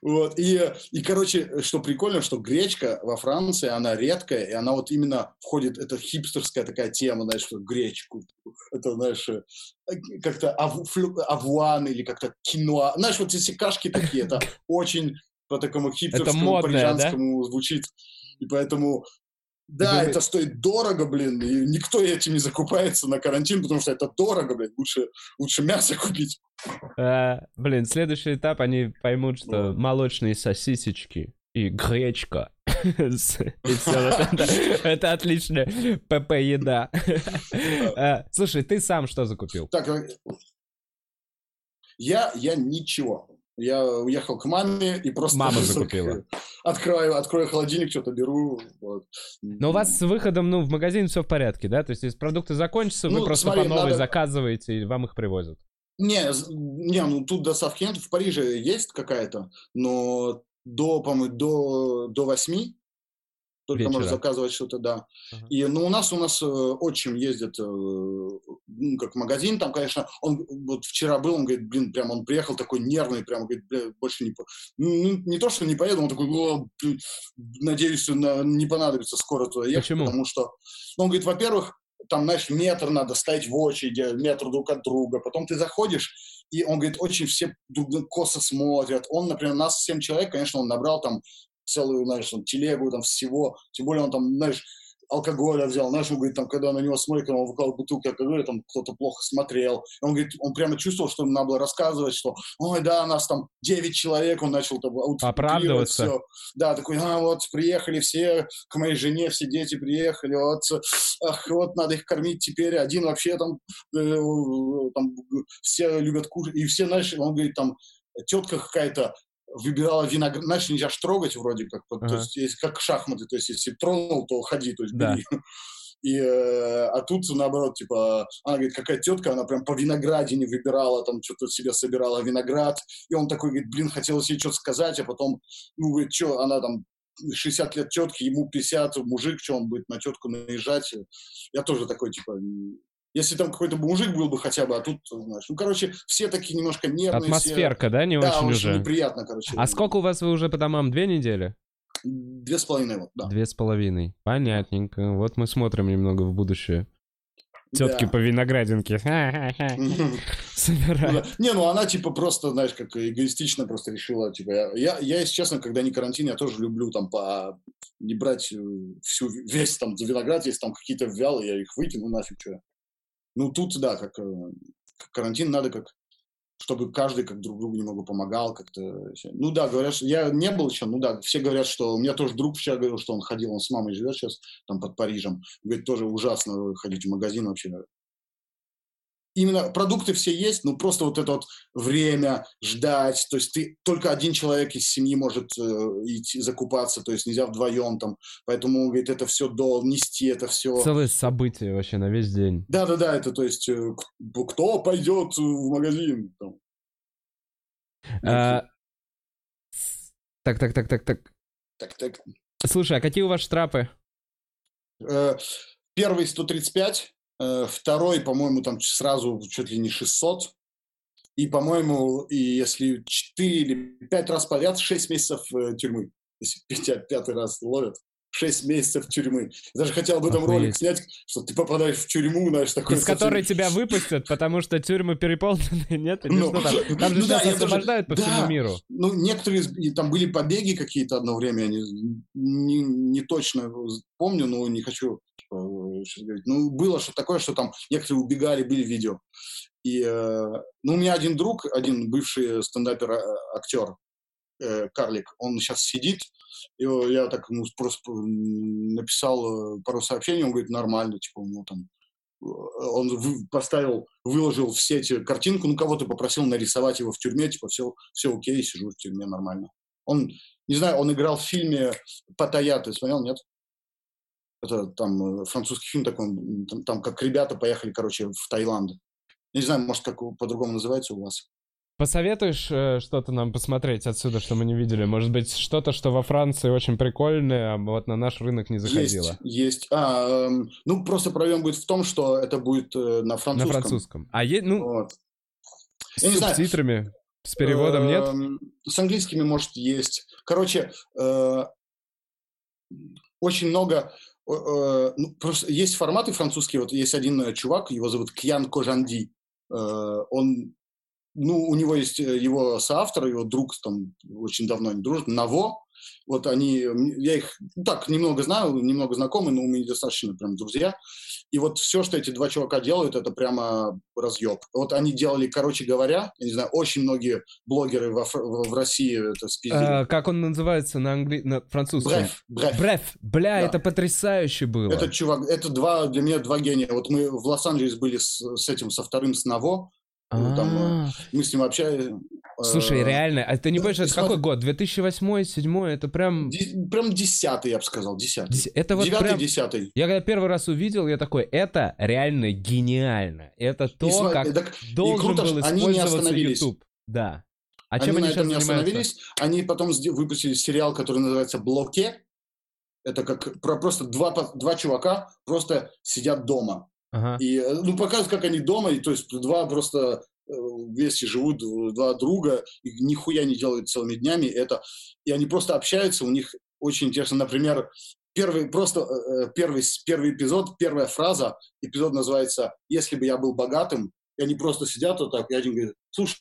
Speaker 2: Вот, и, и, короче, что прикольно, что гречка во Франции, она редкая, и она вот именно входит, это хипстерская такая тема, знаешь, что гречку, это, знаешь, э, как-то аву, авуан или как-то киноа. Знаешь, вот эти кашки такие, это [LAUGHS] очень по такому хипстерскому, парижанскому звучит. И поэтому да, это стоит дорого, блин, и никто этим не закупается на карантин, потому что это дорого, блин, лучше, лучше мясо купить.
Speaker 1: А, блин, следующий этап, они поймут, что молочные сосисечки и гречка. [LAUGHS] [LAUGHS] Это отличная ПП-еда. А, слушай, ты сам что закупил?
Speaker 2: Так, э, я, я ничего. Я уехал к маме и просто...
Speaker 1: Мама [LAUGHS] закупила.
Speaker 2: Открою, открою холодильник, что-то беру. Вот.
Speaker 1: Но у вас с выходом ну, в магазин все в порядке, да? То есть, если продукты закончатся, ну, вы просто смотри, по новой надо... заказываете, и вам их привозят.
Speaker 2: Не, не, ну тут доставки нет. В Париже есть какая-то, но до, по-моему, до, до 8 только
Speaker 1: Вечера.
Speaker 2: можешь заказывать что-то, да.
Speaker 1: Ага.
Speaker 2: И, ну, у нас, у нас э, отчим ездит, э, ну, как магазин, там, конечно, он вот вчера был, он говорит, блин, прям он приехал такой нервный, прям, говорит, бля, больше не, по... ну, не то, что не поеду, он такой, «О, блин, надеюсь, на- не понадобится скоро туда ехать,
Speaker 1: Почему?
Speaker 2: потому что, ну, он говорит, во-первых, там, знаешь, метр надо стоять в очереди, метр друг от друга, потом ты заходишь, и он говорит, очень все друг на косо смотрят. Он, например, нас семь человек, конечно, он набрал там целую, знаешь, там, телегу там всего, тем более он там, знаешь, алкоголя взял, знаешь, он говорит, там, когда на него смотрит, когда он выкладывал бутылку алкоголя, там кто-то плохо смотрел. И он говорит, он прямо чувствовал, что ему надо было рассказывать, что, ой, да, нас там 9 человек, он начал там
Speaker 1: Оправдываться.
Speaker 2: всё. Да, такой, а, вот, приехали все, к моей жене все дети приехали, вот, ах, вот, надо их кормить теперь, один вообще там, э, там все любят кушать, и все, знаешь, он говорит, там, тетка какая-то выбирала виноград, знаешь, нельзя ж трогать вроде как,
Speaker 1: Ага.
Speaker 2: то есть, если- как шахматы, то есть, если тронул, то ходи, то есть,
Speaker 1: Да.
Speaker 2: бери. [LAUGHS] И, э, а тут, наоборот, типа, она говорит, какая тетка, она прям по виноградине выбирала, там что-то себе собирала виноград. И он такой говорит, блин, хотелось ей что-то сказать, а потом, ну, говорит, что, она там 60 лет тетки, ему 50, мужик, что он будет на тетку наезжать. Я тоже такой, типа, если там какой-то мужик был бы хотя бы, а тут, знаешь, ну, короче, все такие немножко нервные. все-
Speaker 1: Атмосферка, да, не
Speaker 2: Да,
Speaker 1: очень
Speaker 2: очень
Speaker 1: уже?
Speaker 2: неприятно, короче.
Speaker 1: А сколько у вас вы уже по домам? Две недели?
Speaker 2: Две с половиной, вот, да.
Speaker 1: Две с половиной. Понятненько. Вот мы смотрим немного в будущее. Тетки
Speaker 2: Да.
Speaker 1: по виноградинке. [LAUGHS]
Speaker 2: Ну
Speaker 1: Собирают.
Speaker 2: Не, ну она типа просто, знаешь, как эгоистично просто решила, типа, я, я, я, если честно, когда не карантин, я тоже люблю там по не брать э, всю весь там виноград, если там какие-то вялые, я их выкину нафиг, что. Ну тут, да, как, э, как карантин надо как чтобы каждый как друг другу немного помогал как-то. Ну да, говорят, что я не был еще, ну да, все говорят, что у меня тоже друг вчера говорил, что он ходил, он с мамой живет сейчас там под Парижем, говорит, тоже ужасно ходить в магазин вообще. Именно продукты все есть, но просто вот это вот время ждать, то есть ты только один человек из семьи может э, идти закупаться, то есть нельзя вдвоем там, поэтому говорит, это все до нести, это все.
Speaker 1: Целое событие вообще на весь день.
Speaker 2: Да, да, да, это то есть э, кто пойдет в магазин? Там.
Speaker 1: А, Так, так, так, так, так.
Speaker 2: Так, так.
Speaker 1: Слушай, а какие у вас штрафы?
Speaker 2: Э, Первый 135, э, второй, по-моему, там сразу чуть ли не 600. И, по-моему, и если 4 или 5 раз подряд, 6 месяцев э, тюрьмы. Если пятый раз ловят, 6 месяцев тюрьмы. Даже хотел об этом
Speaker 1: Охуеть.
Speaker 2: ролик снять, что ты попадаешь в тюрьму, знаешь, такой...
Speaker 1: Из которой тебя выпустят, потому что тюрьмы переполнены, нет? Или
Speaker 2: Ну,
Speaker 1: что там? [LAUGHS] Там же
Speaker 2: ну да,
Speaker 1: сейчас освобождают по
Speaker 2: да.
Speaker 1: всему миру.
Speaker 2: Ну, некоторые, и там были побеги какие-то одно время, я не, не, не точно помню, но не хочу типа, э, говорить. Ну, было что такое, что там некоторые убегали, были видео. И, э, ну, у меня один друг, один бывший стендапер-актер, э, Карлик, он сейчас сидит, и я так ему просто написал э, пару сообщений, он говорит, нормально, типа, у него там э, он поставил, выложил в сеть картинку, ну, кого-то попросил нарисовать его в тюрьме, типа, все, все окей, сижу в тюрьме нормально. Он, не знаю, он играл в фильме «Паттайя», ты смотрел, нет? Это там французский фильм такой, там, там как ребята поехали, короче, в Таиланд. Не знаю, может, как по-другому называется у вас.
Speaker 1: Посоветуешь э, что-то нам посмотреть отсюда, что мы не видели? Может быть, что-то, что во Франции очень прикольное, а вот на наш рынок не заходило?
Speaker 2: Есть, есть. А, эм, ну, просто проблема будет в том, что это будет э, на
Speaker 1: На
Speaker 2: французском.
Speaker 1: французском. А есть, ну,
Speaker 2: Вот.
Speaker 1: с
Speaker 2: Я
Speaker 1: субтитрами, с переводом нет?
Speaker 2: Эм, С английскими, может, есть. Короче, э, очень много... э, э, ну, просто есть форматы французские. Вот есть один чувак, его зовут Кьян Кожанди. Э, Он, ну, у него есть э, его соавтор, его друг, там, очень давно они дружат, Наво. Вот они, я их ну, так немного знаю, немного знакомы, но мы недостаточно прям друзья. И вот все, что эти два чувака делают, это прямо разъеб. Вот они делали, короче говоря, я не знаю, очень многие блогеры во в, в России это спиздили.
Speaker 1: Э, как он называется на, англи... на французском?
Speaker 2: Бреф, бреф.
Speaker 1: Бреф. Бля,
Speaker 2: Да.
Speaker 1: это потрясающе было.
Speaker 2: Этот чувак, это два, для меня два гения. Вот мы в Лос-Анджелес были с, с этим, со вторым, с Наво. Ну, там,
Speaker 1: А,
Speaker 2: Мы с ним общались.
Speaker 1: Слушай,
Speaker 2: Э,
Speaker 1: реально, а ты не понимаешь, это какой год? 2008, 2007, это прям...
Speaker 2: Прям десятый, я бы сказал, десятый.
Speaker 1: дес- Это вот
Speaker 2: Девятый, десятый.
Speaker 1: Я когда первый раз увидел, я такой, это реально гениально. Это то, как должен был
Speaker 2: они
Speaker 1: использоваться
Speaker 2: остановились.
Speaker 1: YouTube. Да. А
Speaker 2: они
Speaker 1: чем
Speaker 2: на
Speaker 1: они
Speaker 2: этом не остановились. Они потом выпустили сериал, который называется «Блоке». Это как про просто два, два чувака просто сидят дома. И, э, ну, показывают, как они дома, и то есть два просто э, вместе живут, два друга, и нихуя не делают целыми днями. Это, и они просто общаются, у них очень интересно, например, первый, просто э, первый, первый эпизод, первая фраза, эпизод называется «Если бы я был богатым», и они просто сидят вот так, и один говорит, слушай,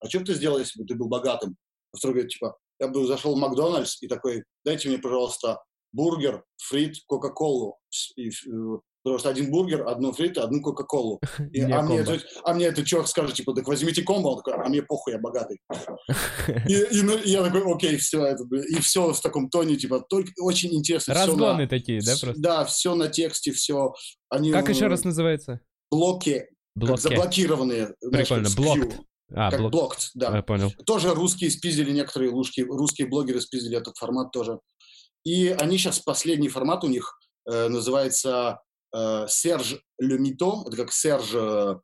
Speaker 2: а что бы ты сделал, если бы ты был богатым? А второй говорит, типа, я бы зашел в Макдональдс и такой, дайте мне, пожалуйста, бургер, фрит, кока-колу. И, потому что один бургер, одну фрит, одну кока-колу. [LAUGHS] И- а, мне этот, а мне этот чувак скажет, типа, так возьмите комбо, он такой, а мне похуй, я богатый. И, [LAUGHS] и, ну, и я такой, окей, все, это, блин». и все в таком тоне, типа, только очень интересно.
Speaker 1: Разгоны
Speaker 2: на-
Speaker 1: такие, да, просто?
Speaker 2: Да, все на тексте, все. Они,
Speaker 1: Как еще раз называется?
Speaker 2: Блоки, заблокированные.
Speaker 1: Прикольно, блокт. А,
Speaker 2: как
Speaker 1: блок.
Speaker 2: блокт, да.
Speaker 1: Я понял.
Speaker 2: Тоже русские спиздили, некоторые русские, русские блогеры спиздили этот формат тоже. И они сейчас, последний формат у них э, называется э, Серж Ле Мито, это как Серж, э,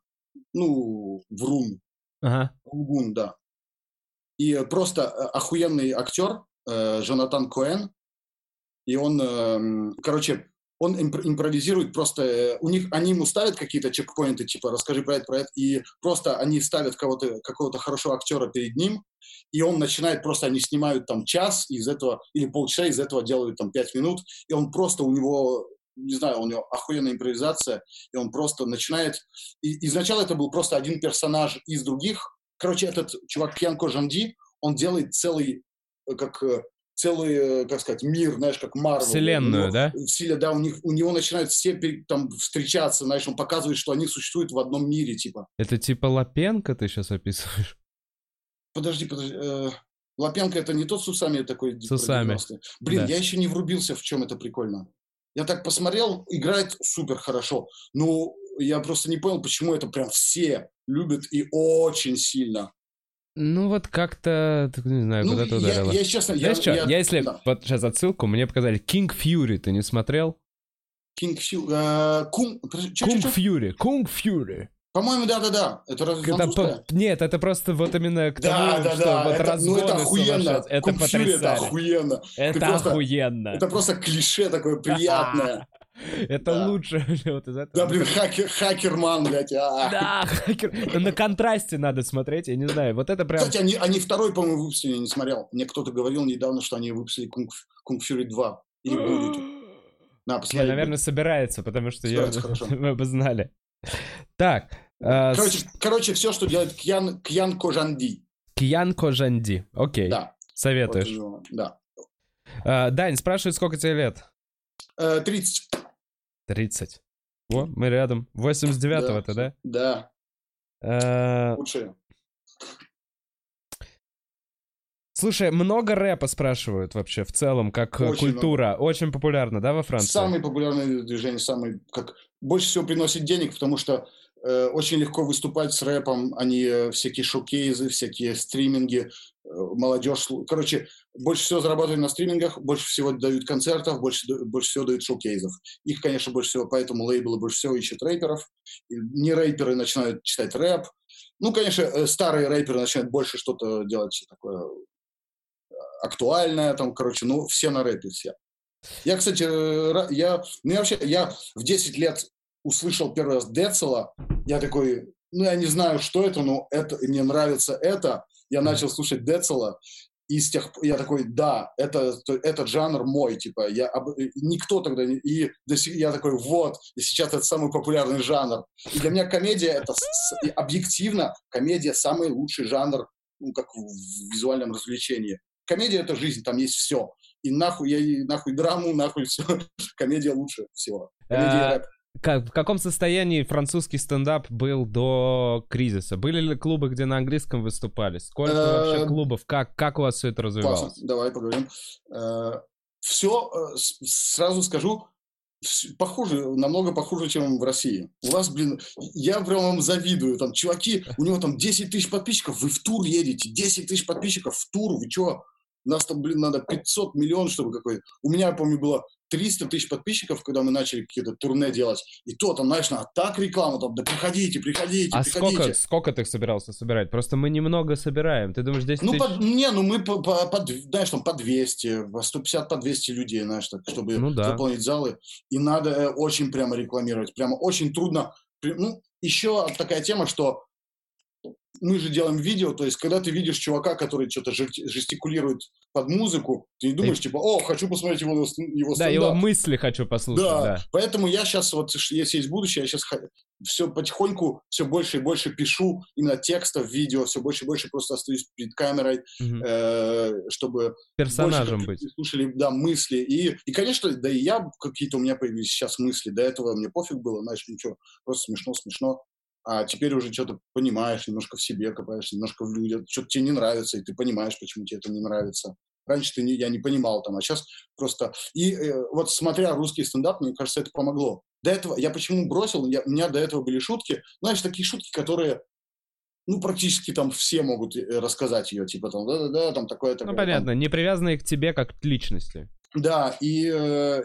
Speaker 2: ну, Врун,
Speaker 1: Ага.
Speaker 2: Лгун, да. И просто э, охуенный актер э, Джонатан Коэн, и он, эм, короче, он импр- импровизирует просто, у них, они ему ставят какие-то чекпоинты, типа, расскажи про это, про это, и просто они ставят кого-то, какого-то хорошего актера перед ним, и он начинает просто, они снимают там час из этого, или полчаса из этого делают там пять минут, и он просто, у него, не знаю, у него охуенная импровизация, и он просто начинает, и изначально это был просто один персонаж из других, короче, этот чувак Кьянко Жанди, он делает целый, э, как э, целый, э, как сказать, мир, знаешь, как Марвел.
Speaker 1: Вселенную, да?
Speaker 2: В силе, да, у, них, у него начинают все там встречаться, знаешь, он показывает, что они существуют в одном мире, типа.
Speaker 1: Это типа Лапенко ты сейчас описываешь?
Speaker 2: Подожди, подожди. э, Лапенко это не тот с усами такой?
Speaker 1: С усами,
Speaker 2: 90-е? Блин,
Speaker 1: да.
Speaker 2: я еще не врубился, в чем это прикольно. Я так посмотрел, играет супер хорошо. Ну, я просто не понял, почему это прям все любят и очень сильно.
Speaker 1: Ну вот как-то, не знаю,
Speaker 2: Ну,
Speaker 1: куда ты
Speaker 2: я, я, честно, я,
Speaker 1: Знаешь что, я,
Speaker 2: я-
Speaker 1: если...
Speaker 2: да.
Speaker 1: Вот сейчас отсылку, мне показали King Fury, ты не смотрел?
Speaker 2: King Фью- э, Кун, подожди, чё,
Speaker 1: Kung? Fury, Kung Fury.
Speaker 2: По-моему, да-да-да. Это разве
Speaker 1: Это по- Нет, это просто вот именно к тому,
Speaker 2: Да, да,
Speaker 1: что
Speaker 2: да.
Speaker 1: вот
Speaker 2: это, ну,
Speaker 1: разгоны
Speaker 2: это охуенно.
Speaker 1: Это
Speaker 2: Фюри это
Speaker 1: потрясающе.
Speaker 2: охуенно.
Speaker 1: Это
Speaker 2: просто-
Speaker 1: охуенно.
Speaker 2: Это просто клише такое приятное.
Speaker 1: Это
Speaker 2: да.
Speaker 1: лучше [LAUGHS] вот из этого.
Speaker 2: Да, блин, хакер, хакерман, блядь. а.
Speaker 1: Да, хакер. На контрасте надо смотреть, я не знаю. Вот это прям...
Speaker 2: Кстати, они, они второй, по-моему, выпустили, я не смотрел. Мне кто-то говорил недавно, что они выпустили Kung, Kung Fury 2. Или [GASPS] будут. На, посмотри.
Speaker 1: наверное, собирается, потому что я...
Speaker 2: Хорошо. [LAUGHS]
Speaker 1: мы бы знали. Так, э, с-
Speaker 2: Короче, короче, все, что делает Кьян, Кьян Кожанди.
Speaker 1: Киян Кожанди. Окей,
Speaker 2: Да. вот
Speaker 1: советуешь.
Speaker 2: него, да.
Speaker 1: Э, Дань, спрашивает, сколько тебе лет?
Speaker 2: Э, 30.
Speaker 1: 30. О, мы рядом. 89-го
Speaker 2: Да.
Speaker 1: да?
Speaker 2: Да,
Speaker 1: Э,
Speaker 2: лучшие.
Speaker 1: Слушай, много рэпа спрашивают вообще в целом, как
Speaker 2: Очень
Speaker 1: культура. Очень популярно, да, во Франции?
Speaker 2: Самые популярные движения, самые, как больше всего приносит денег, потому что очень легко выступать с рэпом, они э, всякие шоу-кейзы, всякие стриминги, э, молодежь. Короче, больше всего зарабатывают на стримингах, больше всего дают концертов, больше, больше всего дают шоу-кейзов. Их, конечно, больше всего, поэтому лейблы больше всего ищут рэперов. Не рэперы начинают читать рэп. Ну, конечно, э, старые рэперы начинают больше что-то делать такое э, актуальное, там, короче, ну, все на рэпе, все. Я, кстати, э, я, ну, я вообще, я в 10 лет услышал первый раз Децела, я такой, ну, я не знаю, что это, но это, мне нравится это, я начал слушать Децела, и с тех я такой, да, это, то- этот жанр мой, типа, я, никто тогда, не, и до сих- я такой, вот, и сейчас это самый популярный жанр. И для меня комедия, это с- объективно, комедия самый лучший жанр, ну, как в визуальном развлечении. Комедия — это жизнь, там есть все. И нахуй, я и нахуй драму, нахуй все. [LAUGHS] Комедия лучше всего. Комедия
Speaker 1: А,
Speaker 2: рэп.
Speaker 1: Как- в каком состоянии французский стендап был до кризиса? Были ли клубы, где на английском выступали? Сколько вообще
Speaker 2: Эм,
Speaker 1: клубов? Как, как у вас все это
Speaker 2: Классно,
Speaker 1: развивалось?
Speaker 2: давай поговорим. Все, сразу скажу, похуже, намного похуже, чем в России. У вас, блин, я прям вам завидую. Там чуваки, у него там 10 тысяч подписчиков, вы в тур едете, 10 тысяч подписчиков в тур, вы чё? У нас там, блин, надо 500 миллионов, чтобы какой. У меня, я помню, было 300 тысяч подписчиков, когда мы начали какие-то турне делать. И то там, знаешь, на так реклама, там, да приходите, приходите,
Speaker 1: а
Speaker 2: приходите.
Speaker 1: сколько, сколько ты собирался собирать? Просто мы немного собираем. Ты думаешь, здесь
Speaker 2: Ну,
Speaker 1: тысяч...
Speaker 2: по, не, ну мы, по, по, по, знаешь, там по 200, по 150, по 200 людей, знаешь, так, чтобы
Speaker 1: Ну да.
Speaker 2: заполнить залы. И надо э, очень прямо рекламировать. Прямо очень трудно. Ну, еще такая тема, что мы же делаем видео, то есть, когда ты видишь чувака, который что-то жестикулирует под музыку, ты не думаешь, типа, о, хочу посмотреть его, его
Speaker 1: Да,
Speaker 2: стендап.
Speaker 1: его мысли хочу послушать,
Speaker 2: Да,
Speaker 1: да.
Speaker 2: поэтому я сейчас, вот, если есть будущее, я сейчас все потихоньку, все больше и больше пишу именно текстов, видео, все больше и больше просто остаюсь перед камерой,
Speaker 1: Мгм.
Speaker 2: э, чтобы
Speaker 1: Персонажем
Speaker 2: больше
Speaker 1: быть.
Speaker 2: слушали, да, мысли. И, и, конечно, да и я, какие-то у меня появились сейчас мысли. До этого мне пофиг было, знаешь, ничего, просто смешно, смешно. А теперь уже что-то понимаешь, немножко в себе копаешь, немножко в людях. Что-то тебе не нравится, и ты понимаешь, почему тебе это не нравится. Раньше ты не, я не понимал там, а сейчас просто... И э, вот смотря русский стендап, мне кажется, это помогло. До этого, я почему бросил, я, у меня до этого были шутки, знаешь, такие шутки, которые, ну, практически там все могут э, рассказать ее, типа там, да-да-да, там такое-то.
Speaker 1: Ну, понятно, не привязанные к тебе как к личности.
Speaker 2: Да, и, э,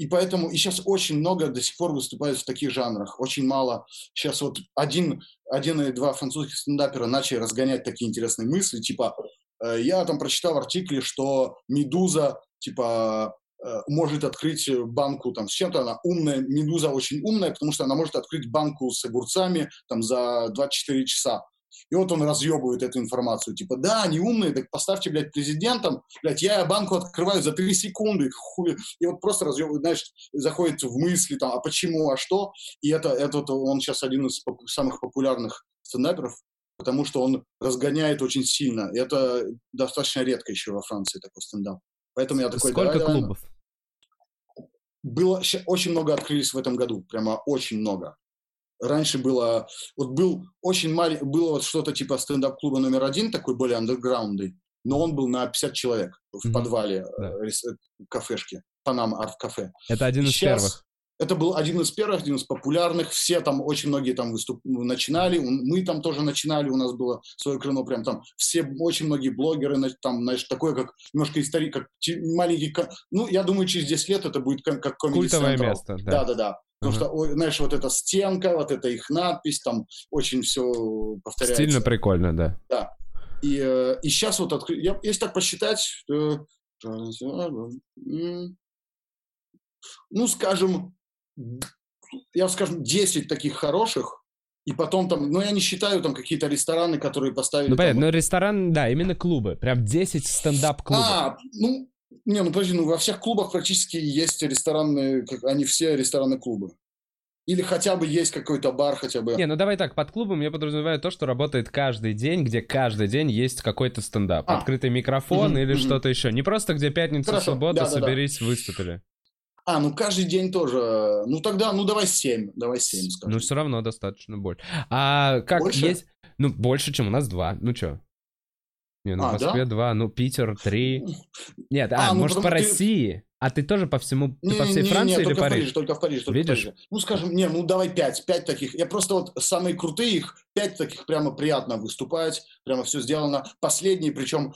Speaker 2: и поэтому, и сейчас очень много до сих пор выступают в таких жанрах, очень мало. Сейчас вот один, один или два французских стендапера начали разгонять такие интересные мысли, типа, э, я там прочитал в артикле, что «Медуза», типа, э, может открыть банку там с чем-то, она умная, «Медуза» очень умная, потому что она может открыть банку с огурцами там за 24 часа. И вот он разъебывает эту информацию. Типа, да, они умные, так поставьте, блядь, президентом. Блядь, я банку открываю за 3 секунды. Хули. И вот просто разъебывает, знаешь, заходит в мысли, там, а почему, а что. И это, это вот он сейчас один из самых популярных стендаперов, потому что он разгоняет очень сильно. И это достаточно редко еще во Франции такой стендап. Поэтому я такой,
Speaker 1: Сколько
Speaker 2: давай,
Speaker 1: клубов?
Speaker 2: было ща- очень много открылись в этом году, прямо очень много. Раньше было, вот был очень маленький, было вот что-то типа стендап-клуба номер один, такой более андерграундный, но он был на 50 человек в
Speaker 1: Мгм.
Speaker 2: подвале
Speaker 1: Да.
Speaker 2: э, рес- э, кафешки, Панам Арт Кафе.
Speaker 1: Это один из
Speaker 2: Сейчас
Speaker 1: первых.
Speaker 2: Это был один из первых, один из популярных. Все там, очень многие там выступ... начинали. Мы там тоже начинали. У нас было свое крыло прям там. Все, очень многие блогеры, там, знаешь, такое, как немножко историк, как маленький... Ну, я думаю, через 10 лет это будет как, как Comedy
Speaker 1: Культовое
Speaker 2: Central.
Speaker 1: место, да.
Speaker 2: Да-да-да. Потому
Speaker 1: Ага.
Speaker 2: что, знаешь, вот эта стенка, вот эта их надпись, там очень все повторяется.
Speaker 1: Стильно прикольно, да.
Speaker 2: И, э, и сейчас вот, откры- я, если так посчитать, э, м, ну, скажем, я скажем, 10 таких хороших, и потом там, ну, я не считаю там какие-то рестораны, которые поставили...
Speaker 1: Ну,
Speaker 2: там-
Speaker 1: понятно, но ресторан, да, именно клубы. Прям 10 стендап-клубов.
Speaker 2: А, ну, не, ну подожди, ну во всех клубах практически есть ресторанные, как, они все ресторанные клубы. Или хотя бы есть какой-то бар, хотя бы.
Speaker 1: Не, ну давай так, под клубом я подразумеваю то, что работает каждый день, где каждый день есть какой-то стендап.
Speaker 2: А.
Speaker 1: Открытый микрофон
Speaker 2: Мгм,
Speaker 1: или
Speaker 2: мгм.
Speaker 1: что-то еще. Не просто где пятница,
Speaker 2: Хорошо,
Speaker 1: суббота,
Speaker 2: да-да-да.
Speaker 1: соберись, выступили.
Speaker 2: А, ну каждый день тоже. Ну тогда, ну давай 7. Давай 7, скажем.
Speaker 1: Ну, все равно достаточно больше. А как
Speaker 2: Больше?
Speaker 1: есть... Ну, больше, чем у нас два. Ну, что? Не, ну,
Speaker 2: А,
Speaker 1: Москве два, ну, Питер три. Нет, а,
Speaker 2: А, ну,
Speaker 1: может, по
Speaker 2: ты-
Speaker 1: России? А ты тоже по всему... Ты
Speaker 2: Не,
Speaker 1: по всей
Speaker 2: не, не,
Speaker 1: Франции или
Speaker 2: только в
Speaker 1: Париж?
Speaker 2: Париже, только в Париже, только
Speaker 1: Видишь?
Speaker 2: в Париже. Ну, скажем, не, ну давай 5, 5 таких. Я просто вот самые крутые их, 5 таких прямо приятно выступать, прямо все сделано. Последние, причем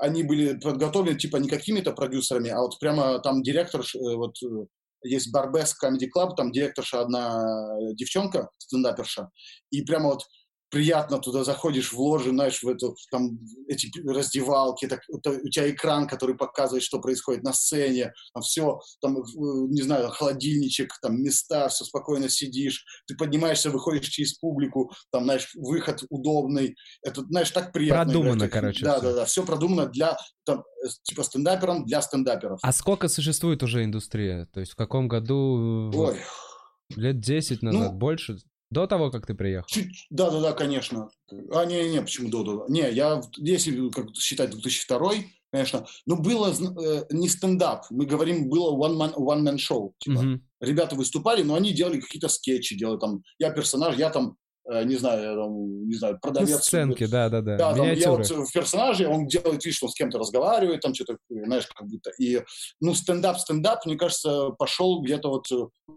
Speaker 2: они были подготовлены типа не какими-то продюсерами, а вот прямо там директор, э, вот э, есть Барбес Comedy Club, там директорша одна э, девчонка, стендаперша, и прямо вот приятно туда заходишь в ложу, знаешь, в эту, там, эти раздевалки, так, это у тебя экран, который показывает, что происходит на сцене, там все, там, э, не знаю, холодильничек, там места, все спокойно сидишь, ты поднимаешься, выходишь через публику, там, знаешь, выход удобный, это, знаешь, так приятно.
Speaker 1: Продумано,
Speaker 2: играть.
Speaker 1: короче,
Speaker 2: Да, да, да, все продумано для, там, э, типа, стендапером для стендаперов.
Speaker 1: А сколько существует уже индустрия? То есть в каком году?
Speaker 2: Ой,
Speaker 1: Лет 10 назад?
Speaker 2: Ну,
Speaker 1: Больше? До того, как ты приехал?
Speaker 2: Да, да, да, конечно. А, не, не, почему до, до? Не, я, если как считать 2002, конечно, но было зн- э, не стендап, мы говорим, было one man, one man show. Типа,
Speaker 1: Мгм.
Speaker 2: ребята выступали, но они делали какие-то скетчи, делали там, я персонаж, я там, э, не знаю, я там, не знаю,
Speaker 1: Ну,
Speaker 2: продавец.
Speaker 1: сценки, да-да-да.
Speaker 2: Да, там, я вот в персонаже, он делает вид, что он с кем-то разговаривает, там что-то, знаешь, как будто. И, ну, стендап-стендап, мне кажется, пошел где-то вот,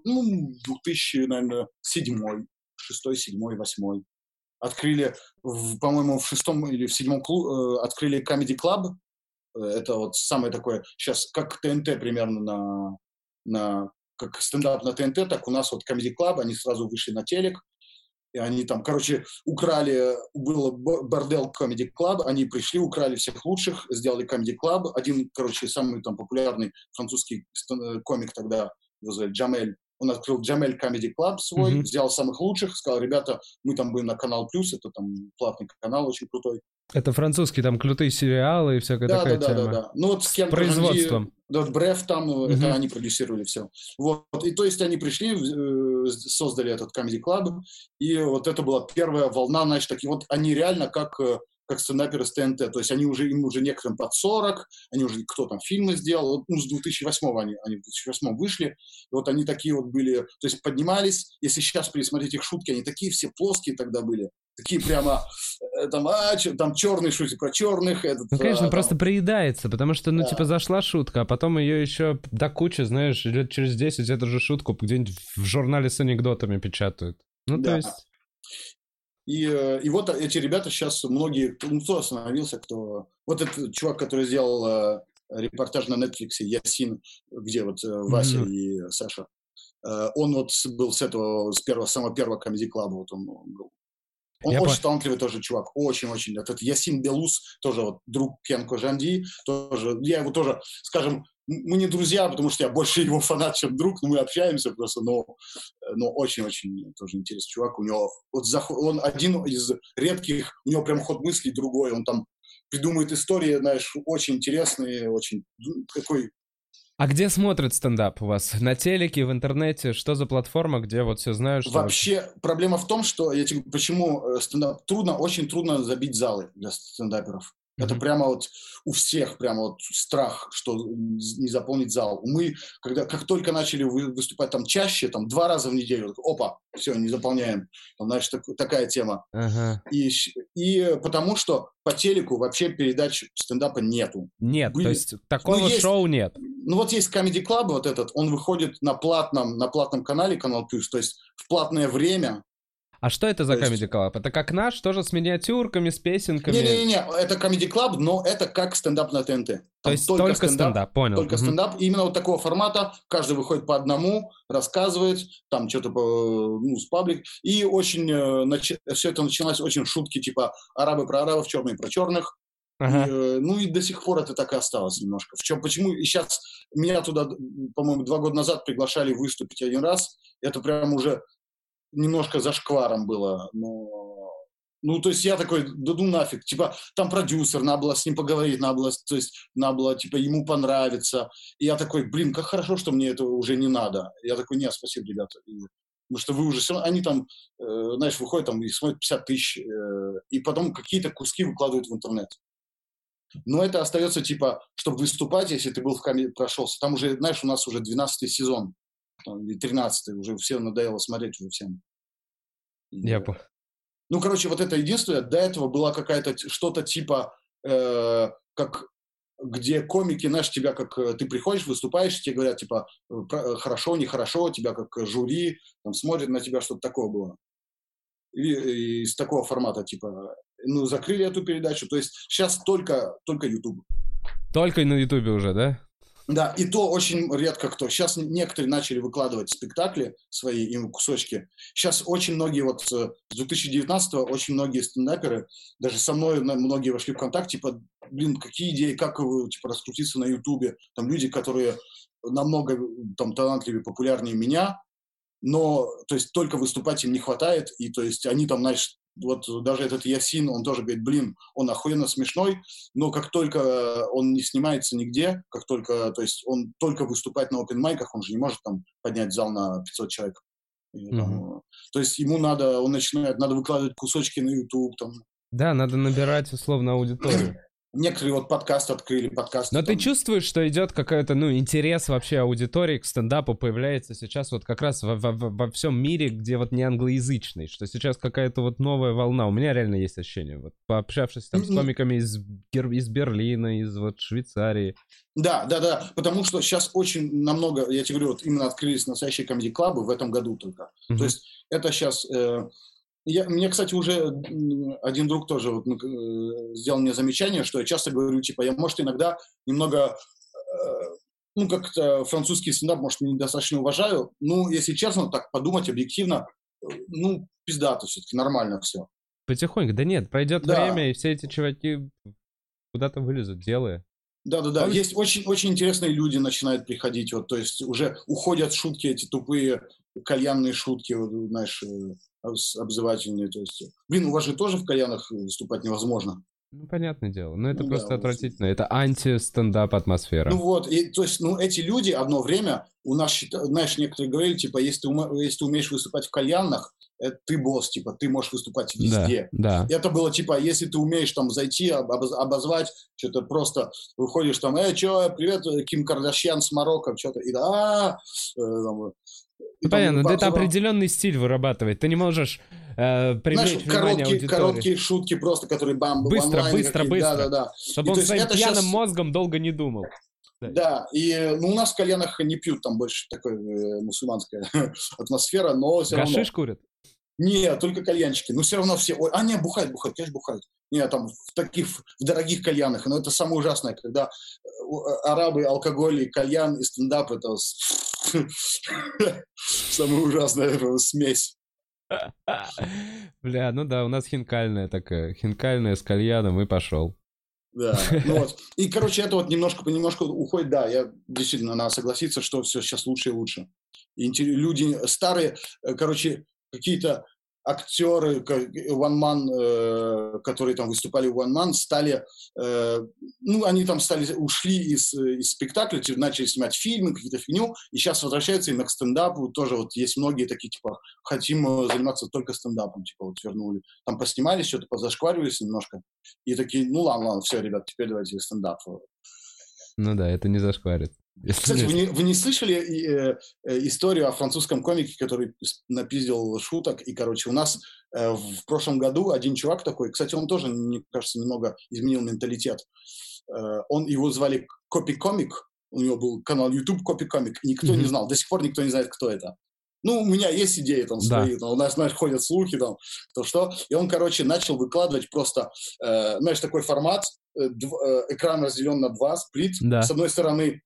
Speaker 2: ну, 2000, наверное, седьмой, шестой, седьмой, восьмой. Открыли, по-моему, в шестом или в седьмом клубе, открыли Comedy Club. Э, Это вот самое такое, сейчас, как ТНТ примерно на на как стендап на ТНТ, так у нас вот Comedy Club, они сразу вышли на телек, и они там, короче, украли, был бордел Comedy Club, они пришли, украли всех лучших, сделали Comedy Club. Один, короче, самый там популярный французский комик тогда, его звали Джамель, он открыл Джамель Comedy Club свой, mm-hmm. взял самых лучших, сказал, ребята, мы там будем на Канал Плюс, это там платный канал очень крутой.
Speaker 1: Это французские там крутые сериалы и всякая
Speaker 2: да,
Speaker 1: такая
Speaker 2: да,
Speaker 1: тема.
Speaker 2: Да, да, да. Ну вот с кем
Speaker 1: производством.
Speaker 2: Да, Бреф там, угу. это они продюсировали все. Вот, и то есть они пришли, э, создали этот Comedy Club, и вот это была первая волна, значит, такие вот, они реально как э, как стендаперы с ТНТ. То есть они уже, им уже некоторым под 40, они уже, кто там фильмы сделал, вот, ну, с 2008 они, они в 2008 вышли, и вот они такие вот были, то есть поднимались, если сейчас пересмотреть их шутки, они такие все плоские тогда были, такие прямо, э, там, а, чё, там черный шутит про черных. Этот,
Speaker 1: ну, конечно,
Speaker 2: а,
Speaker 1: просто
Speaker 2: там...
Speaker 1: приедается, потому что, ну,
Speaker 2: да.
Speaker 1: типа, зашла шутка, а потом ее еще до кучи, знаешь, лет через 10 эту же шутку где-нибудь в журнале с анекдотами печатают. Ну, да. то есть...
Speaker 2: И, э, и вот эти ребята сейчас, многие, ну, кто остановился, кто... Вот этот чувак, который сделал э, репортаж на Netflix, Ясин, где вот э, Вася mm-hmm. и Саша, он вот был с этого, с первого, самого первого комедий клаба, вот он был. Он Я очень по... талантливый тоже чувак, очень-очень. Этот Ясин Белус, тоже вот друг Кенко Жанди, тоже, я его тоже, скажем, мы не друзья, потому что я больше его фанат, чем друг, но мы общаемся просто, но, но очень-очень тоже интересный чувак. У него, вот он один из редких, у него прям ход мыслей другой, он там придумывает истории, знаешь, очень интересные, очень такой
Speaker 1: а где смотрят стендап у вас? На телеке, в интернете? Что за платформа, где вот все знают? Что
Speaker 2: Вообще, проблема в том, что я тебе почему э, стендап трудно, очень трудно забить залы для стендаперов. Это прямо вот у всех прямо вот страх, что не заполнить зал. Мы, когда, как только начали выступать там чаще, там два раза в неделю, опа, все, не заполняем. Там, знаешь, так, такая тема.
Speaker 1: Ага.
Speaker 2: И, и потому что по телеку вообще передач стендапа нету.
Speaker 1: Нет, Были... то есть такого ну, есть, шоу нет.
Speaker 2: Ну вот есть Comedy Club вот этот, он выходит на платном, на платном канале Канал Плюс, то есть в платное время,
Speaker 1: а что это за Comedy Club? Это как наш, тоже с миниатюрками, с песенками?
Speaker 2: Не-не-не, это Comedy Club, но это как стендап на ТНТ. Там
Speaker 1: То есть только, только стендап, стендап, понял.
Speaker 2: Только угу. стендап, именно вот такого формата, каждый выходит по одному, рассказывает, там что-то ну, с паблик, и очень, э, нач... все это начиналось очень шутки, типа арабы про арабов, черные про черных, Ага. И, э, ну и до сих пор это так и осталось немножко. В чем, почему? И сейчас меня туда, по-моему, два года назад приглашали выступить один раз. Это прям уже немножко зашкваром было, но... Ну, то есть я такой, да ну нафиг, типа, там продюсер, надо было с ним поговорить, надо было, то есть, надо было, типа, ему понравится. И я такой, блин, как хорошо, что мне этого уже не надо. Я такой, нет, спасибо, ребята. И, потому что вы уже, они там, э, знаешь, выходят там и смотрят 50 тысяч, э, и потом какие-то куски выкладывают в интернет. Но это остается, типа, чтобы выступать, если ты был в камере, прошелся. Там уже, знаешь, у нас уже 12 сезон там, или 13 уже все надоело смотреть уже всем.
Speaker 1: Я понял.
Speaker 2: Ну, короче, вот это единственное. До этого была какая-то что-то типа, э, как где комики, знаешь, тебя как э, ты приходишь, выступаешь, тебе говорят, типа, э, э, хорошо, нехорошо, тебя как жюри, там, смотрят на тебя, что-то такое было. И, и из такого формата, типа, ну, закрыли эту передачу. То есть сейчас только, только YouTube.
Speaker 1: Только на YouTube уже, да?
Speaker 2: Да, и то очень редко кто. Сейчас некоторые начали выкладывать спектакли свои, им кусочки. Сейчас очень многие, вот э, с 2019 очень многие стендаперы, даже со мной многие вошли в контакт, типа, блин, какие идеи, как типа, раскрутиться на Ютубе. Там люди, которые намного там, талантливее, популярнее меня, но, то есть, только выступать им не хватает, и, то есть, они там, значит, вот даже этот Ясин, он тоже говорит, блин, он охуенно смешной, но как только он не снимается нигде, как только, то есть он только выступает на open майках, он же не может там поднять зал на 500 человек. И, там, mm-hmm. То есть ему надо, он начинает, надо выкладывать кусочки на YouTube. Там.
Speaker 1: Да, надо набирать условно аудиторию.
Speaker 2: Некоторые вот подкаст открыли, подкаст.
Speaker 1: Но там... ты чувствуешь, что идет какой-то, ну, интерес вообще аудитории к стендапу появляется сейчас вот как раз во, во, во всем мире, где вот не англоязычный, что сейчас какая-то вот новая волна. У меня реально есть ощущение, вот пообщавшись там с комиками из, из Берлина, из вот Швейцарии.
Speaker 2: Да, да, да, потому что сейчас очень намного, я тебе говорю, вот именно открылись настоящие комедий-клабы в этом году только. Mm-hmm. То есть это сейчас... Э, я, мне, кстати, уже один друг тоже вот, э, сделал мне замечание, что я часто говорю, типа, я, может, иногда немного э, ну, как-то французский стендап, может, недостаточно уважаю. Ну, если честно, так подумать объективно, ну, пиздато все-таки, нормально все.
Speaker 1: Потихоньку, да нет, пройдет да. время, и все эти чуваки куда-то вылезут, делая.
Speaker 2: Да-да-да, есть очень, очень интересные люди начинают приходить, вот, то есть уже уходят шутки эти тупые, кальянные шутки, вот, знаешь, э, обзывательные, то есть, блин, у вас же тоже в кальянах выступать невозможно.
Speaker 1: Ну, понятное дело. Но это ну, просто да, отвратительно. Это анти-стендап атмосфера.
Speaker 2: Ну вот, и, то есть, ну, эти люди одно время, у нас, знаешь, некоторые говорили, типа, если ты, ум, если ты умеешь выступать в кальянах, это ты босс, типа, ты можешь выступать везде.
Speaker 1: Да,
Speaker 2: да. Это было, типа, если ты умеешь там зайти, обозвать, что-то просто выходишь там, э, чё, привет, Ким Кардашьян с Марокко, что-то, и да, э,
Speaker 1: ну, понятно, это определенный стиль вырабатывать. Ты не можешь э, привлечь Знаешь,
Speaker 2: внимание короткие, короткие шутки просто, которые бам,
Speaker 1: Быстро, быстро, быстро. Да, да, да. Чтобы и, он своим пьяным сейчас... мозгом долго не думал.
Speaker 2: Да, да и ну, у нас в кальянах не пьют, там больше такой э, мусульманская [LAUGHS] атмосфера, но все
Speaker 1: Гашиш
Speaker 2: равно...
Speaker 1: курят?
Speaker 2: Нет, только кальянчики. Но все равно все... Ой, а, не, бухают, бухают, конечно, бухают. Нет, там в таких, в дорогих кальянах. Но это самое ужасное, когда э, арабы, алкоголь и кальян и стендап – это [LAUGHS] самая ужасная смесь.
Speaker 1: Бля, ну да, у нас хинкальная такая. Хинкальная с кальяном и пошел.
Speaker 2: Да, ну вот. И, короче, это вот немножко понемножку уходит. Да, я действительно, надо согласиться, что все сейчас лучше и лучше. И люди старые, э, короче, какие-то актеры, One Man, э, которые там выступали в One Man, стали, э, ну, они там стали, ушли из, из спектакля, начали снимать фильмы, какие-то фигню, и сейчас возвращаются именно к стендапу, тоже вот есть многие такие, типа, хотим э, заниматься только стендапом, типа, вот вернули. Там поснимались, что-то позашкваривались немножко, и такие, ну, ладно, ладно, все, ребят, теперь давайте стендап.
Speaker 1: Ну да, это не зашкварит.
Speaker 2: Кстати, вы не, вы не слышали э, э, историю о французском комике, который напиздил шуток? И, короче, у нас э, в прошлом году один чувак такой, кстати, он тоже, мне кажется, немного изменил менталитет. Э, он, его звали Копи Комик, у него был канал YouTube Копи Комик, никто mm-hmm. не знал, до сих пор никто не знает, кто это. Ну, у меня есть идеи там свои, да. там, у нас, знаешь, ходят слухи там, то что. И он, короче, начал выкладывать просто, э, знаешь, такой формат, э, дв, э, экран разделен на два, сплит. Да. С одной стороны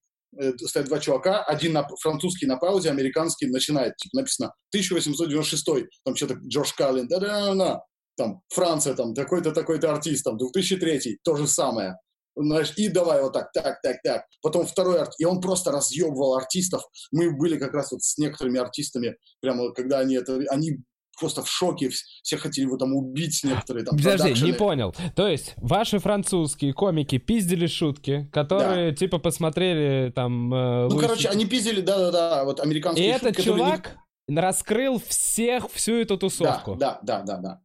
Speaker 2: стоят два чувака, один на, французский на паузе, американский начинает, типа написано 1896, там что-то Джордж Каллин, да-да-да, там Франция, там такой-то, такой-то артист, там 2003, то же самое. Знаешь, и давай вот так, так, так, так. Потом второй арт, и он просто разъебывал артистов. Мы были как раз вот с некоторыми артистами, прямо когда они это, они просто в шоке, все хотели его там убить некоторые там
Speaker 1: Подожди, продакшены. не понял. То есть ваши французские комики пиздили шутки, которые да. типа посмотрели там...
Speaker 2: Э, ну, Луиси... короче, они пиздили, да-да-да, вот американские
Speaker 1: И шутки, этот чувак не... раскрыл всех, всю эту тусовку.
Speaker 2: Да, да, да, да, да.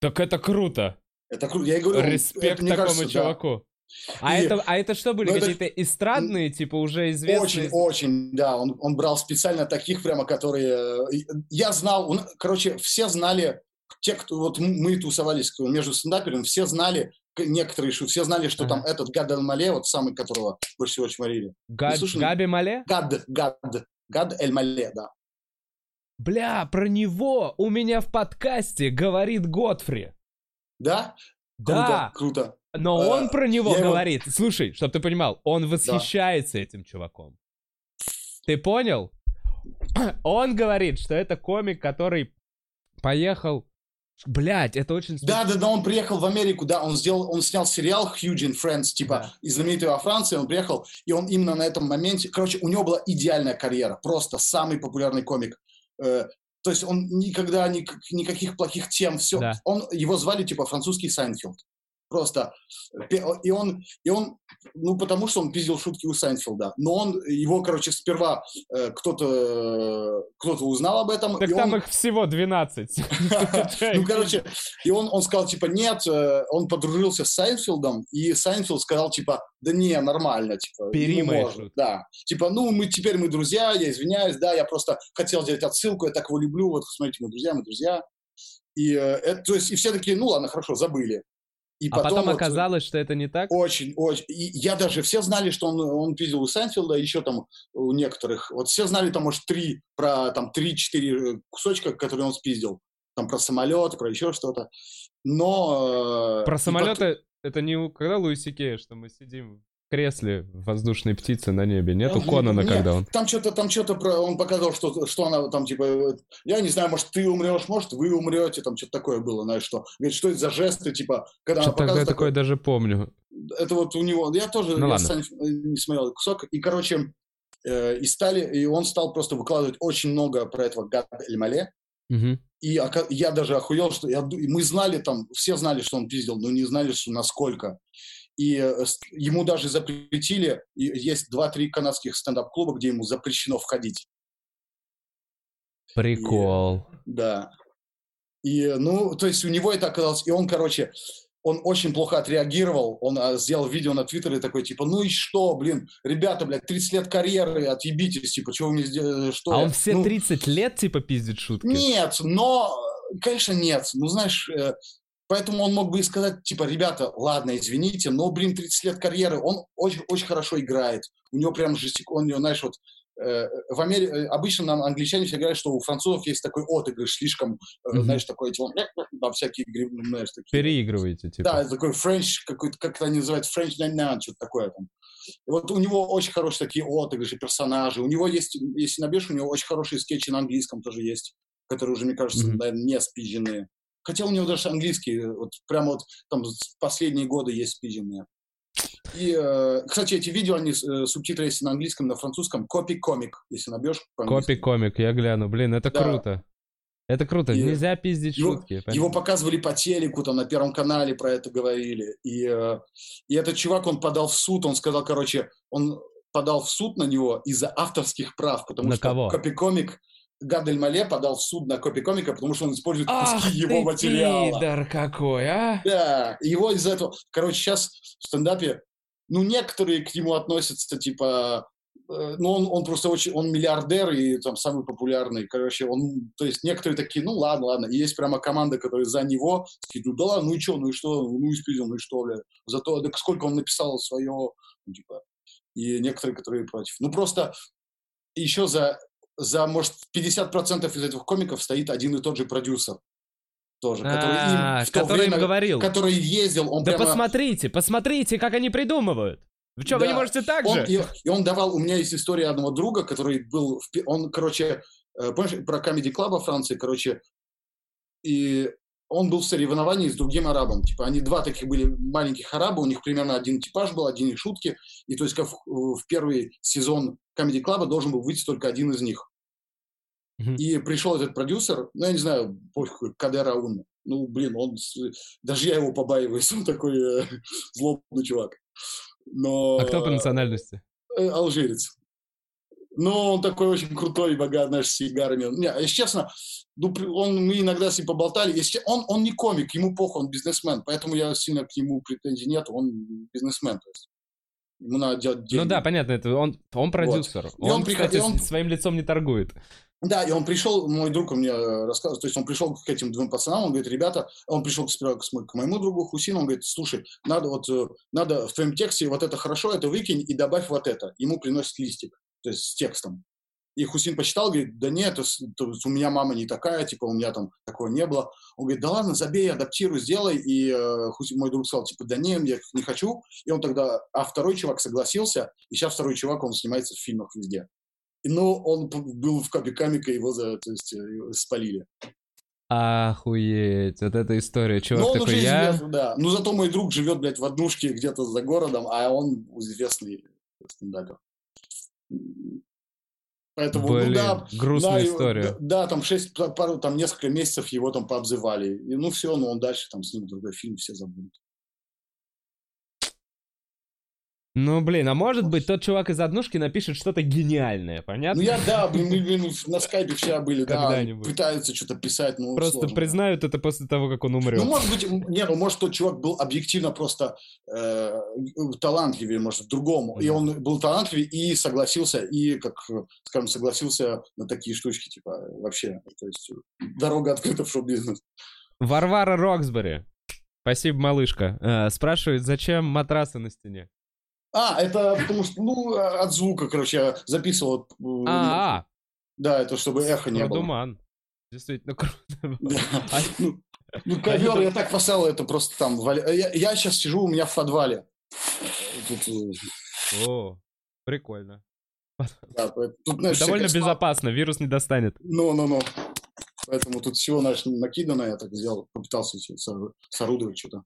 Speaker 1: Так это круто.
Speaker 2: Это круто, я и говорю.
Speaker 1: Респект это, такому кажется, чуваку. Да. А, и, это, а это что были? Какие-то это... эстрадные, типа, уже известные?
Speaker 2: Очень, очень, да. Он, он брал специально таких прямо, которые... Э, я знал, он, короче, все знали, те, кто... Вот мы тусовались между стендаперами, все знали, некоторые все знали, что ага. там этот Гад Эль Мале, вот самый, которого больше всего чморили.
Speaker 1: Гад, Габи Мале?
Speaker 2: Гад, Гад, Гад Эль Мале, да.
Speaker 1: Бля, про него у меня в подкасте говорит Готфри.
Speaker 2: Да?
Speaker 1: Да.
Speaker 2: Круто, круто.
Speaker 1: Но а, он про него говорит. Его... Слушай, чтобы ты понимал, он восхищается да. этим чуваком. Ты понял? [CLEARS THROAT] Он говорит, что это комик, который поехал Блять, это очень...
Speaker 2: Да, да, да, он приехал в Америку, да, он сделал, он снял сериал Huge in France, типа, да. из знаменитый во Франции, он приехал, и он именно на этом моменте, короче, у него была идеальная карьера, просто самый популярный комик. То есть он никогда ни, никаких плохих тем, все. Да. Он, его звали, типа, французский Сайнфилд. Просто. И он, и он, ну, потому что он пиздил шутки у Сайнфилда. Но он, его, короче, сперва э, кто-то кто узнал об этом.
Speaker 1: Так там он... их всего 12. [LAUGHS]
Speaker 2: Ну, короче, и он, он сказал, типа, нет, э, он подружился с Сайнфилдом, и Сайнфилд сказал, типа, да не, нормально, типа,
Speaker 1: Бери
Speaker 2: Да. Типа, ну, мы теперь мы друзья, я извиняюсь, да, я просто хотел сделать отсылку, я так его люблю, вот, смотрите, мы друзья, мы друзья. И, э, то есть, и все такие, ну ладно, хорошо, забыли.
Speaker 1: И а потом, вот, оказалось, что это не так?
Speaker 2: Очень, очень. И я даже, все знали, что он, он пиздил у Сайнфилда, еще там у некоторых. Вот все знали там, может, три, про там три-четыре кусочка, которые он спиздил. Там про самолет, про еще что-то. Но...
Speaker 1: Э, про самолеты потом... это не когда Луиси Кея, что мы сидим кресле воздушной птицы на небе. Нету Конана,
Speaker 2: Нет,
Speaker 1: когда он...
Speaker 2: Там что-то, там что-то про, он показал, что, что она там типа, я не знаю, может ты умрешь, может вы умрете, там что-то такое было, знаешь что. Говорит, что это за жесты, типа, когда она
Speaker 1: Что-то я
Speaker 2: показывает
Speaker 1: такое
Speaker 2: такой-
Speaker 1: даже помню.
Speaker 2: это вот у него, я тоже
Speaker 1: Ну
Speaker 2: я
Speaker 1: ладно.
Speaker 2: сам не смотрел кусок, и, короче, э, и стали, и он стал просто выкладывать очень много про этого Гад Эль-Мале,
Speaker 1: Мгм.
Speaker 2: и я даже охуел, что я, мы знали там, все знали, что он пиздил, но не знали, что насколько. И э, ему даже запретили, и есть два-три канадских стендап-клуба, где ему запрещено входить.
Speaker 1: Прикол.
Speaker 2: Да. И, ну, то есть у него это оказалось... И он, короче, он очень плохо отреагировал. Он а, сделал видео на Твиттере такой, типа, ну и что, блин, ребята, блядь, 30 лет карьеры, отъебитесь, типа, что вы мне сделали, что
Speaker 1: А
Speaker 2: я?»
Speaker 1: он все
Speaker 2: Ну,
Speaker 1: 30 лет, типа, пиздит шутки?
Speaker 2: Нет, но, конечно, нет. Ну, знаешь, э, поэтому он мог бы и сказать, типа, ребята, ладно, извините, но, блин, 30 лет карьеры, он очень, очень хорошо играет. У него прям жестик, он, у него, знаешь, вот э, в Америке, обычно нам англичане все говорят, что у французов есть такой отыгрыш, слишком, э,
Speaker 1: Мгм.
Speaker 2: знаешь, такой, типа, там всякие, ну, знаешь, такие.
Speaker 1: Переигрываете, типа.
Speaker 2: Да, такой French, какой-то, как это они называют, French 99, что-то такое там. Вот у него очень хорошие такие отыгрыши, персонажи. У него есть, если набежь, у него очень хорошие скетчи на английском тоже есть, которые уже, мне кажется,
Speaker 1: Мгм.
Speaker 2: наверное, не спизженные. Хотя у него даже английский, э, вот прямо вот там последние годы есть спизженные. И, э, кстати, эти видео, они э, субтитры есть на английском, на французском. Копи комик, если набьешь. по-английски.
Speaker 1: Копи комик, я гляну. Блин, это
Speaker 2: Да.
Speaker 1: круто. Это круто.
Speaker 2: И
Speaker 1: Нельзя пиздить
Speaker 2: его-
Speaker 1: шутки.
Speaker 2: Его
Speaker 1: понятно?
Speaker 2: показывали по телеку, там на Первом канале про это говорили. И, э, и этот чувак, он подал в суд, он сказал, короче, он подал в суд на него из-за авторских прав, потому
Speaker 1: На
Speaker 2: что
Speaker 1: кого?
Speaker 2: Копикомик, Гадель Мале подал в суд на Копикомика, потому что он использует
Speaker 1: Ах
Speaker 2: куски его материала.
Speaker 1: пидор какой, а?
Speaker 2: Да, его из-за этого... Короче, сейчас в стендапе, ну, некоторые к нему относятся, типа... э, Ну, он, он просто очень... Он миллиардер и там самый популярный. Короче, он... То есть некоторые такие, ну, ладно, ладно. И есть прямо команда, которая за него. Такие, ну, да ладно, ну и что, ну и что? Ну, и спиздил, ну и что, бля. Зато, так сколько он написал свое... Ну, типа... И некоторые, которые против. Ну, просто еще за, за, может, 50% из этих комиков стоит один и тот же продюсер. Тоже, который
Speaker 1: А,
Speaker 2: им в то
Speaker 1: который им
Speaker 2: время
Speaker 1: говорил.
Speaker 2: который ездил, он
Speaker 1: Да
Speaker 2: прямо...
Speaker 1: посмотрите, посмотрите, как они придумывают. Вы что, вы не
Speaker 2: Да.
Speaker 1: можете так
Speaker 2: Он,
Speaker 1: же?
Speaker 2: и, и он давал, у меня есть история одного друга, который был, в он, короче, э, помнишь, про Comedy Club во Франции, короче, и он был в соревновании с другим арабом. Типа, они два таких были маленьких араба, у них примерно один типаж был, один и шутки. И то есть, как в, в первый сезон Comedy Club должен был выйти только один из них.
Speaker 1: Мгм.
Speaker 2: И пришел этот продюсер, ну, я не знаю, пофиг, Кадер Аун. Ну, блин, он, даже я его побаиваюсь, [LAUGHS] он такой э, злобный чувак. Но...
Speaker 1: А кто по национальности?
Speaker 2: Э, алжирец. Но он такой очень крутой богат, знаешь, с сигарами. Не, если честно, ну, он, мы иногда с ним поболтали. Если, он, он не комик, ему похуй, он бизнесмен, поэтому я сильно к нему претензий нет, он бизнесмен. То есть. Ему надо делать
Speaker 1: Ну
Speaker 2: деньги.
Speaker 1: да, понятно, это он, он продюсер.
Speaker 2: И он
Speaker 1: Он,
Speaker 2: приход-
Speaker 1: кстати,
Speaker 2: он-
Speaker 1: своим лицом не торгует.
Speaker 2: Да, и он пришел, мой друг мне э, рассказывал, то есть он пришел к этим двум пацанам, он говорит, ребята, он пришел сперва к, смо- к моему другу Хусину, он говорит, слушай, надо вот, э, надо в твоем тексте вот это хорошо, это выкинь и добавь вот это. Ему приносит листик, то есть с текстом. И Хусин почитал, говорит, да нет, это с- то есть у меня мама не такая, типа у меня там такого не было. Он говорит, да ладно, забей, адаптируй, сделай. И э, Хусин, мой друг сказал, типа, да не, я не хочу. И он тогда, а второй чувак согласился, и сейчас второй чувак, он снимается в фильмах везде. И, Ну, он был в Копе Камика, его за, то есть, э, спалили.
Speaker 1: Охуеть, вот эта история. Чувак
Speaker 2: Но он
Speaker 1: такой,
Speaker 2: уже
Speaker 1: я...
Speaker 2: да. Ну, зато мой друг живет, блядь, в однушке где-то за городом, а он известный стендапер. Поэтому,
Speaker 1: Блин,
Speaker 2: ну да,
Speaker 1: грустная
Speaker 2: да,
Speaker 1: история.
Speaker 2: Да, да, там шесть, па- пару, там несколько месяцев его там пообзывали. И, ну все, ну он дальше там снимет другой фильм, все забудут.
Speaker 1: Ну, блин, а может быть, тот чувак из однушки напишет что-то гениальное, понятно?
Speaker 2: Ну я, да, блин, мы, блин, на скайпе все были, да, пытаются что-то писать, ну
Speaker 1: Просто
Speaker 2: сложно.
Speaker 1: признают это после того, как он умрет.
Speaker 2: Ну, может быть, м, не, ну, может, тот чувак был объективно просто э, талантливее, может, другому. И он был талантливее и согласился, и, как, э, скажем, согласился на такие штучки, типа, вообще. То есть э, дорога открыта в шоу-бизнес.
Speaker 1: Варвара Роксбери. Спасибо, малышка. Э, спрашивает, зачем матрасы на стене?
Speaker 2: А, это потому что, ну, э, от звука, короче, я записывал. э,
Speaker 1: А,
Speaker 2: Да, это чтобы эхо
Speaker 1: а,
Speaker 2: не было.
Speaker 1: продуман. Действительно круто. [LAUGHS] А-
Speaker 2: Ну, ну, ковер, я так поставил, это просто там... валя- Я, сейчас сижу у меня в подвале. Э,
Speaker 1: О, прикольно. Довольно безопасно, вирус не достанет.
Speaker 2: Ну, ну, ну. Поэтому тут всего, знаешь, накидано, я так сделал, попытался сорудовать что-то.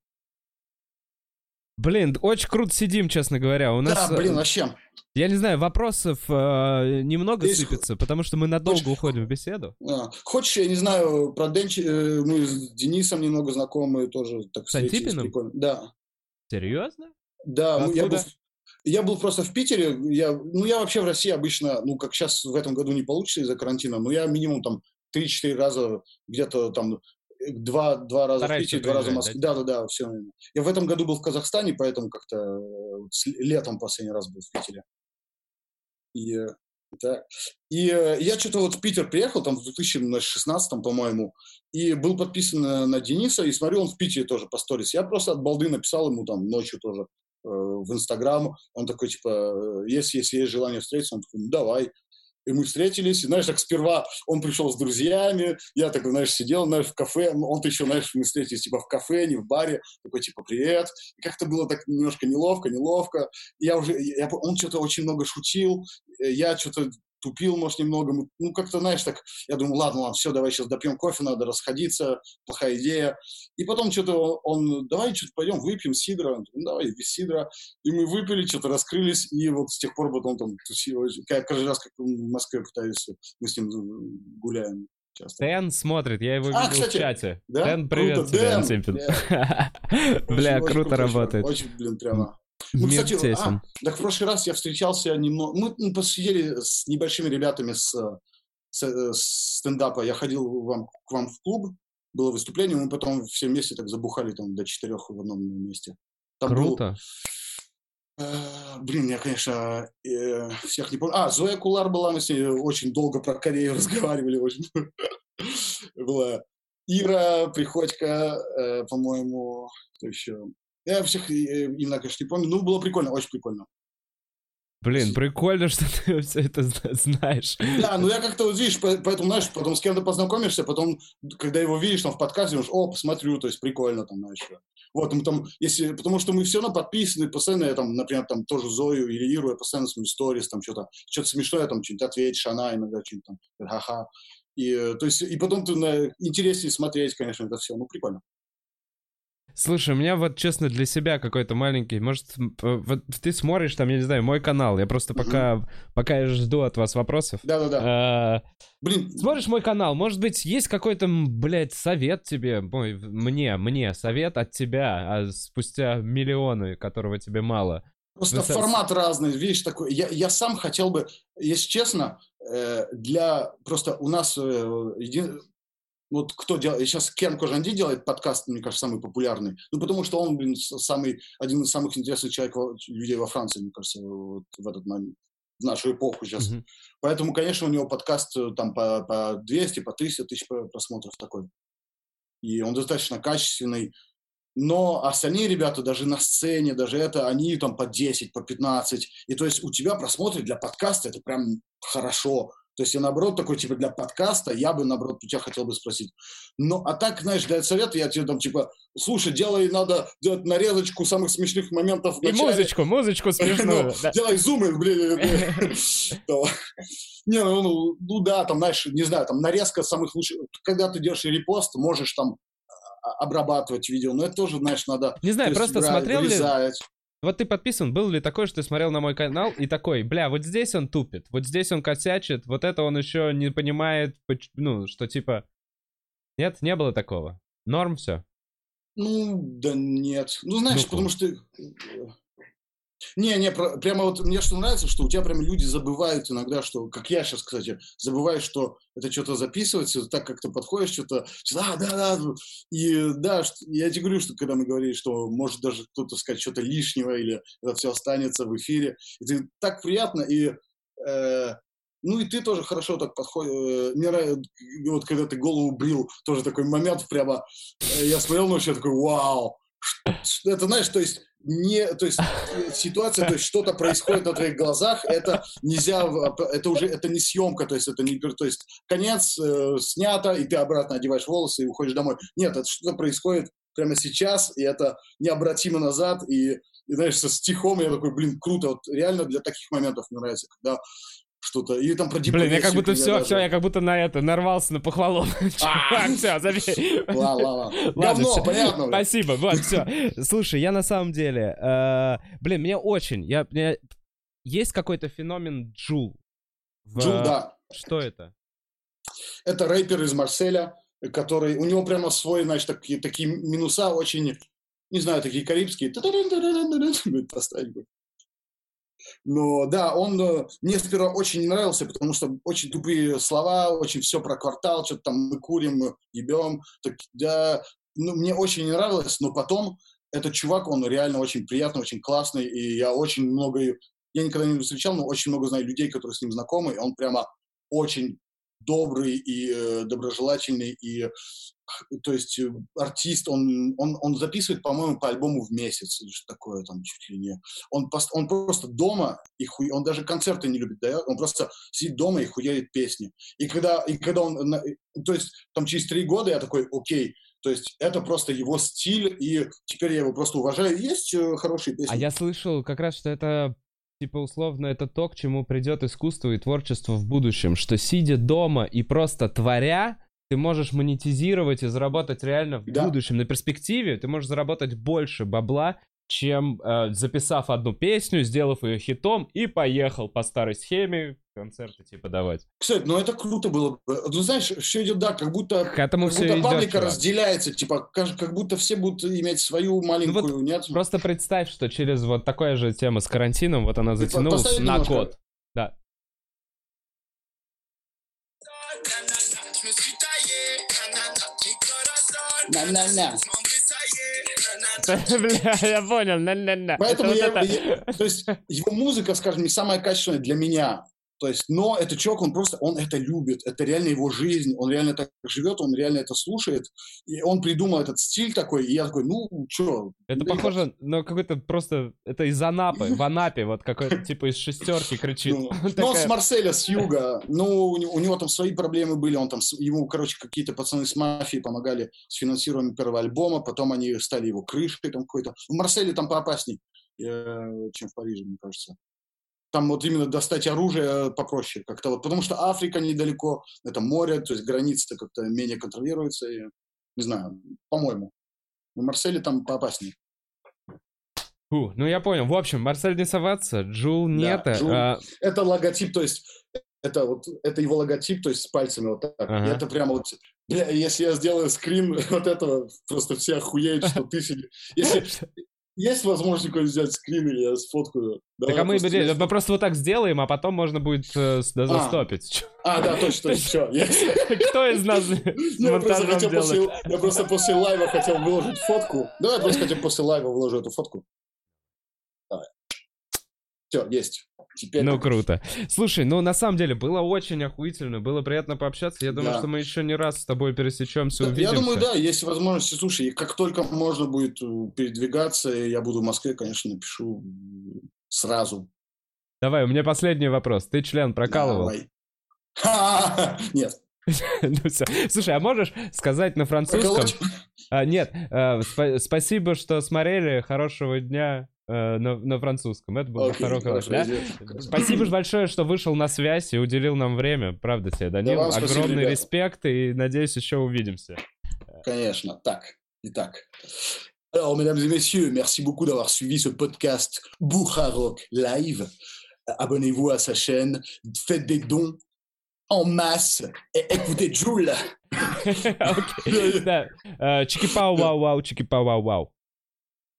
Speaker 1: Блин, очень круто сидим, честно говоря. У нас,
Speaker 2: Да,
Speaker 1: э,
Speaker 2: блин, вообще.
Speaker 1: я не знаю, вопросов э, немного
Speaker 2: Здесь
Speaker 1: сыпется, потому что мы надолго
Speaker 2: хочешь-
Speaker 1: уходим в беседу.
Speaker 2: А, Хочешь, я не знаю, про Денчи, э, мы с Денисом немного знакомы тоже. Так
Speaker 1: С Антипиным?
Speaker 2: Да,
Speaker 1: Серьезно?
Speaker 2: да, ну, я был, я был просто в Питере, я, ну, я вообще в России обычно, ну, как сейчас в этом году не получится из-за карантина, но я минимум там 3-4 раза где-то там два, два раза
Speaker 1: Стараешься
Speaker 2: в Питере, два раза в Москве. Да, да, да, все. Я в этом году был в Казахстане, поэтому как-то э, летом последний раз был в Питере. И, э, да. и э, я что-то вот в Питер приехал, там в 2016, по-моему, и был подписан на, Дениса, и смотрю, он в Питере тоже по сторис. Я просто от балды написал ему там ночью тоже в Инстаграм. Он такой, типа, если, если есть желание встретиться, он такой, ну, давай. И мы встретились, и, знаешь, так сперва он пришел с друзьями, я такой, знаешь, сидел, знаешь, в кафе, он-то еще, знаешь, мы встретились, типа, в кафе, не в баре, такой, типа, привет. И как-то было так немножко неловко, неловко. И я уже, я, он что-то очень много шутил, э, я что-то тупил, может, немного. Ну, как-то, знаешь, так, я думаю, ладно, ладно, все, давай сейчас допьем кофе, надо расходиться, плохая идея. И потом что-то он, давай что-то пойдем выпьем сидра. Ну, давай, без сидра. И мы выпили, что-то раскрылись, и вот с тех пор потом там тусил. Я каждый раз, как в Москве пытаюсь, мы с ним э, гуляем часто.
Speaker 1: Дэн смотрит, я его
Speaker 2: А,
Speaker 1: видел
Speaker 2: кстати,
Speaker 1: в чате.
Speaker 2: да?
Speaker 1: Дэн, привет
Speaker 2: Круто,
Speaker 1: тебе,
Speaker 2: Дэн,
Speaker 1: Антипин.
Speaker 2: Очень-
Speaker 1: Бля,
Speaker 2: очень
Speaker 1: круто
Speaker 2: крутой
Speaker 1: работает.
Speaker 2: Очень, блин, прямо. Ну,
Speaker 1: Мир
Speaker 2: кстати,
Speaker 1: тесен.
Speaker 2: а, так в прошлый раз я встречался немного... Мы ну, посидели с небольшими ребятами с, с, с стендапа. Я ходил вам, к вам в клуб, было выступление, мы потом все вместе так забухали там до четырех в одном месте. Там был,
Speaker 1: Круто.
Speaker 2: э, блин, я, конечно, э, всех не помню. А, Зоя Кулар была, мы с ней очень долго про Корею [LAUGHS] разговаривали. Очень. Была Ира Приходько, э, по-моему, кто еще? Я всех э, имена, конечно, не помню. Ну, было прикольно, очень прикольно.
Speaker 1: Блин, прикольно, [LAUGHS] что ты все это зна- знаешь.
Speaker 2: Да, ну я как-то вот видишь, по- поэтому, знаешь, потом с кем-то познакомишься, потом, когда его видишь там в подкасте, думаешь, о, посмотрю, то есть прикольно там, знаешь. Вот, мы там, если, потому что мы все равно подписаны, постоянно я там, например, там тоже Зою или Иру, я постоянно смотрю сторис, там что-то, что-то смешное, там что-нибудь ответишь, она иногда что-нибудь там, ха-ха. И, э, то есть, и потом ты на, интереснее смотреть, конечно, это все, ну, прикольно.
Speaker 1: Слушай, у меня вот, честно, для себя какой-то маленький, может, вот ты смотришь там, я не знаю, мой канал, я просто пока, пока я жду от вас вопросов.
Speaker 2: Да-да-да.
Speaker 1: А,
Speaker 2: Блин,
Speaker 1: Смотришь мой канал, может быть, есть какой-то, блядь, совет тебе, мой, мне, мне, совет от тебя, а спустя миллионы, которого тебе мало.
Speaker 2: Просто
Speaker 1: Вы
Speaker 2: формат разный, видишь, такой. Я, я сам хотел бы, если честно, э, для просто у нас э, еди- вот кто делает, сейчас Кен Кожанди делает подкаст, мне кажется, самый популярный, ну потому что он, блин, самый один из самых интересных человек, людей во Франции, мне кажется, вот в этот момент, в нашу эпоху сейчас.
Speaker 1: Мгм.
Speaker 2: Поэтому, конечно, у него подкаст э, там по, по 200, по 300 тысяч про- просмотров такой. И он достаточно качественный. Но остальные ребята даже на сцене, даже это, они там по 10, по 15. И то есть у тебя просмотры для подкаста, это прям хорошо. То есть я наоборот такой, типа, для подкаста, я бы, наоборот, у тебя хотел бы спросить. Ну, а так, знаешь, для совета я тебе там, типа, слушай, делай, надо делать нарезочку самых смешных моментов в
Speaker 1: И
Speaker 2: начале.
Speaker 1: музычку, музычку [LAUGHS] смешную.
Speaker 2: Ну,
Speaker 1: да.
Speaker 2: Делай зумы, блин. [LAUGHS] Не, ну, ну, ну да, там, знаешь, не знаю, там нарезка самых лучших. Когда ты делаешь репост, можешь там а, обрабатывать видео, но это тоже, знаешь, надо...
Speaker 1: Не знаю, просто смотрел ли... Вот ты подписан, был ли такой, что ты смотрел на мой канал и такой, бля, вот здесь он тупит, вот здесь он косячит, вот это он еще не понимает, ну, что типа... Нет, не было такого. Норм все.
Speaker 2: Ну, да нет. Ну, знаешь,
Speaker 1: Ну-ка.
Speaker 2: потому что... Не, не, про- прямо вот мне что нравится, что у тебя прям люди забывают иногда, что, как я сейчас, кстати, забываю, что это что-то записывается, так как ты подходишь, что-то, а, да, да, и да, я тебе говорю, что когда мы говорили, что может даже кто-то сказать что-то лишнего, или это все останется в эфире, это так приятно, и э, ну и ты тоже хорошо так подходишь. Э, Мне нравится, вот когда ты голову брил, тоже такой момент прямо, э, я смотрел ночью, я такой, вау, это знаешь, то есть не, то есть э, ситуация, то есть что-то происходит на твоих глазах, это нельзя, в- это уже, это не съемка, то есть это не, то есть конец э, снято, и ты обратно одеваешь волосы и уходишь домой. Нет, это что-то происходит прямо сейчас, и это необратимо назад, и и, знаешь, со стихом я такой, блин, круто, вот реально для таких моментов мне нравится, когда что-то. Или там про
Speaker 1: Блин, я как будто все, все, я как будто на это нарвался на похвалу. [LAUGHS] Все, [LAUGHS] забей. [LAUGHS]
Speaker 2: Ладно, ладно. понятно.
Speaker 1: Спасибо, вот, все. Слушай, я на самом деле, э, блин, мне очень, я, есть какой-то феномен Джул.
Speaker 2: Джул, да.
Speaker 1: Что это?
Speaker 2: Это рэпер из Марселя, который, у него прямо свой, значит, такие, такие минуса очень, не знаю, такие карибские. Поставить бы. Но да, он э, мне сперва очень не нравился, потому что очень тупые слова, очень все про квартал, что-то там мы курим, ебем. Так, да, ну, мне очень не нравилось, но потом этот чувак, он реально очень приятный, очень классный, и я очень много, я никогда не встречал, но очень много знаю людей, которые с ним знакомы, и он прямо очень добрый и э, доброжелательный, и то есть э, артист, он, он, он записывает, по-моему, по альбому в месяц или что такое там чуть ли не. Он, он просто дома, и хуй, он даже концерты не любит, да, он просто сидит дома и хуяет песни. И когда, и когда он, то есть там через три года я такой, окей, то есть это просто его стиль, и теперь я его просто уважаю. Есть э, хорошие песни.
Speaker 1: А я слышал как раз, что это Типа, условно, это то, к чему придет искусство и творчество в будущем, что сидя дома и просто творя, ты можешь монетизировать и заработать реально в да. будущем. На перспективе ты можешь заработать больше бабла, чем э, записав одну песню, сделав ее хитом и поехал по старой схеме концерты типа давать.
Speaker 2: Кстати, ну это круто было бы. Ну знаешь, все идет, да, как будто,
Speaker 1: к этому
Speaker 2: как будто
Speaker 1: идет,
Speaker 2: паблика
Speaker 1: чувак.
Speaker 2: разделяется, типа, как, как будто все будут иметь свою маленькую, ну вот нет?
Speaker 1: Просто представь, что через вот такая же тема с карантином, вот она затянулась на немножко. год.
Speaker 2: На-на-на. [LAUGHS]
Speaker 1: Бля, я понял, на-на-на.
Speaker 2: Поэтому я, я, то есть его музыка, скажем, не самая качественная для меня. То есть, но этот чувак, он просто, он это любит, это реально его жизнь, он реально так живет, он реально это слушает, и он придумал этот стиль такой, и я такой, ну, чё?
Speaker 1: Это да похоже на какой-то просто, это из Анапы, в Анапе, вот какой-то типа из шестерки [LAUGHS] кричит.
Speaker 2: Ну, ну он с Марселя, с [LAUGHS] юга, ну, у него там свои проблемы были, он там, ему, короче, какие-то пацаны с мафией помогали с финансированием первого альбома, потом они стали его крышкой там какой-то. В Марселе там поопасней, э, чем в Париже, мне кажется там вот именно достать оружие попроще как-то вот, потому что Африка недалеко, это море, то есть границы-то как-то менее контролируются, и, не знаю, по-моему. В Марселе там поопаснее.
Speaker 1: Фу, ну я понял. В общем, Марсель не соваться, Джул нет. Да, Джул,
Speaker 2: а... Это логотип, то есть это вот это его логотип, то есть с пальцами вот так. Ага. И это прямо вот, бля, если я сделаю скрин [LAUGHS] вот этого, просто все охуеют, что ты себе. Если, есть возможность какой взять скрин, или я сфоткаю?
Speaker 1: Давай так а мы, просто... мы просто вот так сделаем, а потом можно будет э, застопить.
Speaker 2: А, [LAUGHS] а, да, точно, все. [LAUGHS]
Speaker 1: Кто из нас [LAUGHS]
Speaker 2: просто, хотел после, я просто после лайва хотел выложить фотку. Давай просто хотим после лайва выложу эту фотку. Все, есть.
Speaker 1: Теперь ну, круто. Слушай, ну, на самом деле, было очень охуительно, было приятно пообщаться. Я думаю, да. что мы еще не раз с тобой пересечемся, да, увидимся.
Speaker 2: Я думаю, да, есть возможность. Слушай, как только можно будет э, передвигаться, я буду в Москве, конечно, напишу сразу.
Speaker 1: Давай, у меня последний вопрос. Ты член прокалывал?
Speaker 2: Давай. [LAUGHS] Нет. [LAUGHS]
Speaker 1: ну, все. Слушай, а можешь сказать на французском? А, нет, спа- спасибо, что смотрели. Хорошего дня. Э, на, на французском. Это был okay, хорошо, да? Спасибо большое, что вышел на связь и уделил нам время. Правда тебе, Данил. Да Огромный спасибо, респект и надеюсь, еще увидимся.
Speaker 2: Конечно. Так, итак. Alors, mesdames et messieurs, merci beaucoup d'avoir suivi ce podcast Rock Live. Abonnez-vous à sa chaîne, faites des dons en masse et écoutez Joule. [LAUGHS]
Speaker 1: ok. [LAUGHS] Чики-пау, вау, вау, чики-пау, вау, вау.